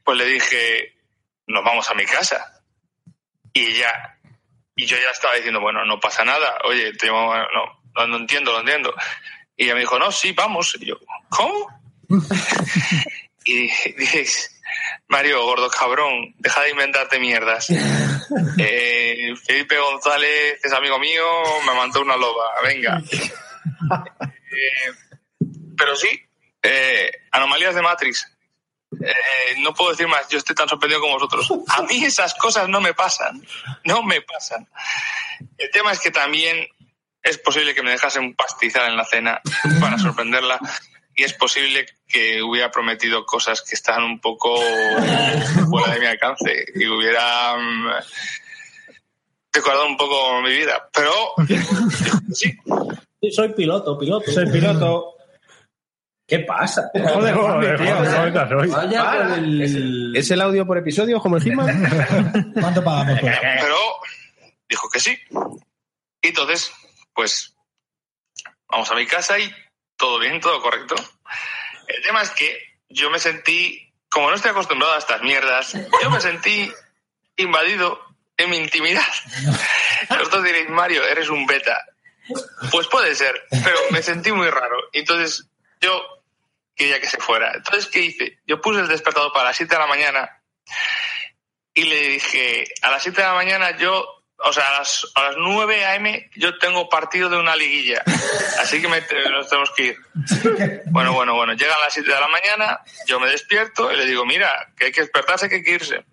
pues le dije, nos vamos a mi casa. Y ella, y yo ya estaba diciendo, bueno, no pasa nada, oye, te llamo- no, no, no entiendo, lo entiendo. Y ella me dijo, no, sí, vamos. Y yo, ¿cómo? [LAUGHS] y dices, Mario, gordo cabrón, deja de inventarte mierdas. [LAUGHS] Eh, Felipe González es amigo mío, me mandó una loba, venga. Eh, pero sí, eh, anomalías de Matrix. Eh, no puedo decir más, yo estoy tan sorprendido como vosotros. A mí esas cosas no me pasan, no me pasan. El tema es que también es posible que me dejase un pastizal en la cena para sorprenderla y es posible que hubiera prometido cosas que estaban un poco fuera de mi alcance y hubiera mm, decorado un poco mi vida. Pero sí, Sí, soy piloto, piloto. Soy piloto. ¿Qué pasa? [LAUGHS] Vaya Para. con el- ¿Es el audio por episodio como el Hitman? [LAUGHS] ¿Cuánto pagamos por pero dijo que sí. Y entonces, pues, vamos a mi casa y todo bien, todo correcto. El tema es que yo me sentí, como no estoy acostumbrado a estas mierdas, yo me sentí invadido en mi intimidad. [LAUGHS] Vosotros diréis, Mario, eres un beta. Pues puede ser, pero me sentí muy raro. Entonces yo quería que se fuera. Entonces, ¿qué hice? Yo puse el despertador para las 7 de la mañana y le dije, a las 7 de la mañana yo o sea, a las, a las 9 a.m. yo tengo partido de una liguilla. Así que me- nos tenemos que ir. Bueno, bueno, bueno. Llegan las 7 de la mañana, yo me despierto y le digo, mira, que hay que despertarse, que hay que irse.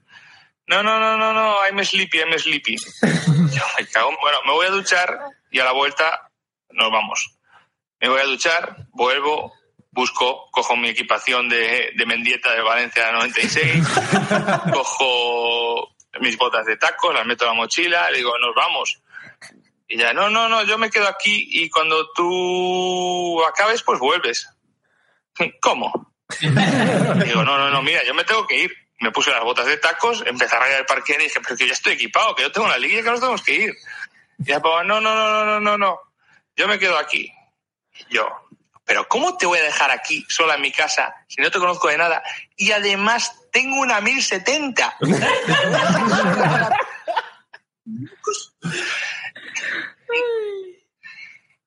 No, no, no, no, no, I'm sleepy, I'm sleepy. Yo me cago en- Bueno, me voy a duchar y a la vuelta nos vamos. Me voy a duchar, vuelvo, busco, cojo mi equipación de, de Mendieta de Valencia 96, [LAUGHS] cojo mis botas de taco, las meto en la mochila, le digo, nos vamos. Y ya, no, no, no, yo me quedo aquí y cuando tú acabes, pues vuelves. [LAUGHS] ¿Cómo? [LAUGHS] Digo, no, no, no, mira, yo me tengo que ir. Me puse las botas de tacos, empecé a rayar el parque y dije, pero que ya estoy equipado, que yo tengo una liguilla que nos tenemos que ir. Y ya, papá, no, no, no, no, no, no, no, yo me quedo aquí. Y yo, pero ¿cómo te voy a dejar aquí sola en mi casa si no te conozco de nada? Y además tengo una 1070. [LAUGHS]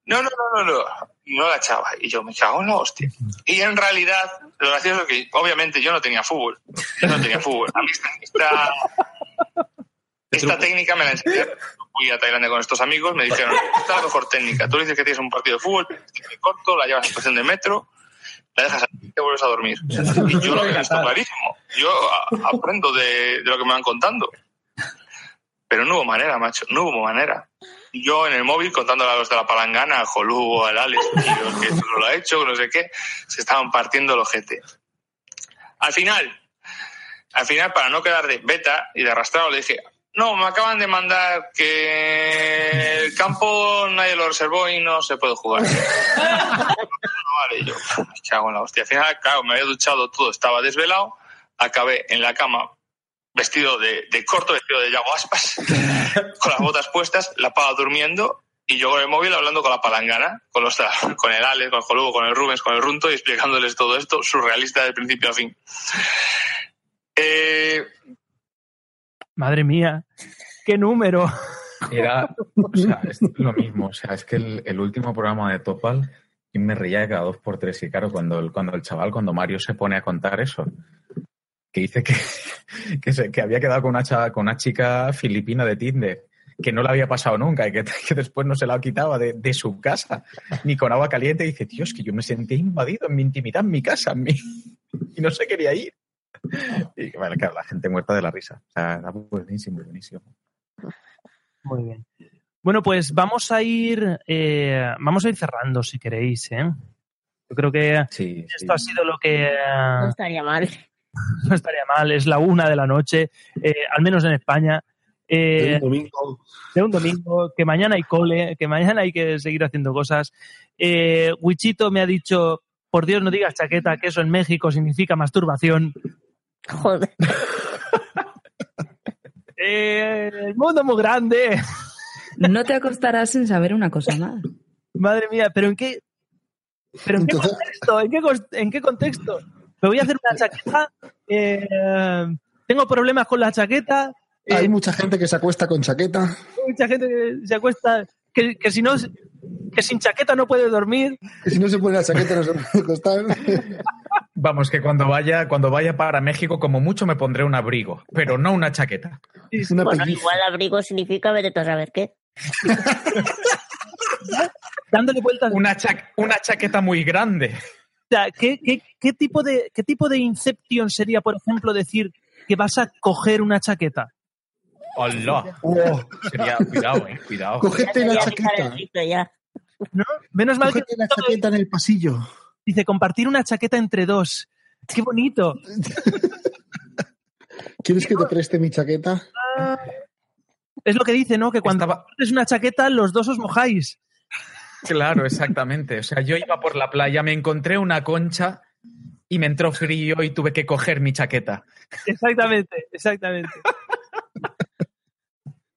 No, no, no, no, no, no la echaba. Y yo me cago en la hostia. Y en realidad, lo gracioso es que obviamente yo no tenía fútbol. Yo no tenía fútbol. A mí esta, técnica me la enseñaron. [LAUGHS] Fui a Tailandia con estos amigos, me dijeron, esta es la mejor técnica. Tú le dices que tienes un partido de fútbol, te corto, la llevas a la estación de metro, la dejas aquí y te vuelves a dormir. Y yo lo he visto [LAUGHS] clarísimo. Yo a- aprendo de, de lo que me van contando. Pero no hubo manera, macho, no hubo manera. Yo en el móvil contándole a los de la palangana, al Jolú, al Alex, tío, que esto no lo ha hecho, que no sé qué, se estaban partiendo el ojete. Al final, al final, para no quedar de beta y de arrastrado, le dije, no, me acaban de mandar que el campo nadie lo reservó y no se puede jugar. No, [LAUGHS] vale, yo, me cago en la hostia. Al final, claro, me había duchado todo, estaba desvelado, acabé en la cama vestido de, de corto, vestido de Yago Aspas, [LAUGHS] con las botas puestas, la paga durmiendo y yo con el móvil hablando con la palangana, con, los, con el Alex, con el Jolugo, con el Rubens, con el Runto y explicándoles todo esto, surrealista de principio a fin. Eh, Madre mía, qué número. Era, o sea, es lo mismo. O sea, es que el, el último programa de Topal y me reía cada dos por tres. Y claro, cuando el, cuando el chaval, cuando Mario se pone a contar eso, que dice que, [LAUGHS] que, se- que había quedado con una, con una chica filipina de Tinder, que no le había pasado nunca y que, [LAUGHS] que después no se la quitaba de, de su casa, ni con agua caliente. Dice, tío, que yo me sentía invadido en mi intimidad, en mi casa, en mi... [LAUGHS] y no se quería ir. [LAUGHS] Y bueno, claro, la gente muerta de la risa. O sea, era buenísimo, buenísimo. Muy bien. Bueno, pues vamos a ir, eh, vamos a ir cerrando si queréis, ¿eh? Yo creo que esto ha sido lo que eh, No estaría mal. [LAUGHS] no estaría mal. Es la una de la noche, eh, al menos en España. Eh, De un domingo. de un domingo, que mañana hay cole, que mañana hay que seguir haciendo cosas. Eh, Wichito me ha dicho, por Dios no digas chaqueta, que eso en México significa masturbación. Joder. [LAUGHS] Eh, el mundo es muy grande. No te acostarás sin saber una cosa más. Madre mía, pero ¿en qué, pero en qué contexto? ¿En qué, cos- en qué contexto? Me voy a hacer una chaqueta. eh, tengo problemas con la chaqueta. eh, Hay mucha gente que se acuesta con chaqueta. mucha gente que se acuesta. Que, que si no, que sin chaqueta no puede dormir. Que si no se pone la chaqueta no se puede acostar. [LAUGHS] Vamos, que cuando vaya, cuando vaya para México, como mucho me pondré un abrigo, pero no una chaqueta. Bueno, igual abrigo significa vete tú a saber qué. [LAUGHS] Dándole vueltas. Una, cha- una chaqueta muy grande. O sea, ¿qué, qué, qué tipo de, ¿qué tipo de inception sería, por ejemplo, decir que vas a coger una chaqueta? ¡Hola! Sería, cuidado, eh, cuidado. Cogete la chaqueta. Menos mal que Cógete la chaqueta en el pasillo. Dice compartir una chaqueta entre dos. ¡Qué bonito! [LAUGHS] ¿Quieres que te preste mi chaqueta? Es lo que dice, ¿no? Que cuando compartes una chaqueta, los dos os mojáis. Claro, exactamente. O sea, yo iba por la playa, me encontré una concha y me entró frío y tuve que coger mi chaqueta. Exactamente, exactamente. [LAUGHS]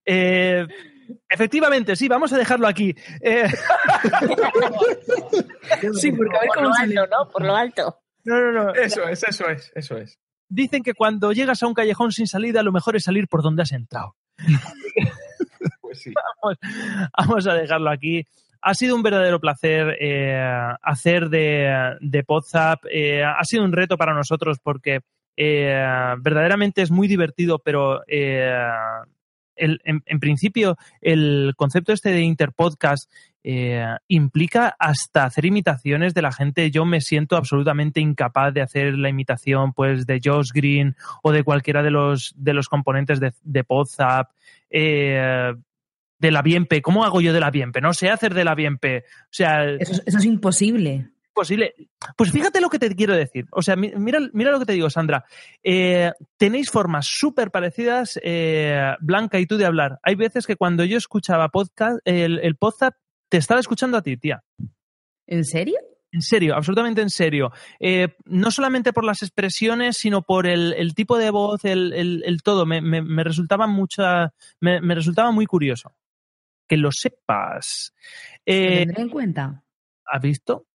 Eh, efectivamente, sí, vamos a dejarlo aquí. Eh, [LAUGHS] sí, porque a ver Por cómo lo sale. alto, ¿no? Por lo alto. No, no, no. Eso es, eso es, eso es. Dicen que cuando llegas a un callejón sin salida, lo mejor es salir por donde has entrado. [LAUGHS] Pues sí. Vamos, vamos a dejarlo aquí. Ha sido un verdadero placer eh, hacer de, de Podzap. Eh, ha sido un reto para nosotros porque eh, verdaderamente es muy divertido, pero eh, el- en, principio, el concepto este de interpodcast eh, implica hasta hacer imitaciones de la gente. Yo me siento absolutamente incapaz de hacer la imitación pues de Josh Green o de cualquiera de los, de los componentes de, de Podzap. eh, de la Bienpe, ¿cómo hago yo de la Bienpe? No sé hacer de la Bienpe. O sea, Eso, es- eso es imposible. Posible. Pues fíjate lo que te quiero decir. O sea, mi- mira, mira lo que te digo, Sandra. Eh, tenéis formas súper parecidas, eh, Blanca y tú, de hablar. Hay veces que cuando yo escuchaba podcast, el, el podcast, te estaba escuchando a ti, tía. ¿En serio? En serio, absolutamente en serio. Eh, no solamente por las expresiones, sino por el, el tipo de voz, el, el- el todo. Me, me- me resultaba mucha, me, me resultaba muy curioso. Que lo sepas. Eh, tendré en cuenta. ¿Has visto?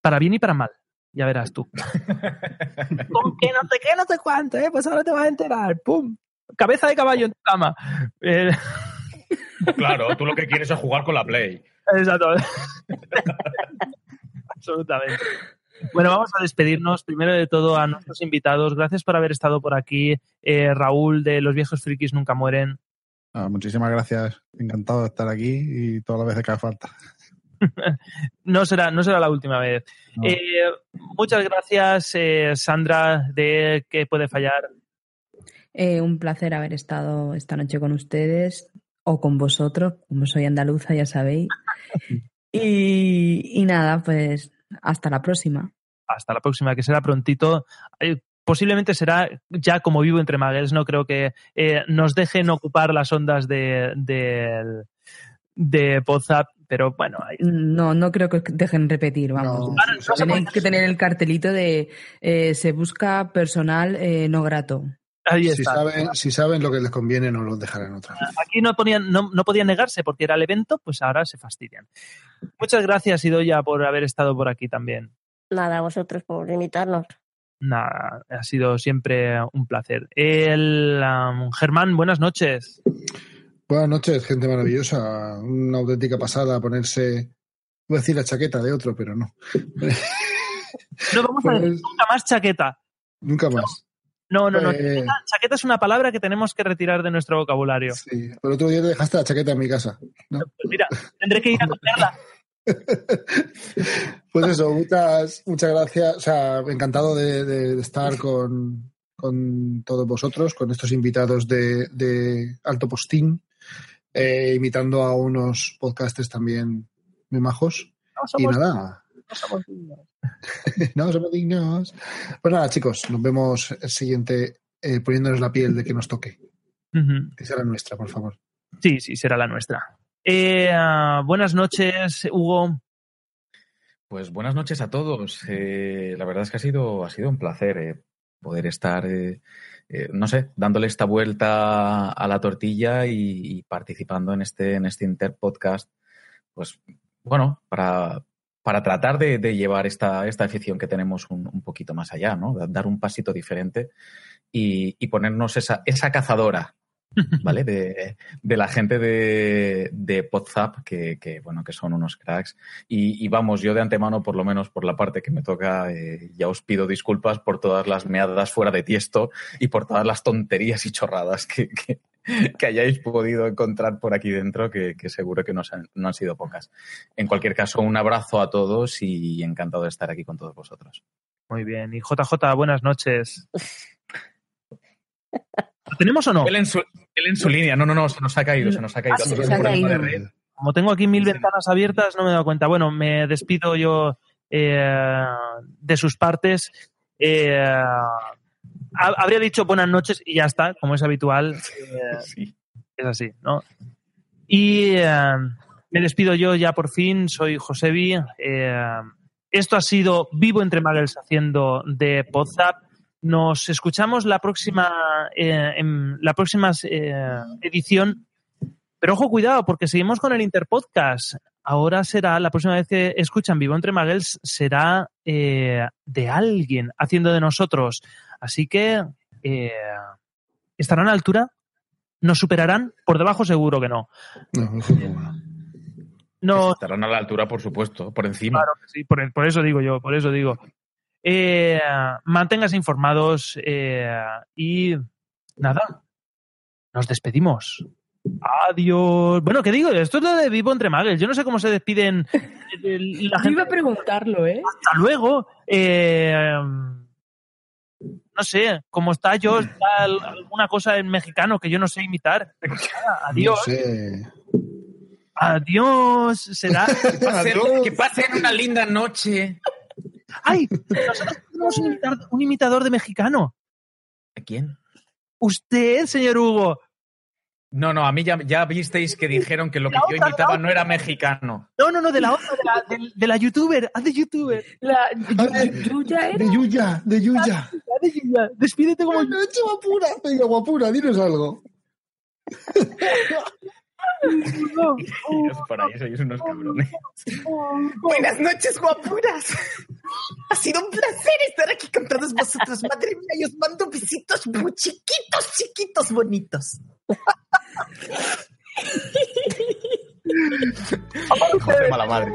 Para bien y para mal. Ya verás tú. [LAUGHS] Con que no sé qué, no sé cuánto, ¿eh? Pues ahora te vas a enterar. ¡Pum! Cabeza de caballo en tu cama. Eh, [LAUGHS] Claro, tú lo que quieres es jugar con la Play. exacto. [LAUGHS] Absolutamente. Bueno, vamos a despedirnos. Primero de todo a nuestros invitados. Gracias por haber estado por aquí. Eh, Raúl de Los Viejos Frikis Nunca Mueren. Ah, muchísimas gracias. Encantado de estar aquí y todas las veces que haga falta. No será, no será la última vez. No. Eh, muchas gracias, eh, Sandra, de Que Puede Fallar. Eh, un placer haber estado esta noche con ustedes o con vosotros, como soy andaluza, ya sabéis. [LAUGHS] Y, y nada, pues hasta la próxima. hasta la próxima, que será prontito. Posiblemente será ya como vivo entre Maguels, no creo que eh, nos dejen ocupar las ondas de, de Podzap, pero bueno, ahí- No, no creo que dejen repetir, vamos. Tenéis que tener el cartelito de eh, se busca personal eh, no grato. ahí Si saben, si saben lo que les conviene, no los dejarán otra vez. Aquí no, ponían, no, no podían negarse porque era el evento, pues ahora se fastidian. Muchas gracias, Idoya, por haber estado por aquí también. Nada, a vosotros por invitarnos. Nada, ha sido siempre un placer. El um, Germán, buenas noches. Buenas noches, gente maravillosa. Una auténtica pasada ponerse. Voy a decir la chaqueta de otro, pero no. [LAUGHS] No vamos a decir nunca más chaqueta. Nunca más. No, no, no. Eh. Chaqueta, chaqueta es una palabra que tenemos que retirar de nuestro vocabulario. Sí, pero otro día te dejaste la chaqueta en mi casa. ¿no? Pues mira, tendré que ir a cogerla. [LAUGHS] Pues eso, muchas, muchas gracias. O sea, encantado de, de- de estar con, con todos vosotros, con estos invitados de, de Alto Postín, eh, imitando a unos podcasters también muy majos. No Y nada, no somos dignos. [LAUGHS] no somos dignos. Pues nada, chicos, nos vemos el siguiente eh, poniéndonos la piel de que nos toque. Ujú. Que será nuestra, por favor. Sí, sí, será la nuestra. Eh, ah, buenas noches, Hugo. Pues buenas noches a todos. Eh, la verdad es que ha sido, ha sido un placer eh, poder estar, eh, no sé, dándole esta vuelta a la tortilla y, participando en este, en este Interpodcast. Pues bueno, para, para tratar de, llevar esta, esta afición que tenemos un, un poquito más allá, ¿no? Da- Dar un pasito diferente y, y ponernos esa, esa cazadora [LAUGHS] ¿vale? De, de la gente de, de Podzap, que, que, bueno, que son unos cracks. Y, y vamos, yo de antemano, por lo menos por la parte que me toca, eh, ya os pido disculpas por todas las meadas fuera de tiesto y por todas las tonterías y chorradas que, que, que hayáis podido encontrar por aquí dentro, que, que seguro que no, han, no han sido pocas. En cualquier caso, un abrazo a todos y encantado de estar aquí con todos vosotros. Muy bien. Y JJ, buenas noches. [LAUGHS] ¿Lo tenemos o no? Él en, su, él en su línea, no, no, no, se nos ha caído, se nos ha caído. Ah, sí, Ha se caído. Como tengo aquí mil ventanas abiertas, no me he dado cuenta. Bueno, me despido yo eh, de sus partes. Eh, ha- habría dicho buenas noches y ya está, como es habitual. Eh, Es así, ¿no? Y eh, me despido yo ya por fin. Soy Josebi. Eh, esto ha sido Vivo entre Muggles haciendo de Podzap. Nos escuchamos la próxima, eh, en la próxima eh, edición. Pero ojo, cuidado, porque seguimos con el Interpodcast. Ahora será, la próxima vez que escuchan Vivo entre Muggles, será eh, de alguien haciendo de nosotros. Así que, eh, ¿estarán a la altura? ¿Nos superarán? Por debajo seguro que no. No, Estarán a la altura, por supuesto, por encima. Claro que sí, por, por eso digo yo, por eso digo. Eh, manténgase informados eh, y nada, nos despedimos. Adiós. Bueno, ¿qué digo? Esto es lo de Vivo entre Muggles. Yo no sé cómo se despiden eh, la Yo gente. iba a preguntarlo, ¿eh? Hasta luego. Eh, no sé, como está yo, está alguna cosa en mexicano que yo no sé imitar. Adiós. No sé. Adiós. Será. Que [LAUGHS] pasen una linda noche. ¡Ay! Nosotros tenemos un imitador, un imitador de mexicano. ¿A quién? Usted, señor Hugo. No, no, a mí ya, ya visteis que dijeron que lo que yo imitaba no era mexicano. No, no, no, de la otra, de la, de, de la youtuber. Haz de youtuber. La Yuya De Yuya, de Yuya. Haz de Yuya. Despídete como Buenas noches, guapura. Venga, guapura, dinos algo. [LAUGHS] Por ahí sois unos cabrones. Buenas noches, guapuras. Ha sido un placer estar aquí con todos vosotros. Madre mía, y os mando besitos muy chiquitos, chiquitos, bonitos. Joder, mala madre.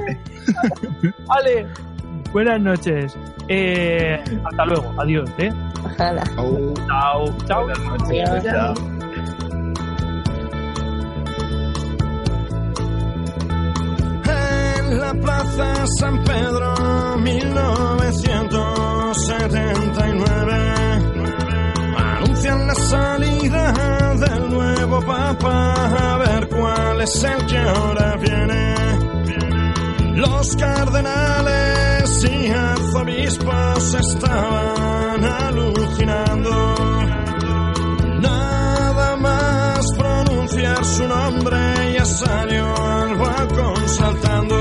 Vale. Buenas noches. Eh, hasta luego. Adiós, ¿eh? Ojalá. Chao. Chao. Adiós. Chao. La Plaza San Pedro, 1979, anuncian la salida del nuevo papa, a ver cuál es el que ahora viene. Los cardenales y arzobispos estaban alucinando. Nada más pronunciar su nombre ya salió al balcón saltando.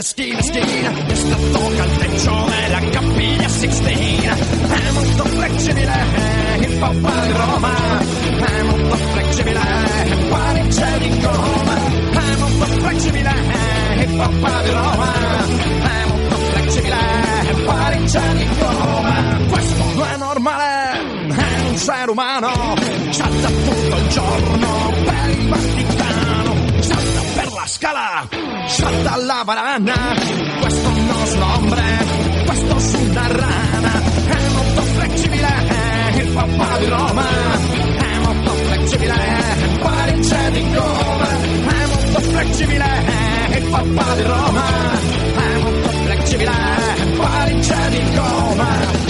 Salta da schina a schina. E sta tocca il techo della Cappiglia Sixtina. È molto flexibile, il papà di Roma. È molto flexibile, pari c'è di Roma. È molto flexibile, il papà di Roma. È molto flexibile, pari c'è di Roma. Questo non è normale, è un essere umano. Salta tutto salta la banana. Questo un hombre, questo una rana. È molto flexibile, il papà di Roma. È molto flexibile, pari c'è di Roma. È molto flexibile, il papà di Roma. È molto flexibile, pari c'è di Roma.